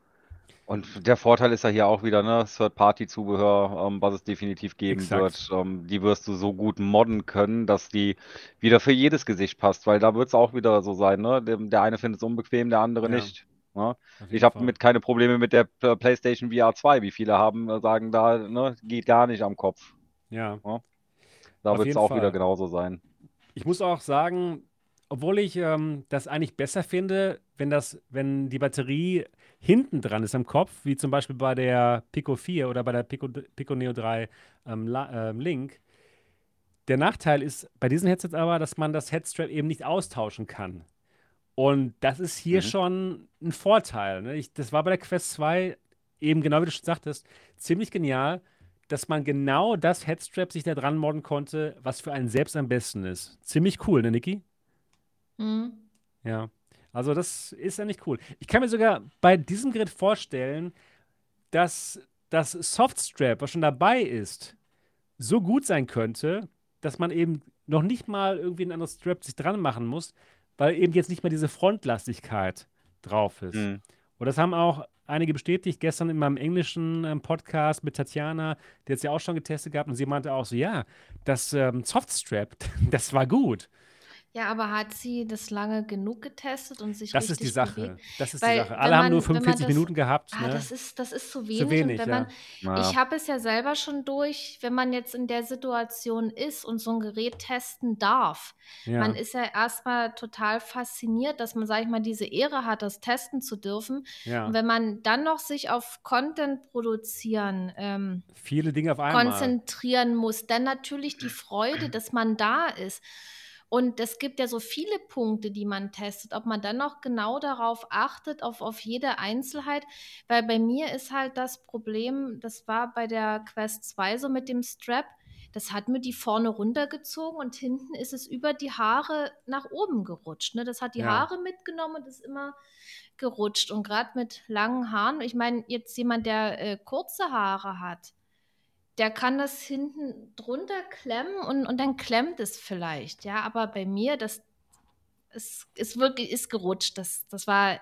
Und der Vorteil ist ja hier auch wieder, ne, Third-Party-Zubehör, ähm, was es definitiv geben exakt. wird. Ähm, die wirst du so gut modden können, dass die wieder für jedes Gesicht passt, weil da wird es auch wieder so sein, ne? Der, der eine findet es unbequem, der andere Ja, nicht. Ne? Ich habe mit keine Probleme mit der äh, PlayStation VR 2, wie viele haben, äh, sagen da, ne, geht gar nicht am Kopf. Ja, Ne? Da wird es auch wieder Fall. genauso sein. Ich muss auch sagen, obwohl ich ähm, das eigentlich besser finde, wenn das, wenn die Batterie hinten dran ist am Kopf, wie zum Beispiel bei der Pico 4 oder bei der Pico, Pico Neo 3 ähm, La- ähm, Link. Der Nachteil ist bei diesen Headsets aber, dass man das Headstrap eben nicht austauschen kann. Und das ist hier Mhm. schon ein Vorteil. Ne? Ich, das war bei der Quest 2 eben genau wie du schon sagtest, ziemlich genial, dass man genau das Headstrap sich da dran modden konnte, was für einen selbst am besten ist. Ziemlich cool, ne, Niki? Hm. Ja. Also das ist ja nicht cool. Ich kann mir sogar bei diesem Gerät vorstellen, dass das Softstrap, was schon dabei ist, so gut sein könnte, dass man eben noch nicht mal irgendwie ein anderes Strap sich dran machen muss, weil eben jetzt nicht mehr diese Frontlastigkeit drauf ist. Mhm. Und das haben auch einige bestätigt. Gestern in meinem englischen ähm, Podcast mit Tatjana, die hat es ja auch schon getestet gehabt und sie meinte auch so, ja, das ähm, Softstrap, das war gut. Ja, aber hat sie das lange genug getestet und sich Das ist die richtig Sache. bewegt? Das ist die Weil Sache. wenn Alle haben nur man, wenn man 45 das, Minuten gehabt, ah, ne? das ist, das ist zu Zu wenig. Und wenig, wenn ja. man, Ja. ich habe es ja selber schon durch, wenn man jetzt in der Situation ist und so ein Gerät testen darf. Man Ja, ist ja erstmal total fasziniert, dass man, sag ich mal, diese Ehre hat, das testen zu dürfen. Und wenn man dann noch sich auf Content produzieren ähm, Viele Dinge auf einmal. konzentrieren muss, dann natürlich die Freude, dass man da ist. Und es gibt ja so viele Punkte, die man testet, ob man dann noch genau darauf achtet, auf, auf jede Einzelheit. Weil bei mir ist halt das Problem, das war bei der Quest 2 so mit dem Strap, das hat mir die vorne runtergezogen und hinten ist es über die Haare nach oben gerutscht. Ne? Das hat die Ja, Haare mitgenommen und ist immer gerutscht. Und gerade mit langen Haaren, ich meine, jetzt jemand, der äh, kurze Haare hat, der kann das hinten drunter klemmen und, und dann klemmt es vielleicht. Ja, aber bei mir, das ist, ist wirklich ist gerutscht. Das, das war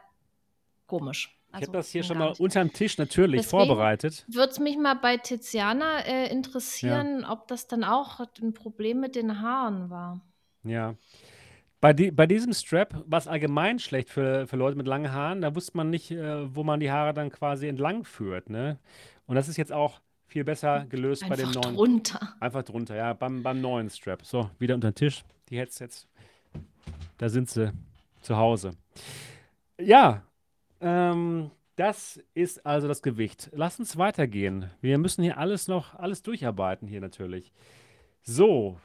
komisch. ich habe Also das hier schon mal nicht. unterm Tisch natürlich Deswegen vorbereitet. würde es mich mal bei Tiziana äh, Ja, interessieren, ob das dann auch ein Problem mit den Haaren war. ja. Bei, die, bei diesem Strap war es allgemein schlecht für, für Leute mit langen Haaren. Da wusste man nicht, äh, wo man die Haare dann quasi entlang führt, ne? Und das ist jetzt auch viel besser gelöst bei dem Einfach neuen. drunter. Einfach drunter, ja, beim, beim neuen Strap. So, wieder unter den Tisch. Die Headsets, da sind sie zu Hause. Ja, ähm, das ist also das Gewicht. Lass uns weitergehen. Wir müssen hier alles noch, alles durcharbeiten hier natürlich. So,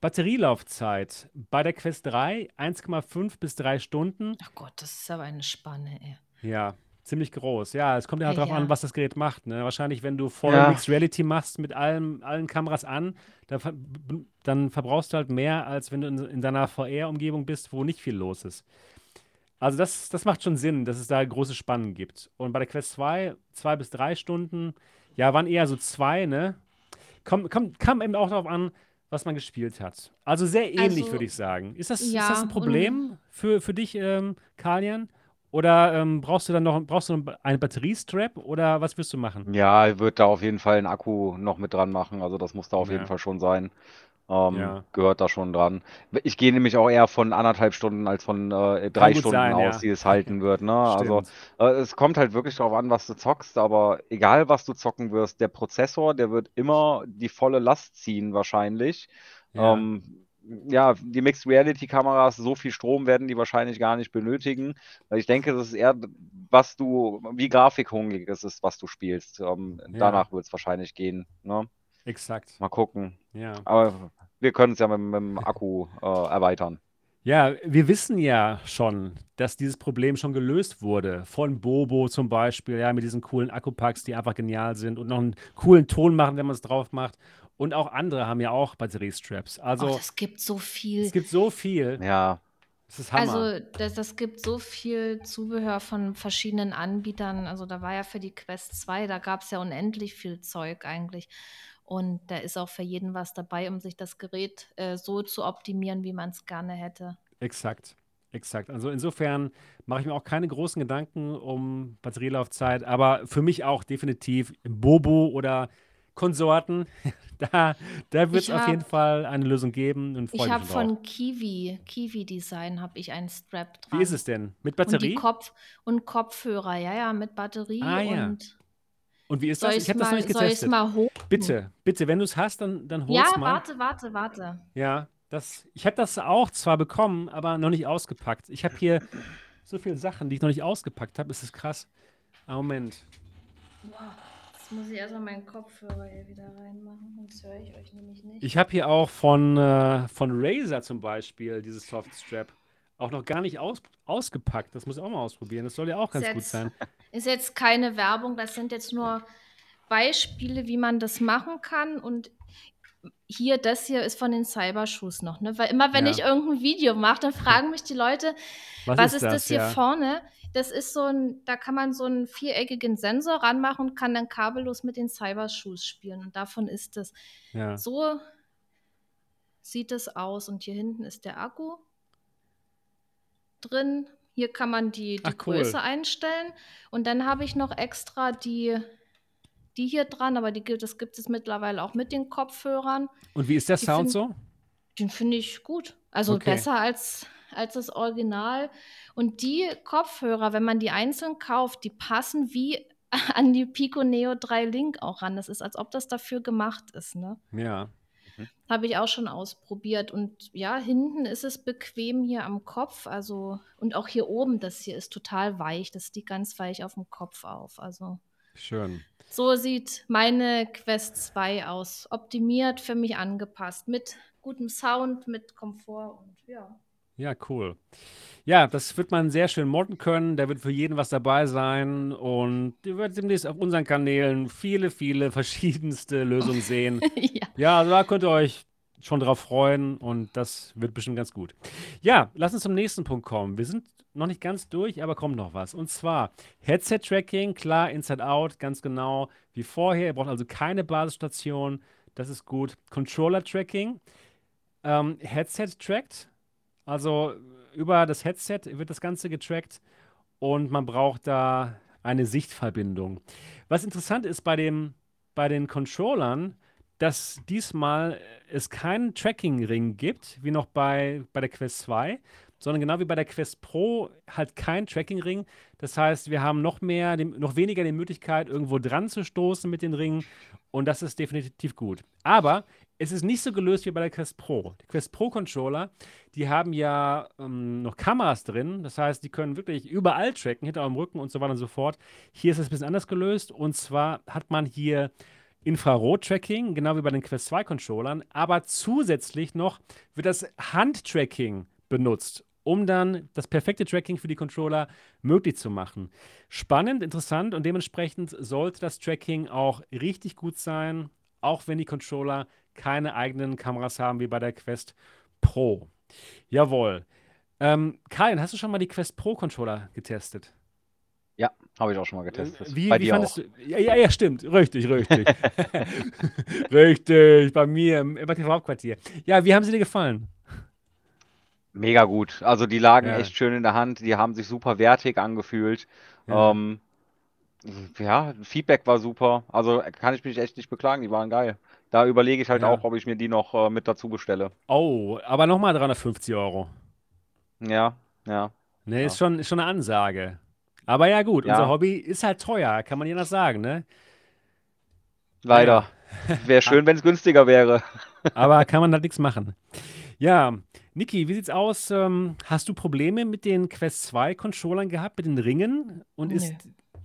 Batterielaufzeit bei der Quest 3 1,5 bis 3 Stunden. Ach Gott, das ist aber eine Spanne, ey. Ja, ziemlich groß. Ja, es kommt ja Ja, darauf an, ja. was das Gerät macht. Ne? Wahrscheinlich, wenn du voll Ja. Mixed Reality machst mit allem, allen Kameras an, dann, dann verbrauchst du halt mehr, als wenn du in, in deiner VR-Umgebung bist, wo nicht viel los ist. Also das, das macht schon Sinn, dass es da große Spannen gibt. Und bei der Quest 2, zwei bis drei Stunden, ja, waren eher so zwei, ne? Kommt komm, kam eben auch darauf an, was man gespielt hat. Also sehr ähnlich, würde Also, ich sagen. Ist das, ist das ja, ein Problem für, für dich, ähm, Kalian? Oder ähm, brauchst du dann noch brauchst du einen Batteriestrap oder was wirst du machen? Ja, ich würde da auf jeden Fall einen Akku noch mit dran machen. Also das muss da auf jeden Ja, Fall schon sein. ähm, Ja. gehört da schon dran. Ich gehe nämlich auch eher von anderthalb Stunden als von äh, drei Stunden sein, aus, ja. die es halten wird. Ne? Also äh, es kommt halt wirklich darauf an, was du zockst, aber egal was du zocken wirst, der Prozessor, der wird immer die volle Last ziehen wahrscheinlich. Ja. Ähm, ja, die Mixed Reality Kameras, so viel Strom werden die wahrscheinlich gar nicht benötigen. Weil ich denke, das ist eher, was du, wie grafikhungrig es ist, was du spielst. Ähm, Ja. danach wird es wahrscheinlich gehen. Ne? Exakt. Mal gucken. Ja. Aber wir können es ja mit, mit dem Akku äh, erweitern. Ja, wir wissen ja schon, dass dieses Problem schon gelöst wurde. Von Bobo zum Beispiel, ja, mit diesen coolen Akkupacks, die einfach genial sind und noch einen coolen Ton machen, wenn man es drauf macht. Und auch andere haben ja auch Batteriestraps. Oh, Also das gibt so viel. es gibt so viel. Ja, Das ist Hammer. Also, das, das gibt so viel Zubehör von verschiedenen Anbietern. Also, da war ja für die Quest 2, da gab es ja unendlich viel Zeug eigentlich. Und da ist auch für jeden was dabei, um sich das Gerät äh, so zu optimieren, wie man es gerne hätte. Exakt, exakt. Also insofern mache ich mir auch keine großen Gedanken um Batterielaufzeit, aber für mich auch definitiv Bobo oder Konsorten. Da, da wird es auf jeden Fall eine Lösung geben und Ich habe von Kiwi, Kiwi Design, habe ich einen Strap dran. Wie ist es denn? Mit Und Batterie? Kopf und Kopfhörer, ja, ja, mit Batterie Ah, ja. und Und wie ist soll das? ich habe das noch nicht soll getestet. mal hoch? Bitte, bitte, wenn du es hast, dann, dann hol's Ja, mal. warte, warte, warte. Ja, das, ich habe das auch zwar bekommen, aber noch nicht ausgepackt. Ich habe hier so viele Sachen, die ich noch nicht ausgepackt habe. Es ist krass. Ah, Moment. Jetzt muss ich erstmal meinen Kopfhörer hier wieder reinmachen, sonst höre ich euch nämlich nicht. Ich habe hier auch von, äh, von Razer zum Beispiel dieses Softstrap auch noch gar nicht aus, ausgepackt. Das muss ich auch mal ausprobieren. Das soll ja auch ganz gut Jetzt- sein. Ist jetzt keine Werbung, das sind jetzt nur Beispiele, wie man das machen kann. Und hier, das hier ist von den Cybershoes noch, ne? Weil immer, wenn Ja. ich irgendein Video mache, dann fragen mich die Leute, Was, was, ist das, hier ja? vorne? Das ist so ein, da kann man so einen viereckigen Sensor ranmachen und kann dann kabellos mit den Cybershoes spielen. Und davon ist es. Ja. So sieht es aus. Und hier hinten ist der Akku drin. Hier kann man die, die Ach, cool. Größe einstellen. Und dann habe ich noch extra die, die hier dran, aber die, gibt- das gibt es mittlerweile auch mit den Kopfhörern. Und wie ist der Die Sound find- so? Den finde ich gut. Also Okay. besser als, als das Original. Und die Kopfhörer, wenn man die einzeln kauft, die passen wie an die Pico Neo 3 Link auch ran. Das ist, als ob das dafür gemacht ist, ne? Ja. Habe ich auch schon ausprobiert. Und ja, hinten ist es bequem hier am Kopf. Also, und auch hier oben, das hier ist total weich. Das liegt ganz weich auf dem Kopf auf. Also, Schön. so sieht meine Quest 2 aus. Optimiert, für mich angepasst. Mit gutem Sound, mit Komfort und ja. Ja, cool. Ja, das wird man sehr schön modden können. Da wird für jeden was dabei sein. Und ihr werdet demnächst auf unseren Kanälen viele, viele verschiedenste Lösungen sehen. ja. Ja, also da könnt ihr euch schon drauf freuen und das wird bestimmt ganz gut. Ja, lass uns zum nächsten Punkt kommen. Wir sind noch nicht ganz durch, aber kommt noch was. Und zwar Headset-Tracking, klar, Inside-Out, ganz genau wie vorher. Ihr braucht also keine Basisstation, das ist gut. Controller-Tracking, ähm, Headset-Tracked, also über das Headset wird das Ganze getrackt und man braucht da eine Sichtverbindung. Was interessant ist bei dem, bei den Controllern, dass diesmal es keinen Tracking-Ring gibt, wie noch bei, bei der Quest 2, sondern genau wie bei der Quest Pro halt kein Tracking-Ring. Das heißt, wir haben noch mehr, noch weniger die Möglichkeit, irgendwo dran zu stoßen mit den Ringen und das ist definitiv gut. Aber es ist nicht so gelöst wie bei der Quest Pro. Die Quest Pro Controller, die haben ja ähm, noch Kameras drin, das heißt, die können wirklich überall tracken, hinter eurem Rücken und so weiter und so fort. Hier ist es ein bisschen anders gelöst und zwar hat man hier Infrarot-Tracking, genau wie bei den Quest 2 Controllern, aber zusätzlich noch wird das Handtracking benutzt, um dann das perfekte Tracking für die Controller möglich zu machen. Spannend, interessant und dementsprechend sollte das Tracking auch richtig gut sein, auch wenn die Controller keine eigenen Kameras haben wie bei der Quest Pro. Jawohl. Ähm, Karin, hast du schon mal die Quest Pro Controller getestet? Ja, habe ich auch schon mal getestet. Wie, Bei wie dir fandest auch. du? Ja, ja, ja, stimmt. Richtig, richtig. richtig, bei mir im im Hauptquartier. Ja, wie haben sie dir gefallen? Mega gut. Also die lagen Ja. echt schön in der Hand, die haben sich super wertig angefühlt. Ja. Ähm, Ja, Feedback war super. Also kann ich mich echt nicht beklagen, die waren geil. Da überlege ich halt Ja. auch, ob ich mir die noch äh, mit dazu bestelle. Oh, aber nochmal 350 Euro. Ja, ja, Ne, ist ja. schon, ist schon eine Ansage. Aber ja, gut, unser Ja, Hobby ist halt teuer, kann man ja anders sagen, ne? Leider. Wäre schön, wenn es günstiger wäre. aber kann man da nichts machen. Ja, Niki, wie sieht's aus? Ähm, hast du Probleme mit den Quest 2 Controllern gehabt, mit den Ringen? Und ist.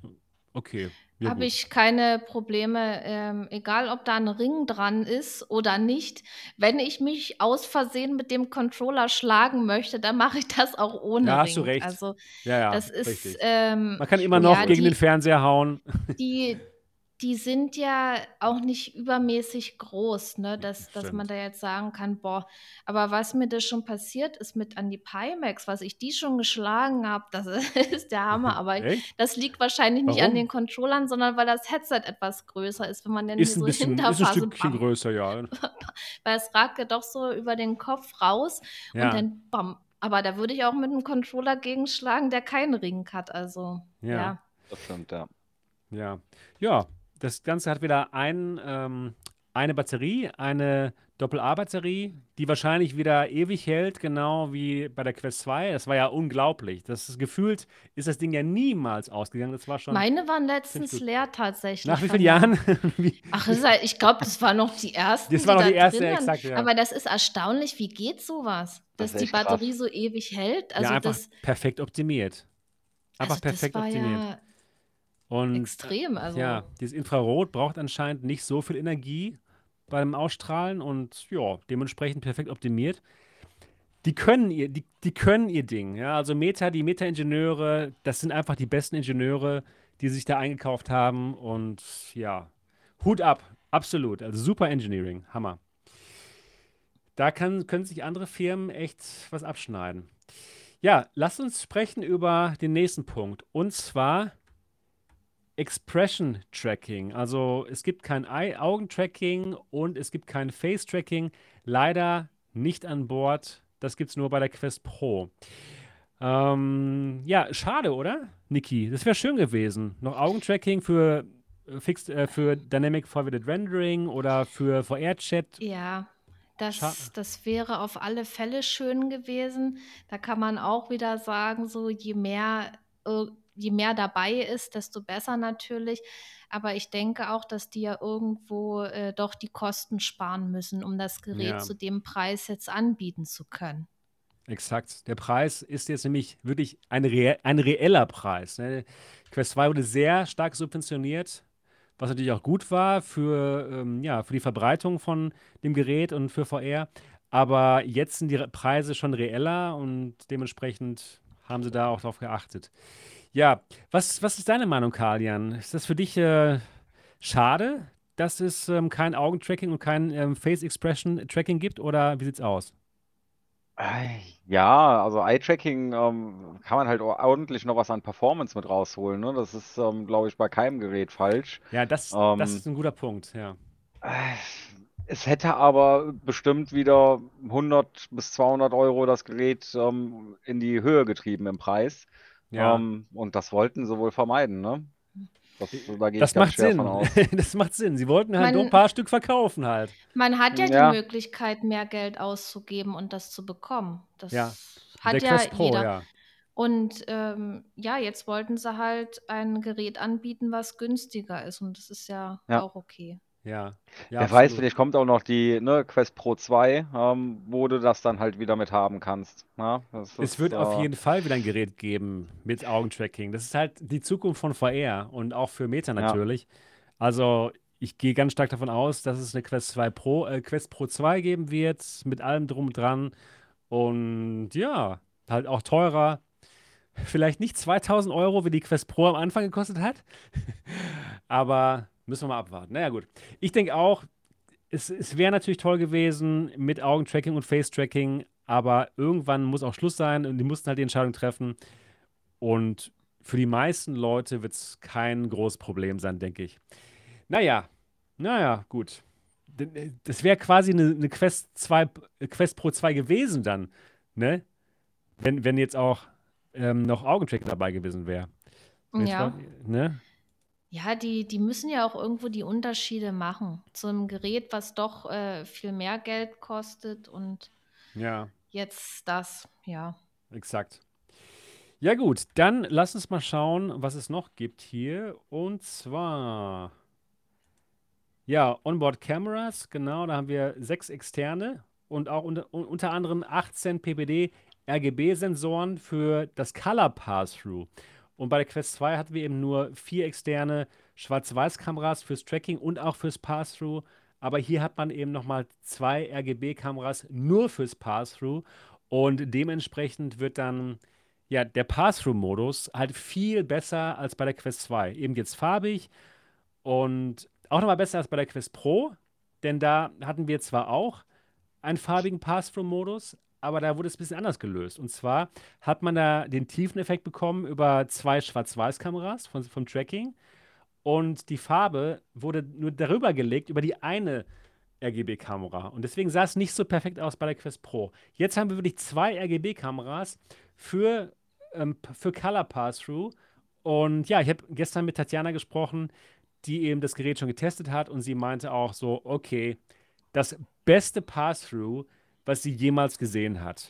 Nö. Okay, ja Habe ich keine Probleme, ähm, egal ob da ein Ring dran ist oder nicht. Wenn ich mich aus Versehen mit dem Controller schlagen möchte, dann mache ich das auch ohne hast du Ring. recht. Also Ja, ja, das ist, ähm, Man kann immer noch ja, gegen den die, Fernseher hauen. die, die sind ja auch nicht übermäßig groß, ne, dass, dass man da jetzt sagen kann, boah, aber was mir das schon passiert ist mit an die Pimax, was ich die schon geschlagen habe, das ist der Hammer, aber Echt? das liegt wahrscheinlich nicht an den Warum? Controllern, sondern weil das Headset etwas größer ist, wenn man dann Ist so bisschen, ist ein Hinterphase, Stückchen bam, größer, ja. weil es ragt ja doch so über den Kopf raus und Ja, dann bam. Aber da würde ich auch mit einem Controller gegenschlagen, der keinen Ring hat. Also, ja, ja. Das stimmt, ja. ja. Ja, das Ganze hat wieder ein, ähm, eine Batterie, eine Doppel-A-Batterie, die wahrscheinlich wieder ewig hält, genau wie bei der Quest 2. Das war ja unglaublich. Das ist gefühlt ist das Ding ja niemals ausgegangen. Das war schon Meine waren letztens leer Nach tatsächlich wie von vielen. Jahren? Wie, Ach, halt, ich glaube, das waren noch die ersten, das die war noch da die erste, drin ja, waren. exakt, ja. Aber das ist erstaunlich, wie geht sowas, Das dass ist die echt krass. Batterie so ewig hält. Ja, Also einfach das, perfekt optimiert. Einfach also das perfekt war optimiert. ja Und extrem. ja, Also dieses Infrarot braucht anscheinend nicht so viel Energie beim Ausstrahlen und ja, dementsprechend perfekt optimiert. Die können ihr, die, die können ihr Ding. Ja, also Meta, die Meta-Ingenieure, das sind einfach die besten Ingenieure, die sich da eingekauft haben. Und ja, Hut ab, absolut. Also super Engineering, Hammer. Da kann, können sich andere Firmen echt was abschneiden. Ja, lasst uns sprechen über den nächsten Punkt. Und zwar Expression Tracking. Also es gibt kein Augentracking und es gibt kein Face Tracking. Leider nicht an Bord. Das gibt es nur bei der Quest Pro. Ähm, ja, schade, oder? Niki, das wäre schön gewesen. Noch Augentracking für, äh, Fixed, äh, für Dynamic Forwarded Rendering oder für VR-Chat. ja, das, das wäre auf alle Fälle schön gewesen. Da kann man auch wieder sagen, so je mehr, äh, je mehr dabei ist, desto besser natürlich. Aber ich denke auch, dass die ja irgendwo äh, doch die Kosten sparen müssen, um das Gerät ja, zu dem Preis jetzt anbieten zu können. exakt. Der Preis ist jetzt nämlich wirklich ein, rea ein reeller Preis. Ne? Quest 2 wurde sehr stark subventioniert, was natürlich auch gut war für, ähm, ja, für die Verbreitung von dem Gerät und für VR. Aber jetzt sind die Re- Preise schon reeller und dementsprechend haben sie da auch drauf geachtet. Ja, was, was ist deine Meinung, Kalian? Ist das für dich äh, schade, dass es ähm, kein Augentracking und kein ähm, Face Expression Tracking gibt oder wie sieht's aus? Ja, also Eye-Tracking ähm, kann man halt ordentlich noch was an Performance mit rausholen. Ne? Das ist, ähm, glaube ich, bei keinem Gerät falsch. Ja, das, das Ähm, ist ein guter Punkt, ja. äh, es hätte aber bestimmt wieder 100 bis 200 Euro das Gerät ähm, in die Höhe getrieben im Preis. Ja, Ähm, und das wollten sie wohl vermeiden, ne? Das, da gehe ich das ganz macht Sinn. aus. Das macht Sinn. Sie wollten halt nur ein Man, paar Stück verkaufen halt. man hat ja die Ja, Möglichkeit, mehr Geld auszugeben und das zu bekommen. Ja, Das der hat ja Quest Pro, jeder. ja. Und ähm, ja, jetzt wollten sie halt ein Gerät anbieten, was günstiger ist. Und das ist ja ja. auch okay. Ja, ja, Wer weiß, vielleicht kommt auch noch die ne, Quest Pro 2, ähm, wo du das dann halt wieder mit haben kannst. Ne? Das Es ist, wird auf äh, jeden Fall wieder ein Gerät geben mit Augentracking. Das ist halt die Zukunft von VR und auch für Meta ja, natürlich. Also ich gehe ganz stark davon aus, dass es eine Quest 2 Pro, äh, Quest Pro 2 geben wird, mit allem drum und dran. Und ja, halt auch teurer. Vielleicht nicht 2000 Euro, wie die Quest Pro am Anfang gekostet hat. Aber müssen wir mal abwarten. Naja, gut. Ich denke auch, es, es wäre natürlich toll gewesen mit Augentracking und Face-Tracking, aber irgendwann muss auch Schluss sein und die mussten halt die Entscheidung treffen. Und für die meisten Leute wird es kein großes Problem sein, denke ich. Naja, naja, gut. Äh, Das wäre quasi eine, eine Quest 2, äh, Quest Pro 2 gewesen dann, ne? Wenn, wenn jetzt auch ähm, noch Augentracking dabei gewesen wäre. Ja, ne? Ja, die, die müssen ja auch irgendwo die Unterschiede machen. Zu einem Gerät, was doch äh, viel mehr Geld kostet und Ja, jetzt das, ja. exakt. Ja gut, dann lass uns mal schauen, was es noch gibt hier. Und zwar, ja, Onboard Cameras, genau, da haben wir sechs externe und auch unter, un- unter anderem 18 ppd RGB-Sensoren für das Color Pass-Through. Und bei der Quest 2 hatten wir eben nur vier externe Schwarz-Weiß-Kameras fürs Tracking und auch fürs Pass-Through. Aber hier hat man eben nochmal zwei RGB-Kameras nur fürs Pass-Through. Und dementsprechend wird dann ja, der Pass-Through-Modus halt viel besser als bei der Quest 2. Eben jetzt farbig und auch nochmal besser als bei der Quest Pro, denn da hatten wir zwar auch einen farbigen Pass-Through-Modus, aber da wurde es ein bisschen anders gelöst. Und zwar hat man da den Tiefeneffekt bekommen über zwei Schwarz-Weiß-Kameras von, vom Tracking und die Farbe wurde nur darüber gelegt über die eine RGB-Kamera. Und deswegen sah es nicht so perfekt aus bei der Quest Pro. Jetzt haben wir wirklich zwei RGB-Kameras für, ähm, für Color Pass-Through. Und ja, ich habe gestern mit Tatjana gesprochen, die eben das Gerät schon getestet hat und sie meinte auch so, okay, das beste Pass-Through, was sie jemals gesehen hat.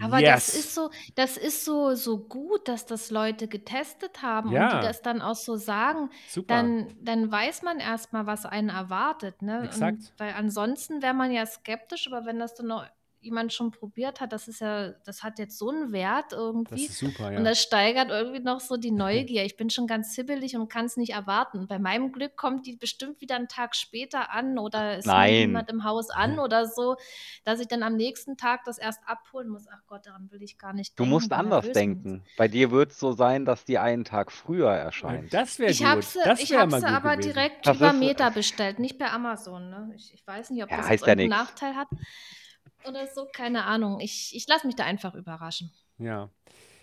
Aber yes. das ist so, das ist so, so gut, dass das Leute getestet haben und Ja. die das dann auch so sagen. Super. Dann, dann weiß man erstmal, was einen erwartet. Ne? Exakt. Und, weil ansonsten wäre man ja skeptisch, aber wenn das dann noch jemand schon probiert hat, das ist ja, das hat jetzt so einen Wert das irgendwie. ist super, ja. Und das steigert irgendwie noch so die Neugier. Ich bin schon ganz hibbelig und kann es nicht erwarten. Bei meinem Glück kommt die bestimmt wieder einen Tag später an oder es nimmt Nein. niemand im Haus an oder so, dass ich dann am nächsten Tag das erst abholen muss. Ach Gott, daran will ich gar nicht Du denken. musst anders denken. Bei dir wird es so sein, dass die einen Tag früher Ja, erscheint. das wäre Ich gut. habe sie, das ich wäre hab mal sie gut aber gewesen. direkt Das über ist- Meta bestellt, nicht bei Amazon. Ne? Ich, ich weiß nicht, ob Ja, das jetzt ja. Nachteil hat oder so, keine Ahnung. Ich, ich lasse mich da einfach überraschen. Ja.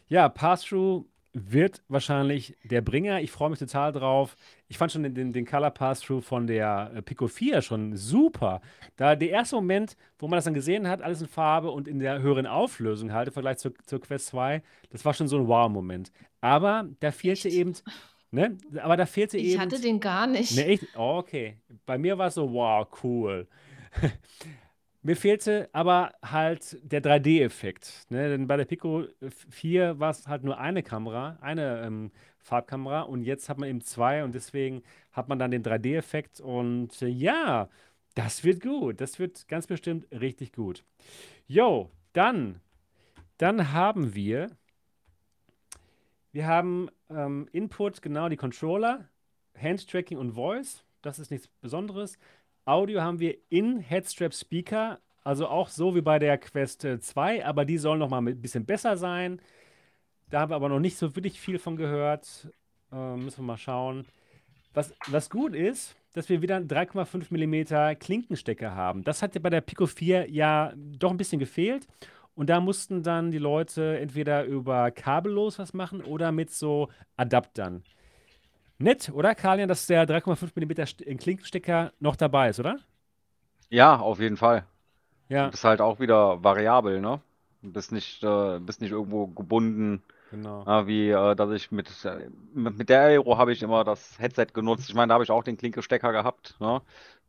Ja, Pass-Through wird wahrscheinlich der Bringer. Ich freue mich total drauf. Ich fand schon den, den, Color Pass-Through von der äh, Pico 4 schon super. Da der erste Moment, wo man das dann gesehen hat, alles in Farbe und in der höheren Auflösung halt im Vergleich zur, zur Quest 2, das war schon so ein Wow-Moment. Aber da fehlte Echt? eben, ne? Aber da fehlte Ich eben. hatte den gar nicht. Ne, echt? Oh, okay. Bei mir war es so, wow, cool. Mir fehlte aber halt der 3D-Effekt. Ne? Denn bei der Pico 4 war es halt nur eine Kamera, eine ähm, Farbkamera und jetzt hat man eben zwei und deswegen hat man dann den 3D-Effekt und äh, ja, das wird gut. Das wird ganz bestimmt richtig gut. Jo, dann, dann haben wir, wir haben ähm, Input, genau die Controller, Hand-Tracking und Voice. Das ist nichts Besonderes. Audio haben wir in Headstrap Speaker, also auch so wie bei der Quest äh, 2, aber die sollen noch mal ein bisschen besser sein. Da haben wir aber noch nicht so wirklich viel von gehört. Äh, müssen wir mal schauen. Was, was gut ist, dass wir wieder einen 3,5 mm Klinkenstecker haben. Das hat ja bei der Pico 4 ja doch ein bisschen gefehlt. Und da mussten dann die Leute entweder über kabellos was machen oder mit so Adaptern. Nett, oder, Kalian, dass der 3,5 mm St- Klinkenstecker noch dabei ist, oder? Ja, auf jeden Fall. Ja, Du bist halt auch wieder variabel, ne? Du bist nicht, äh, bist nicht irgendwo gebunden, genau. äh, wie äh, dass ich mit, äh, mit, mit der Aero habe ich immer das Headset genutzt. Ich meine, da habe ich auch den Klinkestecker gehabt, ne?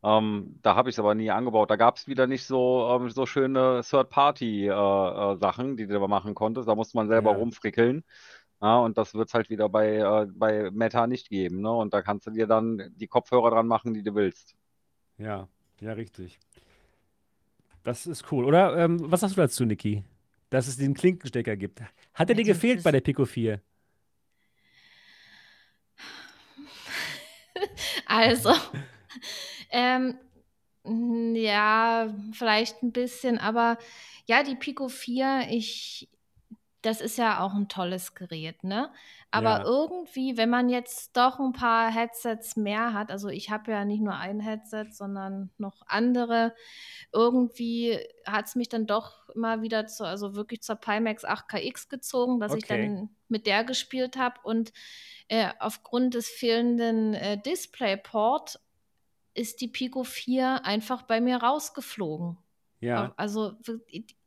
Ähm, da habe ich es aber nie angebaut. Da gab es wieder nicht so, ähm, so schöne Third-Party-Sachen, die du da machen konntest. Da musste man selber Ja. rumfrickeln. Ja, und das wird es halt wieder bei, äh, bei Meta nicht geben, ne? Und da kannst du dir dann die Kopfhörer dran machen, die du willst. Ja, ja, richtig. Das ist cool. Oder ähm, was sagst du dazu, Niki? Dass es den Klinkenstecker gibt. Hat der dir Also, gefehlt bei der Pico 4? Also, ähm, ja, vielleicht ein bisschen, aber ja, die Pico 4, ich, das ist ja auch ein tolles Gerät, ne? Aber Ja. irgendwie, wenn man jetzt doch ein paar Headsets mehr hat, also ich habe ja nicht nur ein Headset, sondern noch andere, irgendwie hat es mich dann doch immer wieder zu, also wirklich zur Pimax 8KX gezogen, dass ich Okay. dann mit der gespielt habe und äh, aufgrund des fehlenden äh, DisplayPort ist die Pico 4 einfach bei mir rausgeflogen. Ja. Also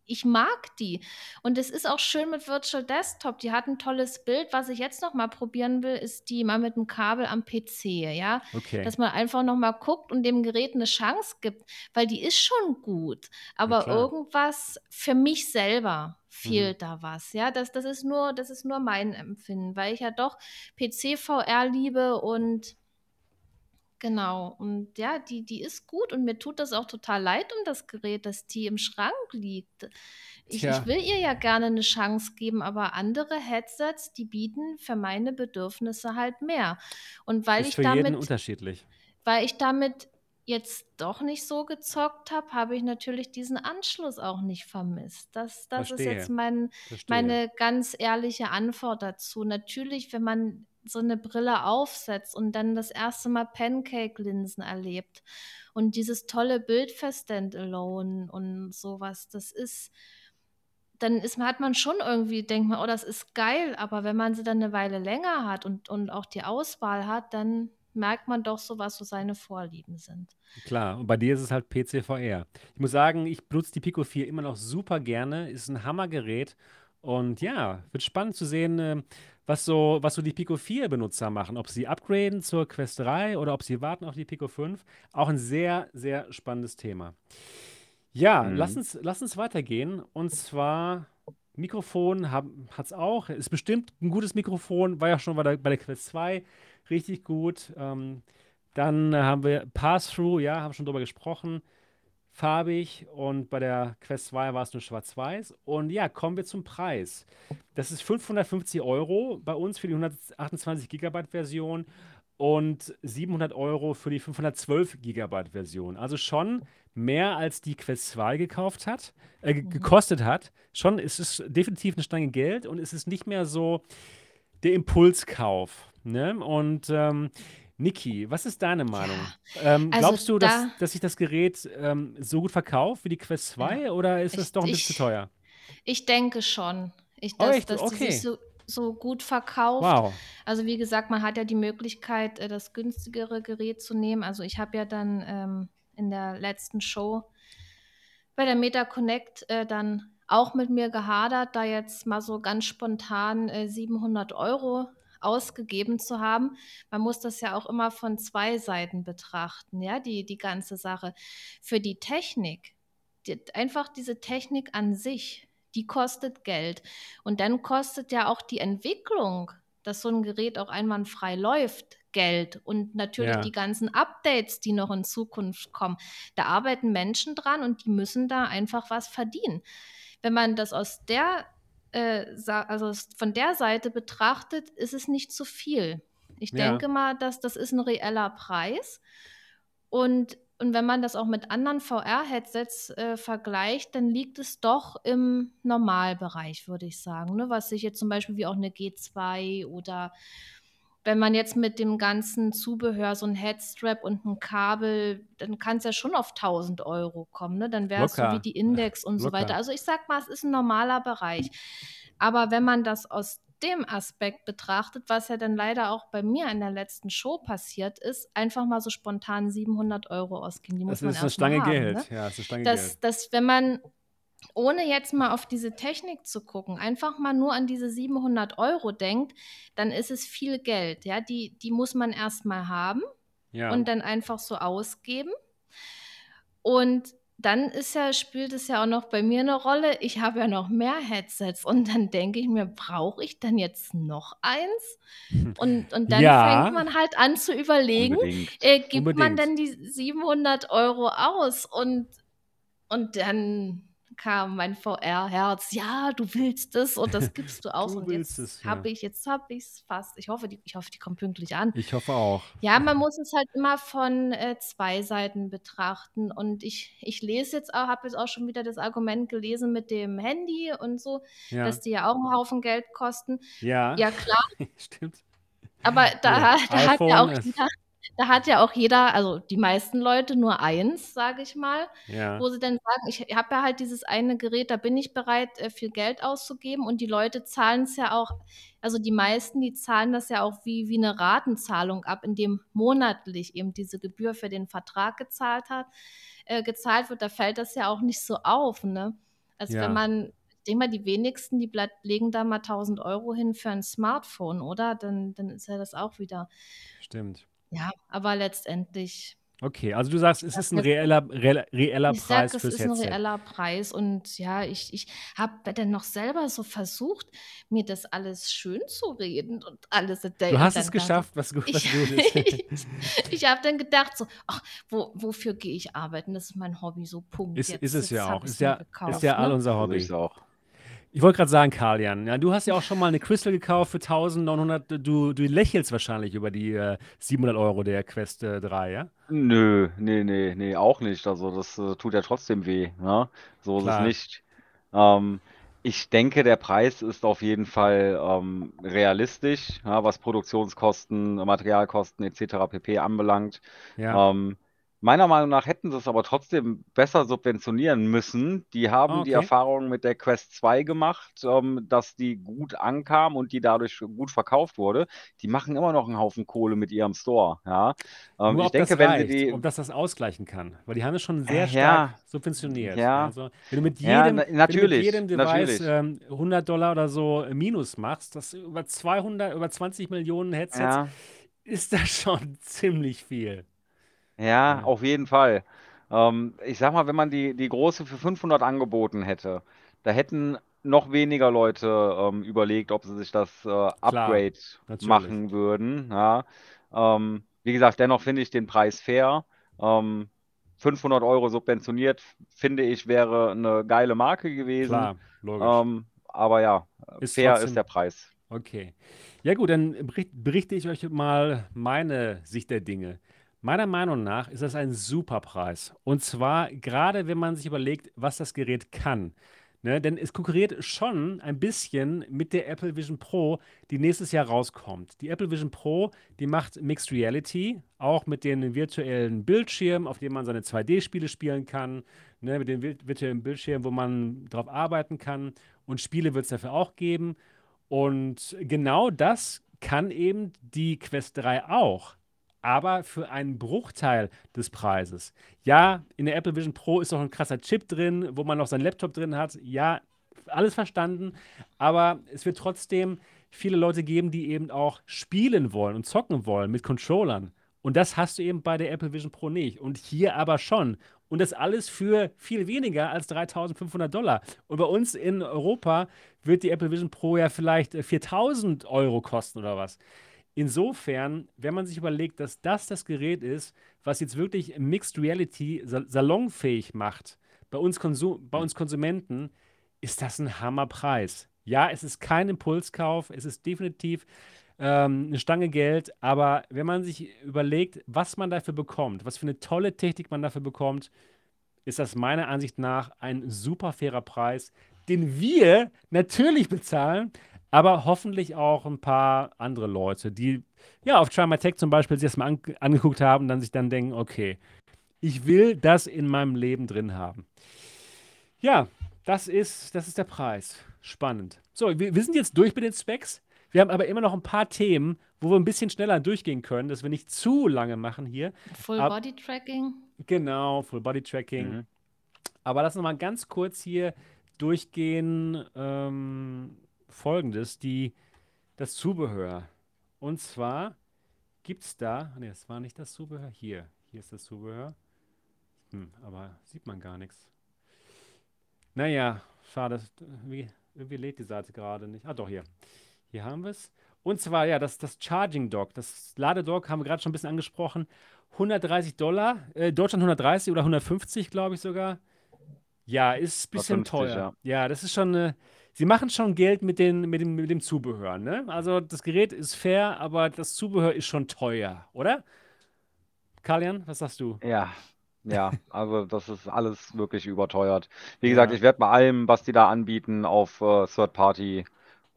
ich mag die. Und es ist auch schön mit Virtual Desktop. Die hat ein tolles Bild. Was ich jetzt noch mal probieren will, ist die mal mit dem Kabel am PC, ja. Okay. Dass man einfach noch mal guckt und dem Gerät eine Chance gibt, weil die ist schon gut. Aber irgendwas für mich selber Mhm. fehlt da was, ja. Das, das ist nur, das ist nur mein Empfinden, weil ich ja doch PC VR liebe und Genau, und ja, die, die ist gut und mir tut das auch total leid um das Gerät, dass die im Schrank liegt. Ich, ich will ihr ja gerne eine Chance geben, aber andere Headsets, die bieten für meine Bedürfnisse halt mehr. Und weil Ist ich für jeden damit, unterschiedlich. weil ich damit jetzt doch nicht so gezockt habe, habe ich natürlich diesen Anschluss auch nicht vermisst. Das, das ist jetzt mein, meine ganz ehrliche Antwort dazu. Natürlich, wenn man so eine Brille aufsetzt und dann das erste Mal Pancake-Linsen erlebt und dieses tolle Bild für Standalone und sowas, das ist, dann ist, hat man schon irgendwie, denkt man, oh, das ist geil, aber wenn man sie dann eine Weile länger hat und, und auch die Auswahl hat, dann merkt man doch so, was so seine Vorlieben sind. Klar, und bei dir ist es halt PC-VR. Ich muss sagen, ich benutze die Pico 4 immer noch super gerne. Ist ein Hammergerät. Und ja, wird spannend zu sehen, äh, was so, was so die Pico 4-Benutzer machen. Ob sie upgraden zur Quest 3 oder ob sie warten auf die Pico 5. Auch ein sehr, sehr spannendes Thema. Ja, Mhm. lass uns, lass uns weitergehen. Und zwar Mikrofon hat es auch. Ist bestimmt ein gutes Mikrofon. War ja schon bei der, bei der Quest 2 richtig gut. Ähm, dann haben wir Pass-Through, ja, haben schon drüber gesprochen. Farbig und bei der Quest 2 war es nur schwarz-weiß. Und ja, kommen wir zum Preis. Das ist 550 Euro bei uns für die 128 GB Version und 700 Euro für die 512 GB Version. Also schon mehr als die Quest 2 gekauft hat, äh, Mhm. gekostet hat. Schon ist es definitiv eine Stange Geld und es ist nicht mehr so der Impulskauf. Ne? Und ähm, Niki, was ist deine Meinung? Ähm, also glaubst du, dass, da- dass sich das Gerät ähm, so gut verkauft wie die Quest 2 oder ist Ich- es doch ein bisschen ich- zu teuer? Ich denke schon. Ich, Oh, dass, echt? dass Okay. sich so, so gut verkauft. Wow. Also wie gesagt, man hat ja die Möglichkeit, äh, das günstigere Gerät zu nehmen. Also ich habe ja dann ähm, in der letzten Show bei der Meta Connect äh, dann auch mit mir gehadert, da jetzt mal so ganz spontan äh, 700 Euro ausgegeben zu haben. Man muss das ja auch immer von zwei Seiten betrachten, ja, die, die ganze Sache. Für die Technik, die, einfach diese Technik an sich, die kostet Geld. Und dann kostet ja auch die Entwicklung, dass so ein Gerät auch einwandfrei läuft, Geld. Und natürlich Ja. die ganzen Updates, die noch in Zukunft kommen. Da arbeiten Menschen dran und die müssen da einfach was verdienen. Wenn man das aus der, äh, also von der Seite betrachtet, ist es nicht zu viel. Ich Ja. denke mal, dass das ist ein reeller Preis. Und, und wenn man das auch mit anderen VR-Headsets äh, vergleicht, dann liegt es doch im Normalbereich, würde ich sagen. Ne? Was sich jetzt zum Beispiel wie auch eine G2 oder wenn man jetzt mit dem ganzen Zubehör, so ein Headstrap und ein Kabel, dann kann es ja schon auf 1000 Euro kommen. Ne? Dann wäre es so wie die Index und so Locker. weiter. Also ich sag mal, es ist ein normaler Bereich. Aber wenn man das aus dem Aspekt betrachtet, was ja dann leider auch bei mir in der letzten Show passiert ist, einfach mal so spontan 700 Euro ausgeben. Die muss Das man ist eine erst mal Stange haben, Geld. Ne? Ja, das ist eine Stange Geld. Dass, dass, wenn man, ohne jetzt mal auf diese Technik zu gucken, einfach mal nur an diese 700 Euro denkt, dann ist es viel Geld. Ja, die, die muss man erst mal haben Ja. und dann einfach so ausgeben. Und dann ist ja, spielt es ja auch noch bei mir eine Rolle. Ich habe ja noch mehr Headsets und dann denke ich mir, brauche ich dann jetzt noch eins? Und, und dann Ja. fängt man halt an zu überlegen, äh, gibt man Unbedingt. dann die 700 Euro aus? Und, und dann kam mein VR-Herz, ja, du willst es und das gibst du aus. Du und jetzt ja. habe ich, jetzt habe ich es fast. Ich hoffe, die, ich hoffe, die kommen pünktlich an. Ich hoffe auch. Ja, man muss es halt immer von äh, zwei Seiten betrachten. Und ich, ich lese jetzt auch, habe jetzt auch schon wieder das Argument gelesen mit dem Handy und so, Ja. dass die ja auch einen Haufen Geld kosten. Ja. Ja, klar, Stimmt. aber da, Ja, da hat ja auch jeder, da hat ja auch jeder, also die meisten Leute nur eins, sage ich mal, Ja. wo sie dann sagen, ich habe ja halt dieses eine Gerät, da bin ich bereit, äh, viel Geld auszugeben und die Leute zahlen es ja auch, also die meisten, die zahlen das ja auch wie, wie eine Ratenzahlung ab, indem monatlich eben diese Gebühr für den Vertrag gezahlt hat, äh, gezahlt wird, da fällt das ja auch nicht so auf, ne? Also Ja. wenn man, ich denke mal, die wenigsten, die legen da mal 1000 Euro hin für ein Smartphone, oder? Dann, dann ist ja das auch wieder. Stimmt. Ja, aber letztendlich, Okay, also du sagst, es ist ein reeller, reeller, reeller ich sag, Preis es fürs ist ein Headset. reeller Preis. Und ja, ich, ich habe dann noch selber so versucht, mir das alles schön zu reden und alles. Du und hast dann es geschafft, was gut, was Ich, gut ist. ich, ich habe dann gedacht, so, ach, wo, wofür gehe ich arbeiten? Das ist mein Hobby, so Punkt. Ist, Jetzt, ist es jetzt ja auch. Ist ja, gekauft, ist ja all ne? unser So Hobby. ist es auch. Ich wollte gerade sagen, Karl-Jan, ja, du hast ja auch schon mal eine Crystal gekauft für 1900. Du, du lächelst wahrscheinlich über die äh, 700 Euro der Quest äh, 3, ja? Nö, nee, nee, nee, auch nicht. Also das äh, tut ja trotzdem weh, ne? So ist es nicht. Ähm, ich denke, der Preis ist auf jeden Fall ähm, realistisch, ja, was Produktionskosten, Materialkosten etc. pp. anbelangt. Ja. Ähm, meiner Meinung nach hätten sie es aber trotzdem besser subventionieren müssen. Die haben Ah, die okay. Erfahrung mit der Quest 2 gemacht, ähm, dass die gut ankam und die dadurch gut verkauft wurde. Die machen immer noch einen Haufen Kohle mit ihrem Store, ja. Ähm, Nur ich ob das denke, wenn sie reicht, die ob das das ausgleichen kann. Weil die haben es schon sehr Äh, stark ja, subventioniert. ja, Also, wenn du mit ja, jedem, na, wenn du mit jedem Device ähm, 100 Dollar oder so Minus machst, das über 200, über 20 Millionen Headsets, Ja, ist das schon ziemlich viel. Ja, auf jeden Fall. Ähm, ich sag mal, wenn man die, die große für 500 angeboten hätte, da hätten noch weniger Leute ähm, überlegt, ob sie sich das äh, Upgrade natürlich. machen würden. Ja. Ähm, wie gesagt, dennoch finde ich den Preis fair. Ähm, 500 Euro subventioniert, finde ich, wäre eine geile Marke gewesen. Klar, logisch. Ähm, aber ja, Ist fair ist trotzdem der Preis. Okay. Ja gut, dann bericht- berichte ich euch mal meine Sicht der Dinge. Meiner Meinung nach ist das ein super Preis. Und zwar gerade, wenn man sich überlegt, was das Gerät kann. Ne? Denn es konkurriert schon ein bisschen mit der Apple Vision Pro, die nächstes Jahr rauskommt. Die Apple Vision Pro, die macht Mixed Reality, auch mit den virtuellen Bildschirmen, auf denen man seine 2D-Spiele spielen kann, ne? Mit den vir- virtuellen Bildschirmen, wo man drauf arbeiten kann. Und Spiele wird es dafür auch geben. Und genau das kann eben die Quest 3 auch, aber für einen Bruchteil des Preises. Ja, in der Apple Vision Pro ist noch ein krasser Chip drin, wo man noch seinen Laptop drin hat. Ja, alles verstanden, aber es wird trotzdem viele Leute geben, die eben auch spielen wollen und zocken wollen mit Controllern. Und das hast du eben bei der Apple Vision Pro nicht. Und hier aber schon. Und das alles für viel weniger als 3500 Dollar. Und bei uns in Europa wird die Apple Vision Pro ja vielleicht äh, 4000 Euro kosten oder was. Insofern, wenn man sich überlegt, dass das das Gerät ist, was jetzt wirklich Mixed Reality sal salonfähig macht, bei uns, Konsum bei uns Konsumenten, ist das ein Hammerpreis. Ja, es ist kein Impulskauf, es ist definitiv ähm, eine Stange Geld, aber wenn man sich überlegt, was man dafür bekommt, was für eine tolle Technik man dafür bekommt, ist das meiner Ansicht nach ein super fairer Preis, den wir natürlich bezahlen, aber hoffentlich auch ein paar andere Leute, die ja auf Try My Tech zum Beispiel sich das mal an angeguckt haben und dann sich dann denken, okay, ich will das in meinem Leben drin haben. Ja, das ist, das ist der Preis. Spannend. So, wir, wir sind jetzt durch mit den Specs. Wir haben aber immer noch ein paar Themen, wo wir ein bisschen schneller durchgehen können, dass wir nicht zu lange machen hier. Full Ab- Body Tracking. Genau, Full Body Tracking. Mhm. Aber lass uns mal ganz kurz hier durchgehen. Ähm, Folgendes, die, das Zubehör. Und zwar gibt es da, ne, das war nicht das Zubehör, hier, hier ist das Zubehör. Hm, aber sieht man gar nichts. Naja, schade, irgendwie, irgendwie lädt die Seite gerade nicht. Ah, doch, hier. Hier haben wir es. Und zwar, ja, das, das Charging Dock, das Ladedock haben wir gerade schon ein bisschen angesprochen. 130 Dollar, äh, Deutschland 130 oder 150, glaube ich sogar. Ja, ist ein bisschen 150, teuer. ja. Ja, das ist schon eine. Sie machen schon Geld mit, den, mit, dem, mit dem Zubehör, ne? Also das Gerät ist fair, aber das Zubehör ist schon teuer, oder? Kalian, was sagst du? Ja, ja, also das ist alles wirklich überteuert. Wie gesagt, Ja. ich werde bei allem, was die da anbieten, auf äh,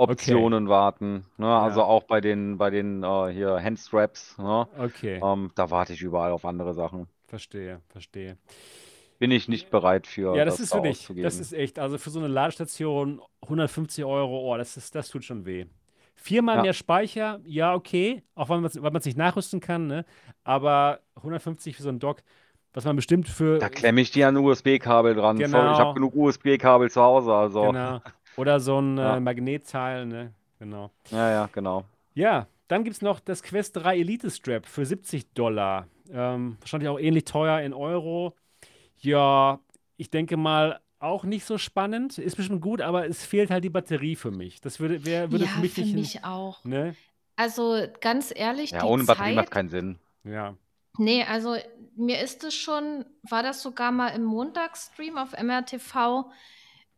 Okay. Third-Party-Optionen warten. Ne? Also Ja. auch bei den, bei den äh, hier Handstraps. Ne? Okay, Ähm, da warte ich überall auf andere Sachen. verstehe, verstehe. Bin ich nicht bereit für, Ja, das das ist da wirklich, das ist echt, also für so eine Ladestation 150 Euro, oh, das ist, das tut schon weh. Viermal Ja. mehr Speicher, ja, okay, auch weil man es nicht nachrüsten kann, ne? Aber 150 für so ein Dock, was man bestimmt für. Da klemme ich dir ein USB-Kabel dran. Genau. Sorry, ich habe genug USB-Kabel zu Hause, also. Genau. Oder so ein Ja. äh, Magnetteil, ne? Genau. Ja, ja, genau. Ja, dann gibt es noch das Quest 3 Elite Strap für 70 Dollar. Ähm, wahrscheinlich auch ähnlich teuer in Euro. Ja, ich denke mal, auch nicht so spannend. Ist bestimmt gut, aber es fehlt halt die Batterie für mich. Das würde, wär, würde ja, für mich für nicht. mich auch. Ne? Also ganz ehrlich, Ja, die ohne Batterie macht Zeit, keinen Sinn. Ja. nee, also mir ist es schon, war das sogar mal im Montagsstream auf MRTV,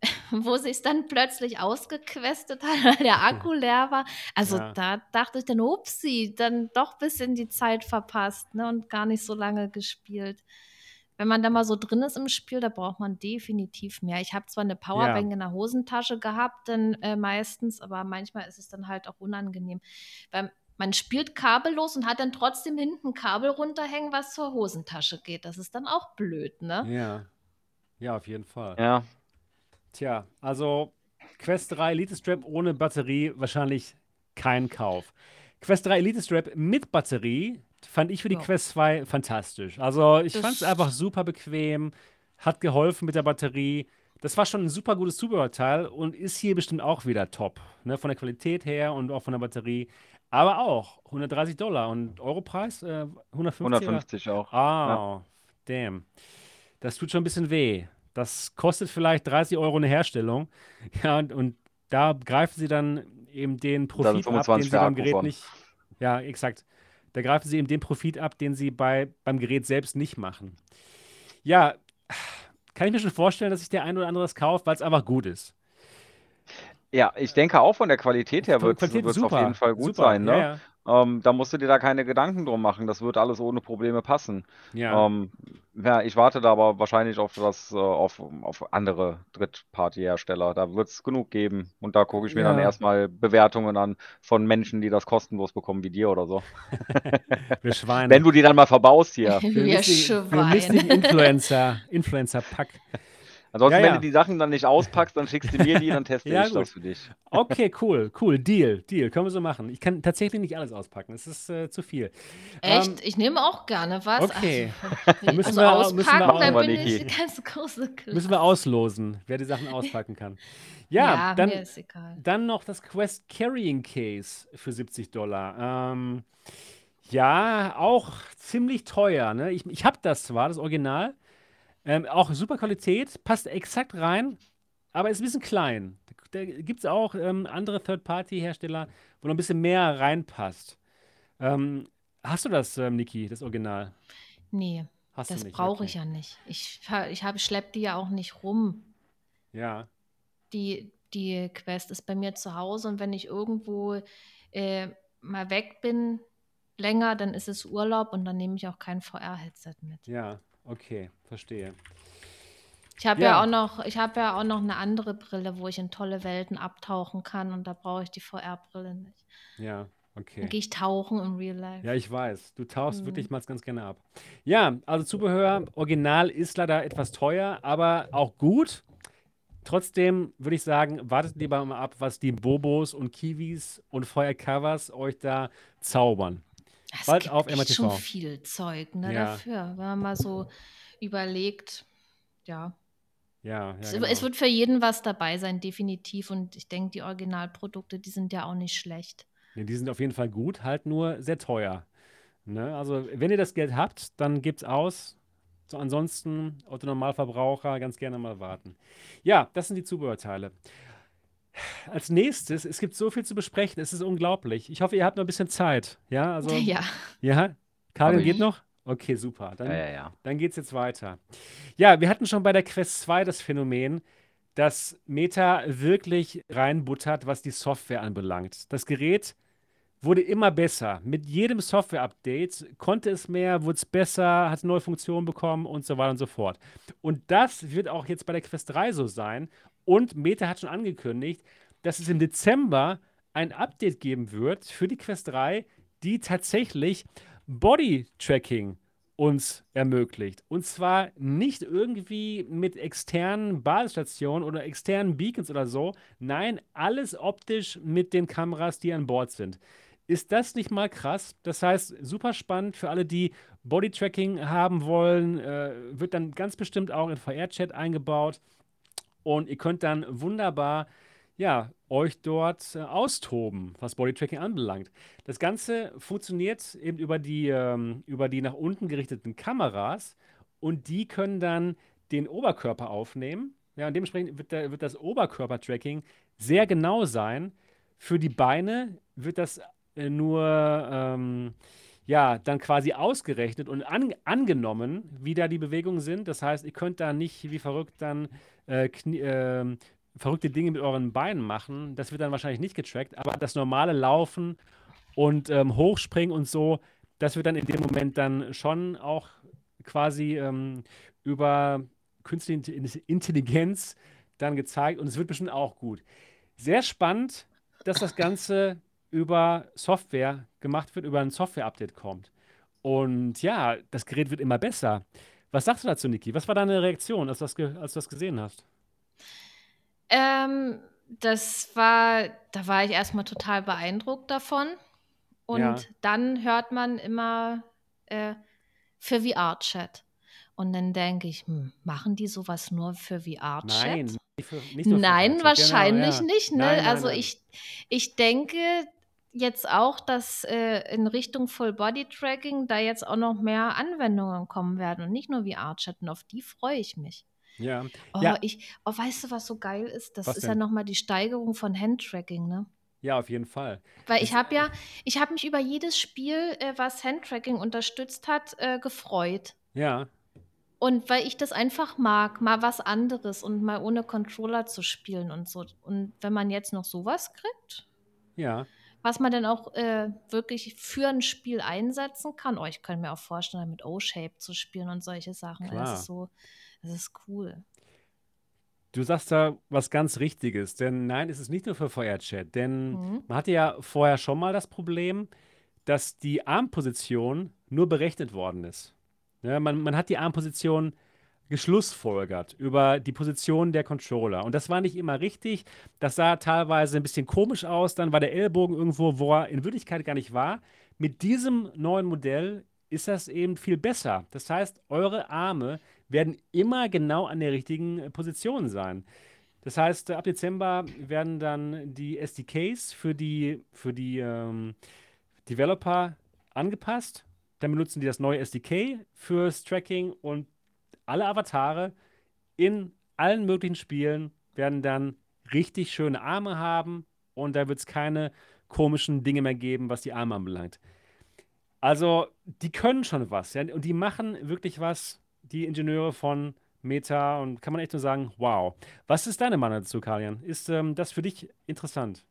wo sich dann plötzlich ausgequestet hat, weil der Akku leer war. Also Ja. da dachte ich dann, upsi, dann doch ein bisschen die Zeit verpasst ne, und gar nicht so lange gespielt. Wenn man da mal so drin ist im Spiel, da braucht man definitiv mehr. Ich habe zwar eine Powerbank in der Hosentasche gehabt, dann äh, meistens, aber manchmal ist es dann halt auch unangenehm. Weil man spielt kabellos und hat dann trotzdem hinten Kabel runterhängen, was zur Hosentasche geht. Das ist dann auch blöd, ne? Ja. Ja, auf jeden Fall. Ja. Tja, also Quest 3 Elite Strap ohne Batterie wahrscheinlich kein Kauf. Quest 3 Elite Strap mit Batterie fand ich für die Ja. Quest 2 fantastisch. Also ich fand es einfach super bequem, hat geholfen mit der Batterie. Das war schon ein super gutes Zubehörteil und ist hier bestimmt auch wieder top. Ne? Von der Qualität her und auch von der Batterie. Aber auch 130 Dollar und Europreis äh, 150 oder? 150 auch. Ah, damn. Das tut schon ein bisschen weh. Das kostet vielleicht 30 Euro eine Herstellung. Ja, und, und da greifen sie dann eben den Profit ab, den 25 sie beim Gerät von. nicht. Ja, exakt. Da greifen sie eben den Profit ab, den sie bei, beim Gerät selbst nicht machen. Ja, kann ich mir schon vorstellen, dass sich der ein oder andere das kauft, weil es einfach gut ist. Ja, ich denke auch von der Qualität her wird es auf jeden Fall gut super. sein, ne? Ja, Ähm, da musst du dir da keine Gedanken drum machen. Das wird alles ohne Probleme passen. ja. Ähm, ja, ich warte da aber wahrscheinlich auf das, äh, auf, auf andere Drittparty-Hersteller. Da wird es genug geben. Und da gucke ich mir dann Ja. erstmal Bewertungen an von Menschen, die das kostenlos bekommen, wie dir oder so. Wir Schweine. Wenn du die dann mal verbaust hier. Wir mistigen Schweine. Influencer, Influencer-Pack. Ansonsten, Ja, wenn ja. du die Sachen dann nicht auspackst, dann schickst du mir die, dann teste Ja, ich das gut. für dich. Okay, cool, cool. Deal, Deal. Können wir so machen. Ich kann tatsächlich nicht alles auspacken. Es ist äh, zu viel. Echt? Ähm, ich nehme auch gerne was. okay. Also, Müssen also wir- auspacken, müssen wir da auch- bin ich ganz große Klasse. müssen wir auslosen, wer die Sachen auspacken kann. Ja, ja, dann, mir ist egal. dann noch das Quest Carrying Case für 70 Dollar. Ähm, ja, auch ziemlich teuer. Ne? Ich, ich habe das zwar, das Original. Ähm, auch super Qualität, passt exakt rein, aber ist ein bisschen klein. Da, da gibt es auch ähm, andere Third-Party-Hersteller, wo noch ein bisschen mehr reinpasst. Ähm, hast du das, ähm, Niki, das Original? Nee, Hast das brauche okay. ich ja nicht. Ich, ich habe schlepp die ja auch nicht rum. Ja, Die, die Quest ist bei mir zu Hause und wenn ich irgendwo äh, mal weg bin, länger, dann ist es Urlaub und dann nehme ich auch kein VR-Headset mit. ja, okay, verstehe. Ich habe ja. Ja. auch noch, ich habe ja auch noch eine andere Brille, wo ich in tolle Welten abtauchen kann und da brauche ich die VR-Brille nicht. Ja, Dann okay. gehe ich tauchen im Real Life. Ja, ich weiß. Du tauchst Mhm. wirklich mal ganz gerne ab. Ja, also Zubehör, Original ist leider etwas teuer, aber auch gut. Trotzdem würde ich sagen, wartet lieber mal ab, was die Bobos und Kiwis und Feuercovers euch da zaubern. Es bald gibt auf MRTV. schon viel Zeug ne, Ja. dafür, wenn man mal so überlegt. Ja, Ja, ja, es, genau. es wird für jeden was dabei sein, definitiv. Und ich denke, die Originalprodukte, die sind ja auch nicht schlecht. Nee, die sind auf jeden Fall gut, halt nur sehr teuer. Ne? Also, wenn ihr das Geld habt, dann gebt's aus. So, ansonsten, Otto Normalverbraucher, ganz gerne mal warten. Ja, das sind die Zubehörteile. Als nächstes, es gibt so viel zu besprechen, es ist unglaublich. Ich hoffe, ihr habt noch ein bisschen Zeit. Ja, also, ja, ja, Karin geht noch? Okay, super. Dann, Ja, ja, ja. dann geht's jetzt weiter. Ja, wir hatten schon bei der Quest 2 das Phänomen, dass Meta wirklich reinbuttert, was die Software anbelangt. Das Gerät wurde immer besser. Mit jedem Software-Update konnte es mehr, wurde es besser, hat neue Funktionen bekommen und so weiter und so fort. Und das wird auch jetzt bei der Quest 3 so sein. Und Meta hat schon angekündigt, dass es im Dezember ein Update geben wird für die Quest 3, die tatsächlich Body-Tracking uns ermöglicht. Und zwar nicht irgendwie mit externen Basisstationen oder externen Beacons oder so. Nein, alles optisch mit den Kameras, die an Bord sind. Ist das nicht mal krass? Das heißt, super spannend für alle, die Bodytracking haben wollen, äh, wird dann ganz bestimmt auch in VR-Chat eingebaut. Und ihr könnt dann wunderbar ja, euch dort äh, austoben, was Bodytracking anbelangt. Das Ganze funktioniert eben über die, ähm, über die nach unten gerichteten Kameras und die können dann den Oberkörper aufnehmen. Ja, und dementsprechend wird, der, wird das Oberkörpertracking sehr genau sein. Für die Beine wird das äh, nur ähm, ja, dann quasi ausgerechnet und an, angenommen, wie da die Bewegungen sind. Das heißt, ihr könnt da nicht wie verrückt dann äh, Knie, äh, verrückte Dinge mit euren Beinen machen. Das wird dann wahrscheinlich nicht getrackt, aber das normale Laufen und ähm, Hochspringen und so, das wird dann in dem Moment dann schon auch quasi ähm, über künstliche Intelligenz dann gezeigt und es wird bestimmt auch gut. Sehr spannend, dass das Ganze über Software gemacht wird, über ein Software-Update kommt. Und ja, das Gerät wird immer besser. Was sagst du dazu, Niki? Was war deine Reaktion, als du das, als du das gesehen hast? Ähm, das war, da war ich erstmal total beeindruckt davon. Und ja. dann hört man immer äh, für VR-Chat. Und dann denke ich, hm, machen die sowas nur für VR-Chat? Nein, nicht für, nicht nein für wahrscheinlich genau, ja. nicht. Ne? Nein, nein, also nein. Ich, ich denke jetzt auch, dass äh, in Richtung Full-Body-Tracking da jetzt auch noch mehr Anwendungen kommen werden und nicht nur VR-Chat. Und auf die freue ich mich. Ja. Oh, ja. ich, oh, weißt du, was so geil ist? Das was ist denn? ja nochmal die Steigerung von Handtracking, ne? Ja, auf jeden Fall. Weil ich habe ja, ich habe mich über jedes Spiel, äh, was Handtracking unterstützt hat, äh, gefreut. Ja. Und weil ich das einfach mag, mal was anderes und mal ohne Controller zu spielen und so. Und wenn man jetzt noch sowas kriegt, ja. Was man dann auch äh, wirklich für ein Spiel einsetzen kann, oh, ich könnte mir auch vorstellen, mit O-Shape zu spielen und solche Sachen. Klar. Das ist so, das ist cool. Du sagst da was ganz Richtiges, denn nein, es ist nicht nur für VR-Chat, denn mhm. man hatte ja vorher schon mal das Problem, dass die Armposition nur berechnet worden ist. Ja, man, man hat die Armposition geschlussfolgert über die Position der Controller. Und das war nicht immer richtig. Das sah teilweise ein bisschen komisch aus. Dann war der Ellbogen irgendwo, wo er in Wirklichkeit gar nicht war. Mit diesem neuen Modell ist das eben viel besser. Das heißt, eure Arme werden immer genau an der richtigen Position sein. Das heißt, ab Dezember werden dann die SDKs für die, für die ähm, Developer angepasst. Dann benutzen die das neue SDK fürs Tracking und alle Avatare in allen möglichen Spielen werden dann richtig schöne Arme haben und da wird es keine komischen Dinge mehr geben, was die Arme anbelangt. Also, die können schon was, ja, und die machen wirklich was, die Ingenieure von Meta und kann man echt nur sagen, wow. Was ist deine Meinung dazu, Kalian? Ist ähm, das für dich interessant?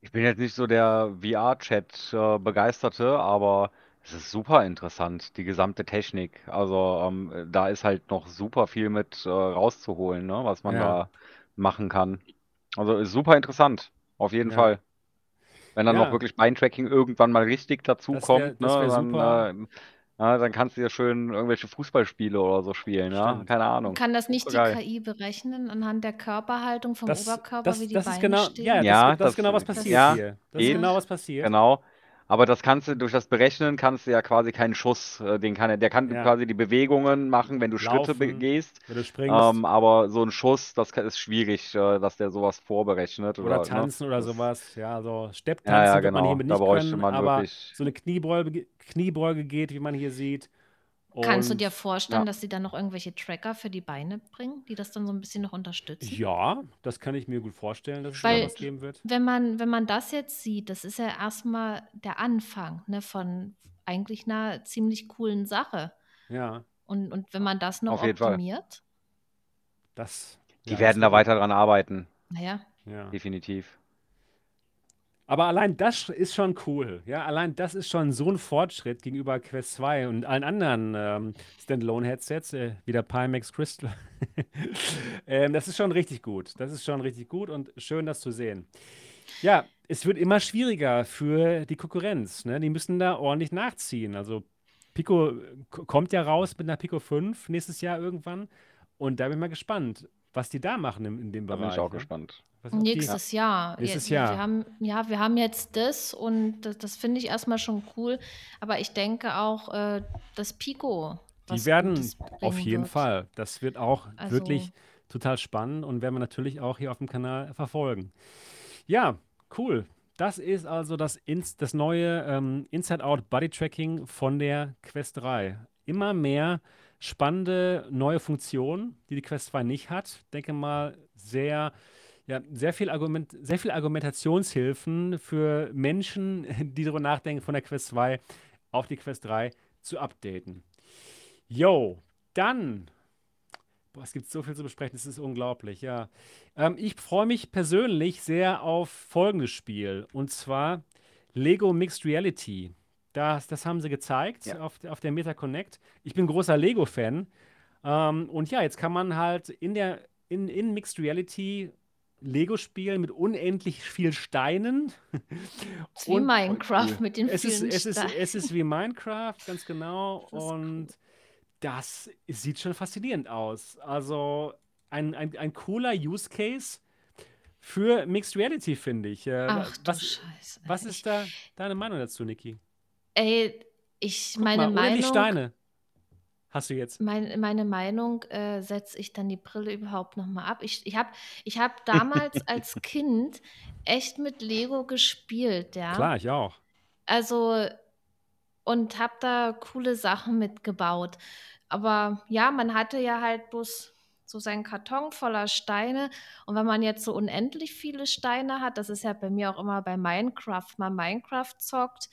Ich bin jetzt nicht so der VR-Chat-Begeisterte, äh, aber es ist super interessant, die gesamte Technik. Also ähm, da ist halt noch super viel mit äh, rauszuholen, ne, was man ja. da machen kann. Also ist super interessant, auf jeden ja. Fall. Wenn dann ja. noch wirklich Beintracking irgendwann mal richtig dazu das wär, kommt, ne, dann, äh, ja, dann kannst du ja schön irgendwelche Fußballspiele oder so spielen, ja? Keine Ahnung. Kann das nicht die KI berechnen anhand der Körperhaltung vom Das, Oberkörper, das, wie die das ist Beine genau, stehen? ja, das, Ja, das ist das, genau, was passiert ja, hier. Das geht. ist genau, was passiert. Genau. Aber das kannst du durch das Berechnen kannst du ja quasi keinen Schuss, äh, den kann er, der kann Ja. quasi die Bewegungen machen, wenn du Schritte Laufen, gehst. wenn du springst Ähm, aber so ein Schuss, das ist schwierig, äh, dass der sowas vorberechnet oder oder, ne? tanzen oder Das, sowas. Ja, so ja, ja, Stepptanzen wird man genau. hiermit Da nicht bräuchte können, man aber wirklich. so eine Kniebeuge, Kniebeuge geht, wie man hier sieht. Kannst du dir Und vorstellen, Ja. dass sie dann noch irgendwelche Tracker für die Beine bringen, die das dann so ein bisschen noch unterstützen? ja, das kann ich mir gut vorstellen, dass es da Weil, was geben wird. wenn man, wenn man das jetzt sieht, das ist ja erstmal der Anfang ne, von eigentlich einer ziemlich coolen Sache. Ja, Und, und wenn man das noch Auf jeden Fall. optimiert, das, Die ja, das werden da weiter dran arbeiten, naja, Ja. definitiv. Aber allein das ist schon cool. Ja, allein das ist schon so ein Fortschritt gegenüber Quest 2 und allen anderen ähm, Standalone-Headsets, äh, wie der Pimax Crystal. ähm, das ist schon richtig gut. Das ist schon richtig gut und schön, das zu sehen. Ja, es wird immer schwieriger für die Konkurrenz. Ne? Die müssen da ordentlich nachziehen. Also Pico äh, kommt ja raus mit einer Pico 5 nächstes Jahr irgendwann. Und da bin ich mal gespannt, was die da machen in, in dem Da bin Bereich. ich auch ne? gespannt. Was ob die- Nächstes Jahr. Nächstes Ja, Jahr. Wir haben, ja, wir haben jetzt das und das, das finde ich erstmal schon cool. Aber ich denke auch, äh, das Pico. Die werden auf jeden wird. Fall. Das wird auch Also- wirklich total spannend und werden wir natürlich auch hier auf dem Kanal verfolgen. Ja, cool. Das ist also das, Ins das neue ähm, Inside-Out Body Tracking von der Quest 3. Immer mehr spannende neue Funktionen, die die Quest 2 nicht hat. Denke mal, sehr, ja, sehr viel, Argument, sehr viel Argumentationshilfen für Menschen, die darüber nachdenken, von der Quest 2 auf die Quest 3 zu updaten. Yo, dann. Boah, es gibt so viel zu besprechen, es ist unglaublich, ja. Ähm, ich freue mich persönlich sehr auf folgendes Spiel. Und zwar Lego Mixed Reality. Das, das haben sie gezeigt Ja. auf, der- auf der Meta Connect. Ich bin großer Lego-Fan. Ähm, und ja, jetzt kann man halt in der in, in Mixed Reality Lego spielen mit unendlich viel Steinen. Das ist wie Und- Minecraft cool. mit den Es ist, vielen es, ist, Steinen. es ist wie Minecraft, ganz genau. Das ist und das sieht schon faszinierend aus. Also ein, ein, ein cooler Use Case für Mixed Reality, finde ich. Äh, Ach du was, Scheiße. was ist da deine Meinung dazu, Niki? Ey, ich, Guck meine mal, Meinung, Steine hast du jetzt. mein, meine Meinung äh, setze ich dann die Brille überhaupt nochmal ab. Ich, ich habe ich hab damals als Kind echt mit Lego gespielt, ja. Klar, ich auch. Also, und habe da coole Sachen mitgebaut. Aber ja, man hatte ja halt bloß so seinen Karton voller Steine. Und wenn man jetzt so unendlich viele Steine hat, das ist ja bei mir auch immer bei Minecraft, mal Minecraft zockt,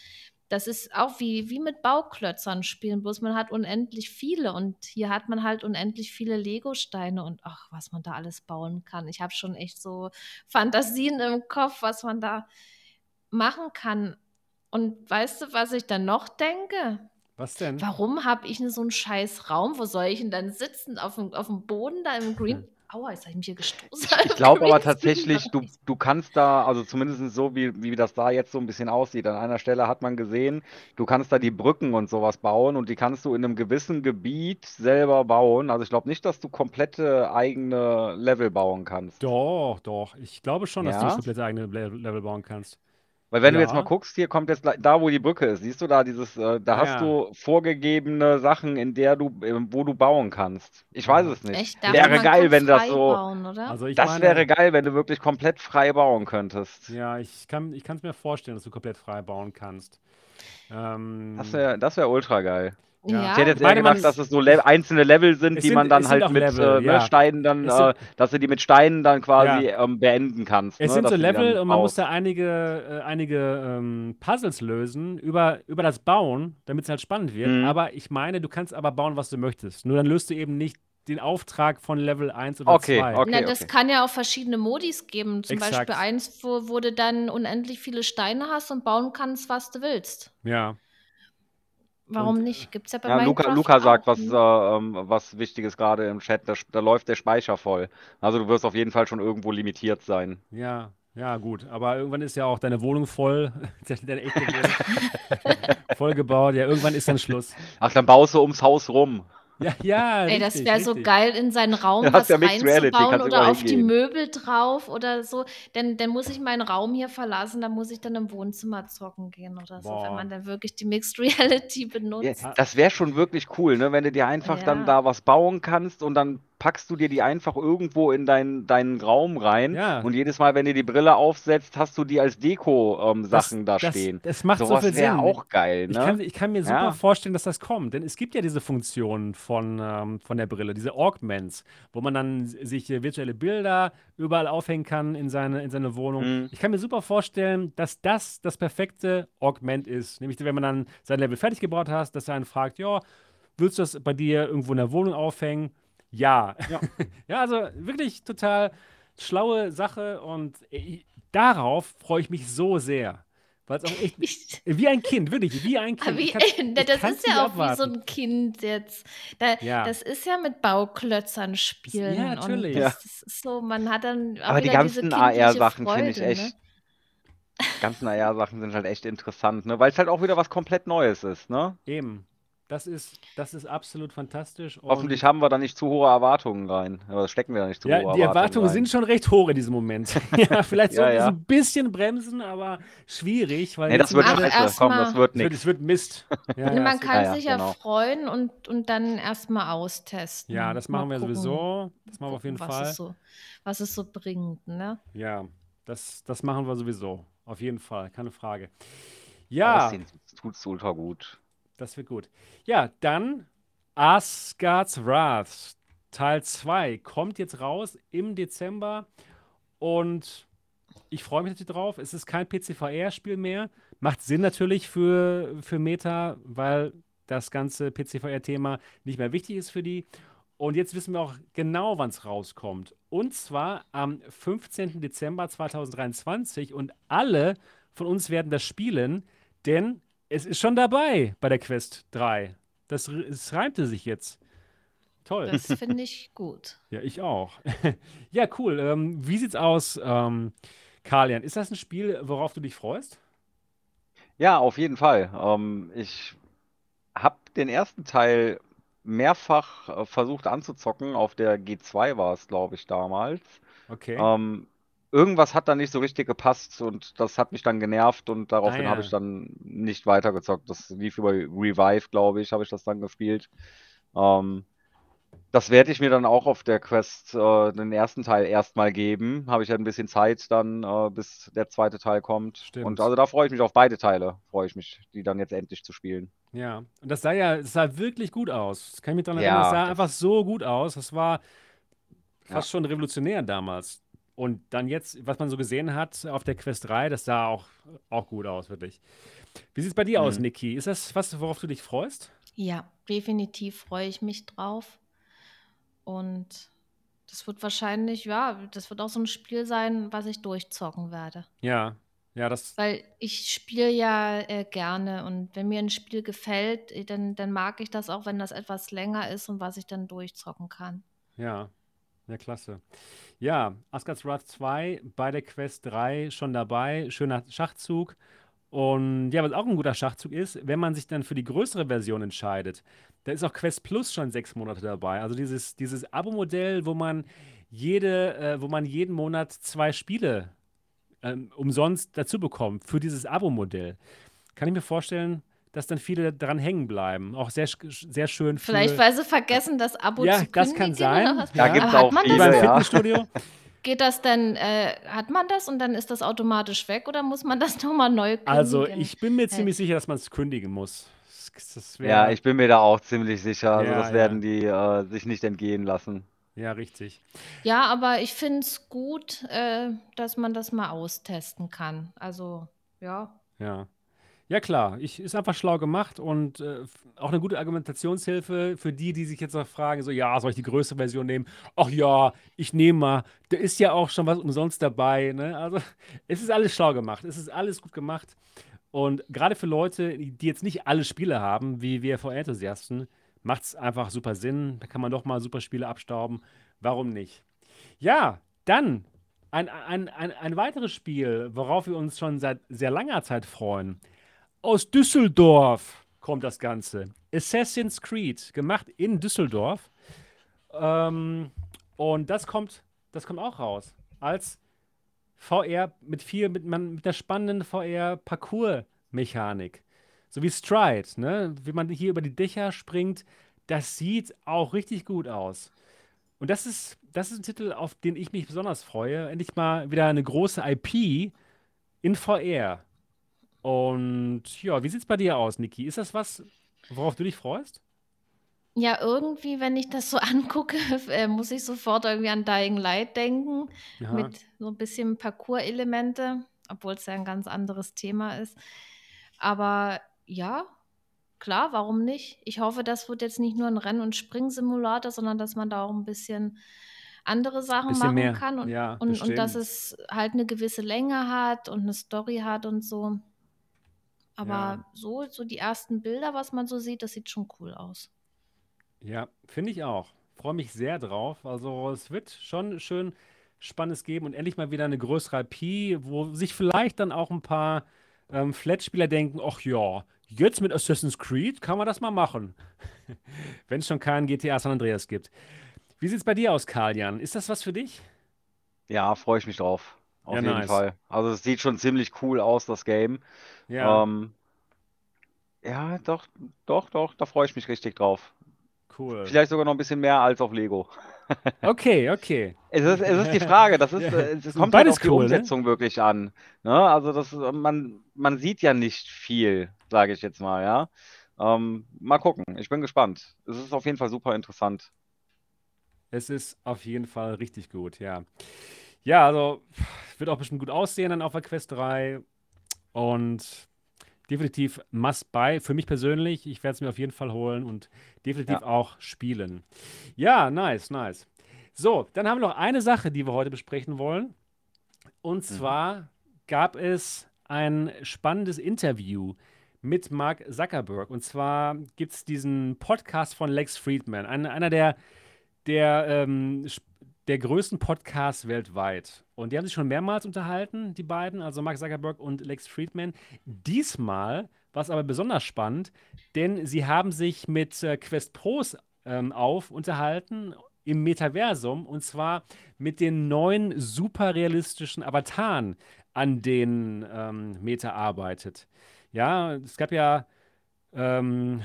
das ist auch wie, wie mit Bauklötzern spielen, bloß man hat unendlich viele und hier hat man halt unendlich viele Lego-Steine und ach, was man da alles bauen kann. Ich habe schon echt so Fantasien im Kopf, was man da machen kann. Und weißt du, was ich dann noch denke? Was denn? Warum habe ich so einen scheiß Raum? Wo soll ich denn dann sitzen? Auf dem, auf dem Boden da im Green? Aua, jetzt habe ich mich hier gestoßen. Ich glaube aber tatsächlich, du, du kannst da, also zumindest so, wie, wie das da jetzt so ein bisschen aussieht. An einer Stelle hat man gesehen, du kannst da die Brücken und sowas bauen und die kannst du in einem gewissen Gebiet selber bauen. Also ich glaube nicht, dass du komplette eigene Level bauen kannst. Doch, doch. Ich glaube schon, dass du Ja? das komplett eigene Le- Level bauen kannst. Weil wenn du jetzt Ja. mal guckst, hier kommt jetzt da, wo die Brücke ist, siehst du da dieses, äh, da hast ja. du vorgegebene Sachen, in der du, äh, wo du bauen kannst. Ich weiß es nicht. Echt? Da Wäre kann man geil, kann wenn das frei so, Bauen, oder? Also ich das meine, wäre geil, wenn du wirklich komplett frei bauen könntest. Ja, ich kann ich es mir vorstellen, dass du komplett frei bauen kannst. Ähm, Das wäre, das wäre ultra geil. Ja. Ich hätte jetzt eher gedacht, dass es so Le einzelne Level sind, die sind- man dann halt mit Level, äh, ne, ja. Steinen dann, äh, dass du die mit Steinen dann quasi ähm, beenden kannst. Es ne, sind dass so Level und man muss da einige, äh, einige ähm, Puzzles lösen über, über das Bauen, damit es halt spannend wird. Mhm. Aber ich meine, du kannst aber bauen, was du möchtest. Nur dann löst du eben nicht den Auftrag von Level 1 oder Okay, 2. okay. Na, das kann ja auch verschiedene Modis geben. Zum Exakt. Beispiel eins, wo, wo du dann unendlich viele Steine hast und bauen kannst, was du willst. Ja. Warum Und, nicht? Gibt es ja bei Ja, Luca, Minecraft Luca sagt auch, was, ne? äh, ähm, was Wichtiges gerade im Chat. Da, da läuft der Speicher voll. Also du wirst auf jeden Fall schon irgendwo limitiert sein. Ja, ja, gut. Aber irgendwann ist ja auch deine Wohnung voll, deine echte Wohnung voll gebaut. Ja, irgendwann ist dann Schluss. Ach, dann baust du ums Haus rum. Ja, ja, Ey, das richtig, wäre so geil, in seinen Raum Ja, was hast ja Mixed Reality, reinzubauen oder auf die hingehen. Möbel drauf oder so. Denn dann muss ich meinen Raum hier verlassen, dann muss ich dann im Wohnzimmer zocken gehen oder so, Boah. wenn man dann wirklich die Mixed Reality Ja, benutzt. das wäre schon wirklich cool, ne? Wenn du dir einfach Ja. dann da was bauen kannst und dann packst du dir die einfach irgendwo in deinen, deinen Raum rein. Ja. Und jedes Mal, wenn du die Brille aufsetzt, hast du die als Deko-Sachen da das, stehen. Das macht so Sowas viel wäre Sinn. auch geil, Ich ne? kann, ich kann mir super Ja. vorstellen, dass das kommt, denn es gibt ja diese Funktion von, ähm, von der Brille, diese Augments, wo man dann sich äh, virtuelle Bilder überall aufhängen kann in seine, in seine Wohnung. Mhm. Ich kann mir super vorstellen, dass das das perfekte Augment ist. Nämlich, wenn man dann sein Level fertig gebaut hat, dass er einen fragt, ja, willst du das bei dir irgendwo in der Wohnung aufhängen? Ja. Ja. ja, also wirklich total schlaue Sache und äh, darauf freue ich mich so sehr. Weil es auch echt Ich, wie ein Kind, wirklich, wie ein Kind. wie, Ich kann- ich das ist ja auch wie so abwarten. ein Kind jetzt. Da, Ja. Das ist ja mit Bauklötzern spielen. Ja, natürlich. Ja. das, das ist so, man hat dann auch Aber die ganzen AR-Sachen finde ich echt. Ne? Die ganzen AR-Sachen sind halt echt interessant, ne? Weil es halt auch wieder was komplett Neues ist, ne? Eben. Das ist, das ist absolut fantastisch. Hoffentlich haben wir da nicht zu hohe Erwartungen rein. Aber stecken wir da nicht zu ja, hohe die Erwartungen Erwartungen rein. sind schon recht hoch in diesem Moment. ja, vielleicht Ja, sollten wir es ja. ein bisschen bremsen, aber schwierig, weil Nee, das wird scheiße. Komm, das wird es wird, nichts. es wird Mist. Ja, Ne, ja, man wird- kann ja, ja, sich ja genau. freuen und, und dann erstmal austesten. ja, das Mal machen wir gucken, sowieso. Das machen wir auf jeden was Fall. Es so, was es so bringt, ne? Ja, das, das machen wir sowieso. Auf jeden Fall, keine Frage. Ja. Ja, Das tut's ultra gut. Das wird gut. Ja, dann Asgard's Wrath Teil 2 kommt jetzt raus im Dezember und ich freue mich natürlich drauf. Es ist kein PCVR-Spiel mehr. Macht Sinn natürlich für, für Meta, weil das ganze PCVR-Thema nicht mehr wichtig ist für die. Und jetzt wissen wir auch genau, wann es rauskommt. Und zwar am 15. Dezember 2023. Und alle von uns werden das spielen, denn es ist schon dabei bei der Quest 3. Das, es reimte sich jetzt. Toll. Das finde ich gut. Ja, ich auch. ja, cool. Ähm, wie sieht's aus, ähm, Kalian? Ist das ein Spiel, worauf du dich freust? Ja, auf jeden Fall. Ähm, ich habe den ersten Teil mehrfach äh, versucht anzuzocken. Auf der G2 war es, glaube ich, damals. Okay. Ähm, irgendwas hat da nicht so richtig gepasst und das hat mich dann genervt und daraufhin Ah, habe ja. ich dann nicht weitergezockt. Das lief über Revive, glaube ich, habe ich das dann gespielt. Ähm, das werde ich mir dann auch auf der Quest äh, den ersten Teil erstmal geben. Habe ich ja ein bisschen Zeit dann, äh, bis der zweite Teil kommt. Stimmt. Und also da freue ich mich auf beide Teile, freue ich mich, die dann jetzt endlich zu spielen. Ja, und das sah ja, es sah wirklich gut aus. Das kann ich mich daran Ja, erinnern, das sah das- einfach so gut aus. Das war Ja. fast schon revolutionär damals. Und dann jetzt, was man so gesehen hat auf der Quest 3, das sah auch, auch gut aus, wirklich. Wie sieht es bei dir aus, Mhm. Niki? Ist das was, worauf du dich freust? Ja, definitiv freue ich mich drauf. Und das wird wahrscheinlich, ja, das wird auch so ein Spiel sein, was ich durchzocken werde. Ja, ja, das, Weil ich spiele ja äh, gerne und wenn mir ein Spiel gefällt, dann, dann mag ich das auch, wenn das etwas länger ist und was ich dann durchzocken kann. ja, ja, klasse. Ja, Asgard's Wrath 2 bei der Quest 3 schon dabei. Schöner Schachzug. Und ja, was auch ein guter Schachzug ist, wenn man sich dann für die größere Version entscheidet, da ist auch Quest Plus schon sechs Monate dabei. Also dieses, dieses Abo-Modell, wo man jede, äh, wo man jeden Monat zwei Spiele ähm, umsonst dazu bekommt für dieses Abo-Modell. Kann ich mir vorstellen, dass dann viele daran hängen bleiben. Auch sehr, sehr schön für. Vielleicht, weil sie vergessen, das Abo Ja, zu das kündigen kann sein. oder was? Da Ja. gibt es Aber hat auch man wie das beim viele, ja. Fitnessstudio. Geht das dann, äh, hat man das und dann ist das automatisch weg oder muss man das nochmal neu kündigen? Also, ich bin mir Hey. ziemlich sicher, dass man es kündigen muss. Das, das wär, Ja, ich bin mir da auch ziemlich sicher. Also Ja, das ja. werden die äh, sich nicht entgehen lassen. Ja, richtig. Ja, aber ich finde es gut, äh, dass man das mal austesten kann. Also, ja. Ja. Ja, klar. Ich, ist einfach schlau gemacht und äh, auch eine gute Argumentationshilfe für die, die sich jetzt noch fragen: so, ja, soll ich die größere Version nehmen? Ach ja, ich nehme mal. Da ist ja auch schon was umsonst dabei. Ne? Also, es ist alles schlau gemacht. Es ist alles gut gemacht. Und gerade für Leute, die jetzt nicht alle Spiele haben, wie wir VR-Enthusiasten, macht es einfach super Sinn. Da kann man doch mal super Spiele abstauben. Warum nicht? Ja, dann ein, ein, ein, ein weiteres Spiel, worauf wir uns schon seit sehr langer Zeit freuen. Aus Düsseldorf kommt das Ganze. Assassin's Creed, gemacht in Düsseldorf. Ähm, und das kommt, das kommt auch raus. Als VR mit viel, mit, man, mit der spannenden VR-Parcours-Mechanik. So wie Stride, ne? Wie man hier über die Dächer springt, das sieht auch richtig gut aus. Und das ist, das ist ein Titel, auf den ich mich besonders freue. Endlich mal wieder eine große IP in VR. Und ja, wie sieht es bei dir aus, Niki? Ist das was, worauf du dich freust? Ja, irgendwie, wenn ich das so angucke, äh, muss ich sofort irgendwie an Dying Light denken, Aha. mit so ein bisschen Parcours-Elemente, obwohl es ja ein ganz anderes Thema ist. Aber ja, klar, warum nicht? Ich hoffe, das wird jetzt nicht nur ein Renn- und Springsimulator, sondern dass man da auch ein bisschen andere Sachen Bisschen machen mehr, kann und, ja, und, und dass es halt eine gewisse Länge hat und eine Story hat und so. Aber Ja. so, so die ersten Bilder, was man so sieht, das sieht schon cool aus. Ja, finde ich auch. Freue mich sehr drauf. Also es wird schon schön Spannendes geben und endlich mal wieder eine größere IP, wo sich vielleicht dann auch ein paar ähm, Flat-Spieler denken, ach ja, jetzt mit Assassin's Creed kann man das mal machen. Wenn es schon keinen GTA San Andreas gibt. Wie sieht es bei dir aus, Karl-Jan? Ist das was für dich? Ja, freue ich mich drauf. Auf Ja, jeden nice. Fall. Also es sieht schon ziemlich cool aus, das Game. Ja, Ähm, ja, doch, doch, doch, da freue ich mich richtig drauf. cool. Vielleicht sogar noch ein bisschen mehr als auf Lego. Okay, okay. Es ist, es ist die Frage, das ist, Ja, äh, es kommt halt beides auf die cool, ne? Umsetzung wirklich an. Ne? Also das, man, man sieht ja nicht viel, sage ich jetzt mal, ja. Ähm, mal gucken, ich bin gespannt. Es ist auf jeden Fall super interessant. Es ist auf jeden Fall richtig gut, ja. Ja, also wird auch bestimmt gut aussehen dann auf der Quest 3 und definitiv must buy für mich persönlich. Ich werde es mir auf jeden Fall holen und definitiv Ja. auch spielen. Ja, nice, nice. So, dann haben wir noch eine Sache, die wir heute besprechen wollen. Und Mhm. zwar gab es ein spannendes Interview mit Mark Zuckerberg. Und zwar gibt es diesen Podcast von Lex Friedman, ein, einer der, der, ähm, der größten Podcasts weltweit. Und die haben sich schon mehrmals unterhalten, die beiden, also Mark Zuckerberg und Lex Friedman. Diesmal war es aber besonders spannend, denn sie haben sich mit äh, Quest Pros ähm, auf unterhalten im Metaversum und zwar mit den neuen super realistischen Avataren, an denen ähm, Meta arbeitet. Ja, es gab ja ähm,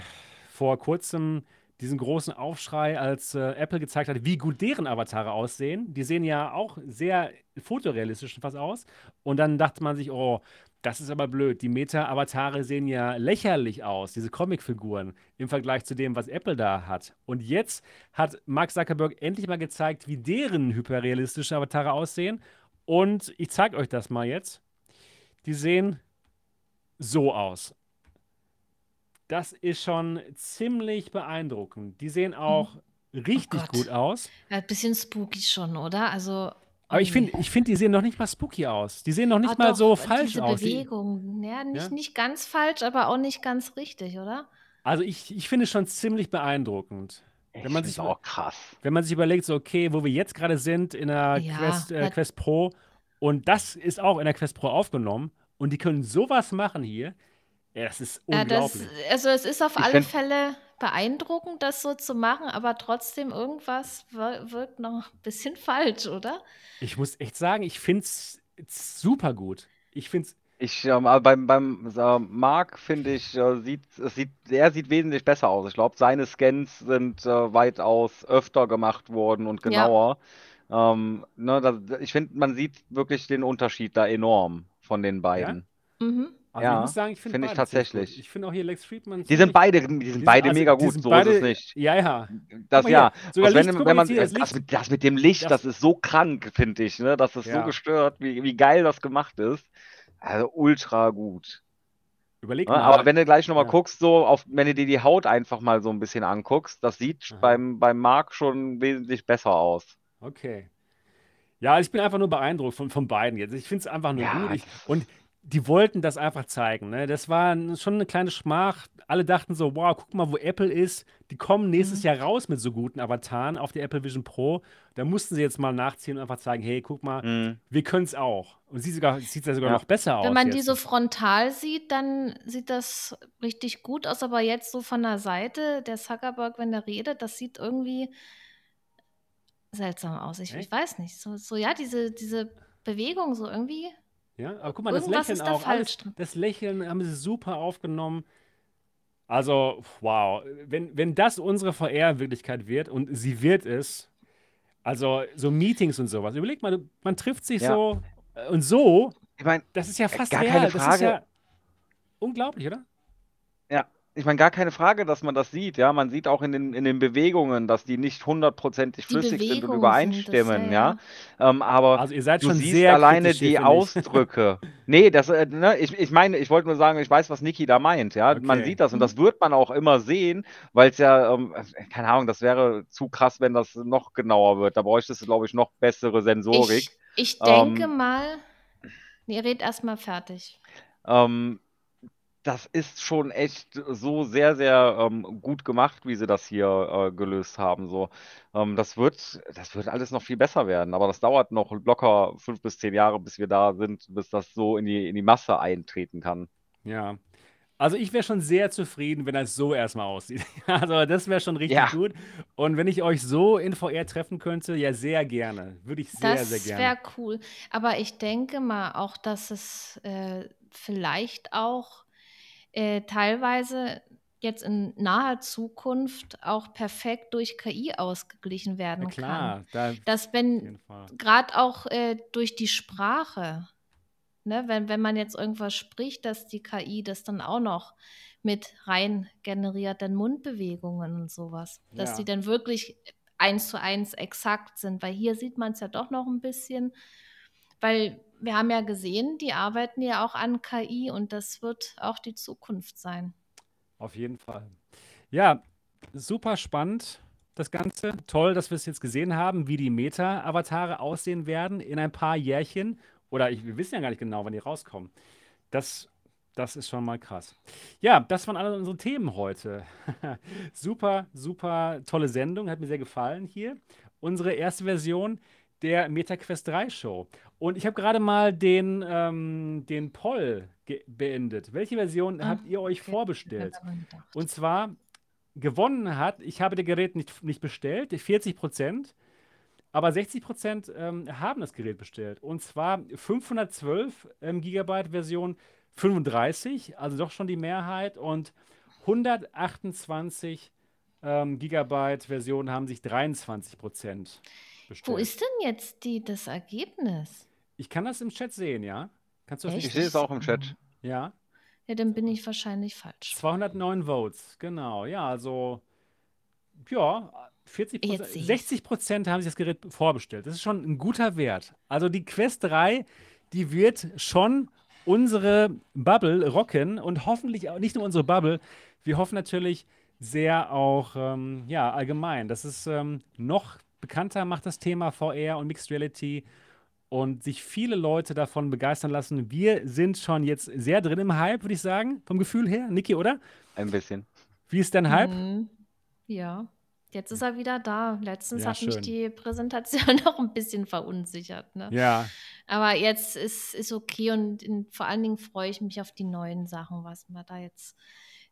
vor kurzem diesen großen Aufschrei, als äh, Apple gezeigt hat, wie gut deren Avatare aussehen. Die sehen ja auch sehr fotorealistisch fast aus. Und dann dachte man sich, oh, das ist aber blöd. Die Meta-Avatare sehen ja lächerlich aus, diese Comicfiguren, im Vergleich zu dem, was Apple da hat. Und jetzt hat Mark Zuckerberg endlich mal gezeigt, wie deren hyperrealistische Avatare aussehen. Und ich zeige euch das mal jetzt. Die sehen so aus. Das ist schon ziemlich beeindruckend. Die sehen auch richtig Gott. gut aus. Ein bisschen spooky schon, oder? Also. Aber ich oh finde, ich find, die sehen noch nicht mal spooky aus. Die sehen noch nicht Ah, mal doch, so falsch diese aus. Die, Bewegung. Ja, nicht, Ja? nicht ganz falsch, aber auch nicht ganz richtig, oder? also ich, ich finde es schon ziemlich beeindruckend. Ich Wenn man sich auch krass. Wenn man sich überlegt, so, okay, wo wir jetzt gerade sind in der Ja, Quest, äh, na- Quest Pro und das ist auch in der Quest Pro aufgenommen und die können sowas machen hier, ja, das ist Ja, das, unglaublich. also es ist auf Ich alle Fälle beeindruckend, das so zu machen, aber trotzdem irgendwas wir- wirkt noch ein bisschen falsch, oder? Ich muss echt sagen, ich finde es super gut. Ich finde es, Ich, ähm, aber beim, beim äh, Mark finde ich, äh, sieht, es sieht, er sieht wesentlich besser aus. Ich glaube, seine Scans sind äh, weitaus öfter gemacht worden und Ja. genauer. Ähm, ne, da, ich finde, man sieht wirklich den Unterschied da enorm von den beiden. Mhm. Also Ja, ich muss sagen, ich finde finde ich tatsächlich. Gut. Ich finde auch hier Lex Friedman Die sind beide, die sind die sind- beide also, mega gut, so beide, ist es nicht. Ja, ja. Das ja, sogar wenn, wenn man, das mit, das mit dem Licht, Das- das ist so krank, finde ich, ne? Das ist Ja. so gestört, wie, wie geil das gemacht ist. Also ultra gut. Überleg Ne? mal. Aber wenn du gleich nochmal Ja. guckst, so auf, wenn du dir die Haut einfach mal so ein bisschen anguckst, das sieht beim, beim Mark schon wesentlich besser aus. Okay. Ja, ich bin einfach nur beeindruckt von, von beiden jetzt. Ich finde es einfach nur Ja, gut. Ich, und die wollten das einfach zeigen. Ne? Das war schon eine kleine Schmach. Alle dachten so, wow, guck mal, wo Apple ist. Die kommen nächstes Mhm. Jahr raus mit so guten Avataren auf der Apple Vision Pro. Da mussten sie jetzt mal nachziehen und einfach zeigen, hey, guck mal, Mhm. wir können es auch. Und sieht sogar, sieht ja sogar Ja. noch besser aus. Wenn man die jetzt. so frontal sieht, dann sieht das richtig gut aus, aber jetzt so von der Seite, der Zuckerberg, wenn er redet, das sieht irgendwie seltsam aus. Ich, ich weiß nicht. So, so ja, diese, diese Bewegung, so irgendwie. Ja, aber guck mal, das Irgendwas Lächeln ist da auch, alles, das Lächeln haben sie super aufgenommen. Also, wow, wenn, wenn das unsere VR-Wirklichkeit wird und sie wird es, also so Meetings und sowas, überleg mal, man trifft sich Ja. so äh, und so, Ich meine, das ist ja fast gar real, keine das ist Frage. ja unglaublich, oder? Ich meine, gar keine Frage, dass man das sieht, ja. Man sieht auch in den, in den Bewegungen, dass die nicht hundertprozentig flüssig sind und übereinstimmen, sind das, ja. ja, Ähm, aber Also ihr seid du schon siehst sehr alleine die. Ausdrücke. Nee, das, äh, ne, ich, ich meine, ich wollte nur sagen, ich weiß, was Niki da meint, ja. Man Okay. sieht das und Mhm. das wird man auch immer sehen, weil es ja, ähm, keine Ahnung, das wäre zu krass, wenn das noch genauer wird. Da bräuchtest du, glaube ich, noch bessere Sensorik. Ich, ich denke Ähm, mal. Nee, red erst mal fertig. Ähm, das ist schon echt so sehr, sehr ähm, gut gemacht, wie sie das hier äh, gelöst haben. So, ähm, das wird, das wird alles noch viel besser werden, aber das dauert noch locker fünf bis zehn Jahre, bis wir da sind, bis das so in die, in die Masse eintreten kann. Ja. Also ich wäre schon sehr zufrieden, wenn das so erstmal aussieht. Also das wäre schon richtig Ja. gut. Und wenn ich euch so in VR treffen könnte, ja, sehr gerne. Würde ich sehr, sehr Das gerne. wäre cool. Aber ich denke mal auch, dass es äh, vielleicht auch äh, teilweise jetzt in naher Zukunft auch perfekt durch KI ausgeglichen werden kann. klar, da auf Dass wenn gerade auch äh, durch die Sprache, ne, wenn, wenn man jetzt irgendwas spricht, dass die KI das dann auch noch mit rein generiert, dann Mundbewegungen und sowas, dass die Ja. dann wirklich eins zu eins exakt sind, weil hier sieht man es ja doch noch ein bisschen, weil wir haben ja gesehen, die arbeiten ja auch an KI und das wird auch die Zukunft sein. Auf jeden Fall. Ja, super spannend, das Ganze. Toll, dass wir es jetzt gesehen haben, wie die Meta-Avatare aussehen werden in ein paar Jährchen. Oder ich, wir wissen ja gar nicht genau, wann die rauskommen. Das, das ist schon mal krass. Ja, das waren alle unsere Themen heute. super, super tolle Sendung, hat mir sehr gefallen hier. Unsere erste Version der MetaQuest 3 Show. Und ich habe gerade mal den, ähm, den Poll beendet. Welche Version Ah, habt ihr euch okay. vorbestellt? Und zwar gewonnen hat, ich habe das Gerät nicht, nicht bestellt, 40 Prozent, aber 60 Prozent ähm, haben das Gerät bestellt. Und zwar 512 ähm, Gigabyte Version 35, also doch schon die Mehrheit. Und 128 ähm, Gigabyte Version haben sich 23 Prozent Wo bestellt. ist denn jetzt die, das Ergebnis? Ich kann das im Chat sehen, ja? Kannst du das Ich nicht sehe es auch im Chat. Ja. Ja, dann bin ich wahrscheinlich falsch. 209 Votes, genau. Ja, also, ja, 40 Jetzt sehe ich's. 60 Prozent haben sich das Gerät vorbestellt. Das ist schon ein guter Wert. Also die Quest 3, die wird schon unsere Bubble rocken und hoffentlich auch nicht nur unsere Bubble. Wir hoffen natürlich sehr auch, ähm, ja, allgemein, dass es ähm, noch bekannter macht, das Thema VR und Mixed Reality und sich viele Leute davon begeistern lassen. Wir sind schon jetzt sehr drin im Hype, würde ich sagen, vom Gefühl her. Niki, oder? Ein bisschen. Wie ist dein Hype? Mhm. Ja, jetzt ist er wieder da. Letztens Ja, hat mich schön. die Präsentation noch ein bisschen verunsichert. Ne? Ja, Aber jetzt ist, ist okay und in, vor allen Dingen freue ich mich auf die neuen Sachen, was wir da jetzt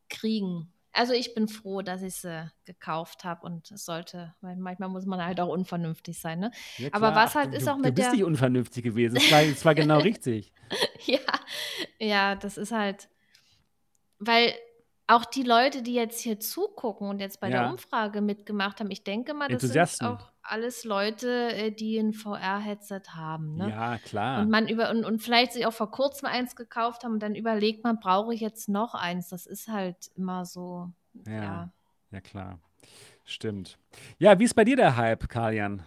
kriegen. Also ich bin froh, dass ich sie gekauft habe und es sollte, weil manchmal muss man halt auch unvernünftig sein. Ne? ja Aber was halt du, ist du, auch du mit bist der- nicht unvernünftig gewesen. Es war, es war genau richtig. Ja, ja, das ist halt, weil auch die Leute, die jetzt hier zugucken und jetzt bei Ja. der Umfrage mitgemacht haben, ich denke mal, das sind auch alles Leute, äh, die ein VR-Headset haben. Ne? Ja, klar. Und man über und, und vielleicht sich auch vor kurzem eins gekauft haben und dann überlegt man, brauche ich jetzt noch eins? Das ist halt immer so. Ja. Ja. Ja, klar. Stimmt. Ja, wie ist bei dir der Hype, Kalian?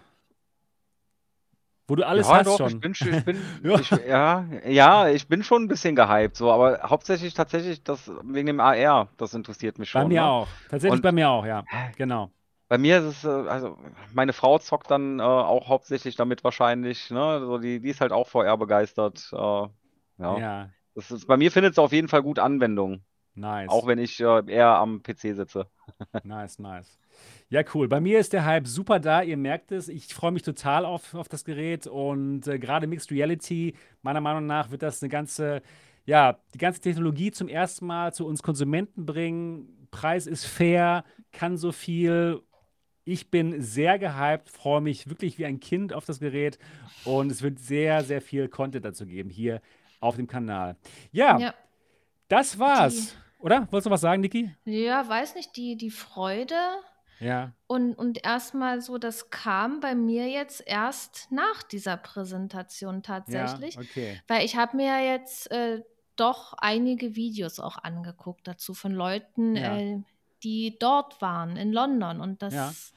Wo du alles ja, hast doch, schon. ich bin, ich bin, Ja. ich, ja, ja, ich bin schon ein bisschen gehypt, so, aber hauptsächlich tatsächlich das wegen dem AR, das interessiert mich Bei schon. mir ne? auch. Tatsächlich Und- bei mir auch, ja. Genau. Bei mir ist es, äh, also meine Frau zockt dann äh, auch hauptsächlich damit wahrscheinlich, ne? Also die, die ist halt auch VR begeistert. Äh, ja. Ja, Das ist, bei mir findet es auf jeden Fall gut Anwendung, nice. auch wenn ich äh, eher am PC sitze. Nice, nice. Ja, cool. Bei mir ist der Hype super da. Ihr merkt es. Ich freue mich total auf, auf das Gerät. Und äh, gerade Mixed Reality, meiner Meinung nach, wird das eine ganze, ja, die ganze Technologie zum ersten Mal zu uns Konsumenten bringen. Preis ist fair, kann so viel. Ich bin sehr gehypt, freue mich wirklich wie ein Kind auf das Gerät. Und es wird sehr, sehr viel Content dazu geben hier auf dem Kanal. Ja, Ja. das war's. Oder? Wolltest du was sagen, Niki? ja, weiß nicht, die, die Freude Ja. und, und erstmal so, das kam bei mir jetzt erst nach dieser Präsentation tatsächlich. Ja, okay. Weil ich habe mir jetzt äh, doch einige Videos auch angeguckt dazu von Leuten, Ja. äh, die dort waren, in London und das.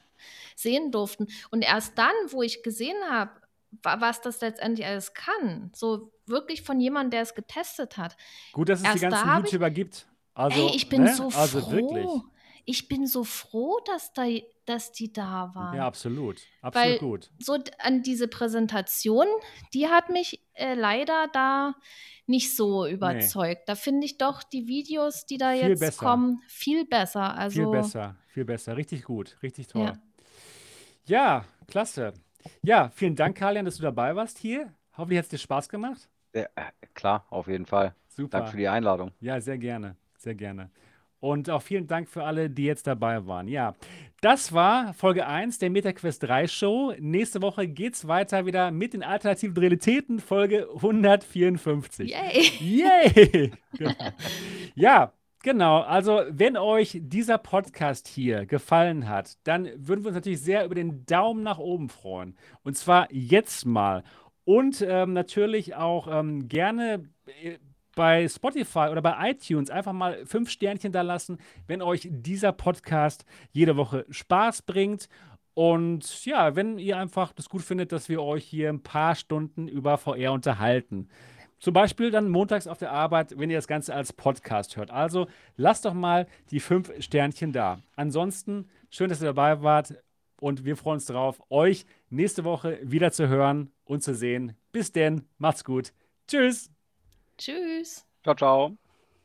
Sehen durften. Und erst dann, wo ich gesehen habe, wa- was das letztendlich alles kann, so wirklich von jemandem, der es getestet hat. Gut, dass es die Erst da ganzen ich- YouTuber gibt. Also, Ey, ich bin ne? so Also froh. wirklich. Ich bin so froh, dass, da, dass die da waren. Ja, absolut. Absolut Weil- gut. so an diese Präsentation, die hat mich äh, leider da nicht so überzeugt. Da finde ich doch die Videos, die da Viel jetzt besser. kommen, viel besser. Also viel besser, viel besser. Richtig gut, richtig toll. Ja. Ja, klasse. Ja, vielen Dank, Kalian, dass du dabei warst hier. Hoffentlich hat es dir Spaß gemacht. Ja, äh, klar, auf jeden Fall. Super. Danke für die Einladung. Ja, sehr gerne. sehr gerne. Und auch vielen Dank für alle, die jetzt dabei waren. Ja, das war Folge 1 der MetaQuest 3 Show. Nächste Woche geht es weiter wieder mit den alternativen Realitäten, Folge 154. Yay! Yay! genau. Ja, Genau, also wenn euch dieser Podcast hier gefallen hat, dann würden wir uns natürlich sehr über den Daumen nach oben freuen. Und zwar jetzt mal. Und ähm, natürlich auch ähm, gerne äh, bei Spotify oder bei iTunes einfach mal fünf Sternchen da lassen, wenn euch dieser Podcast jede Woche Spaß bringt. Und ja, wenn ihr einfach das gut findet, dass wir euch hier ein paar Stunden über VR unterhalten. Zum Beispiel dann montags auf der Arbeit, wenn ihr das Ganze als Podcast hört. Also lasst doch mal die fünf Sternchen da. Ansonsten schön, dass ihr dabei wart und wir freuen uns darauf, euch nächste Woche wieder zu hören und zu sehen. Bis denn, macht's gut. Tschüss. Tschüss. Ciao, ciao.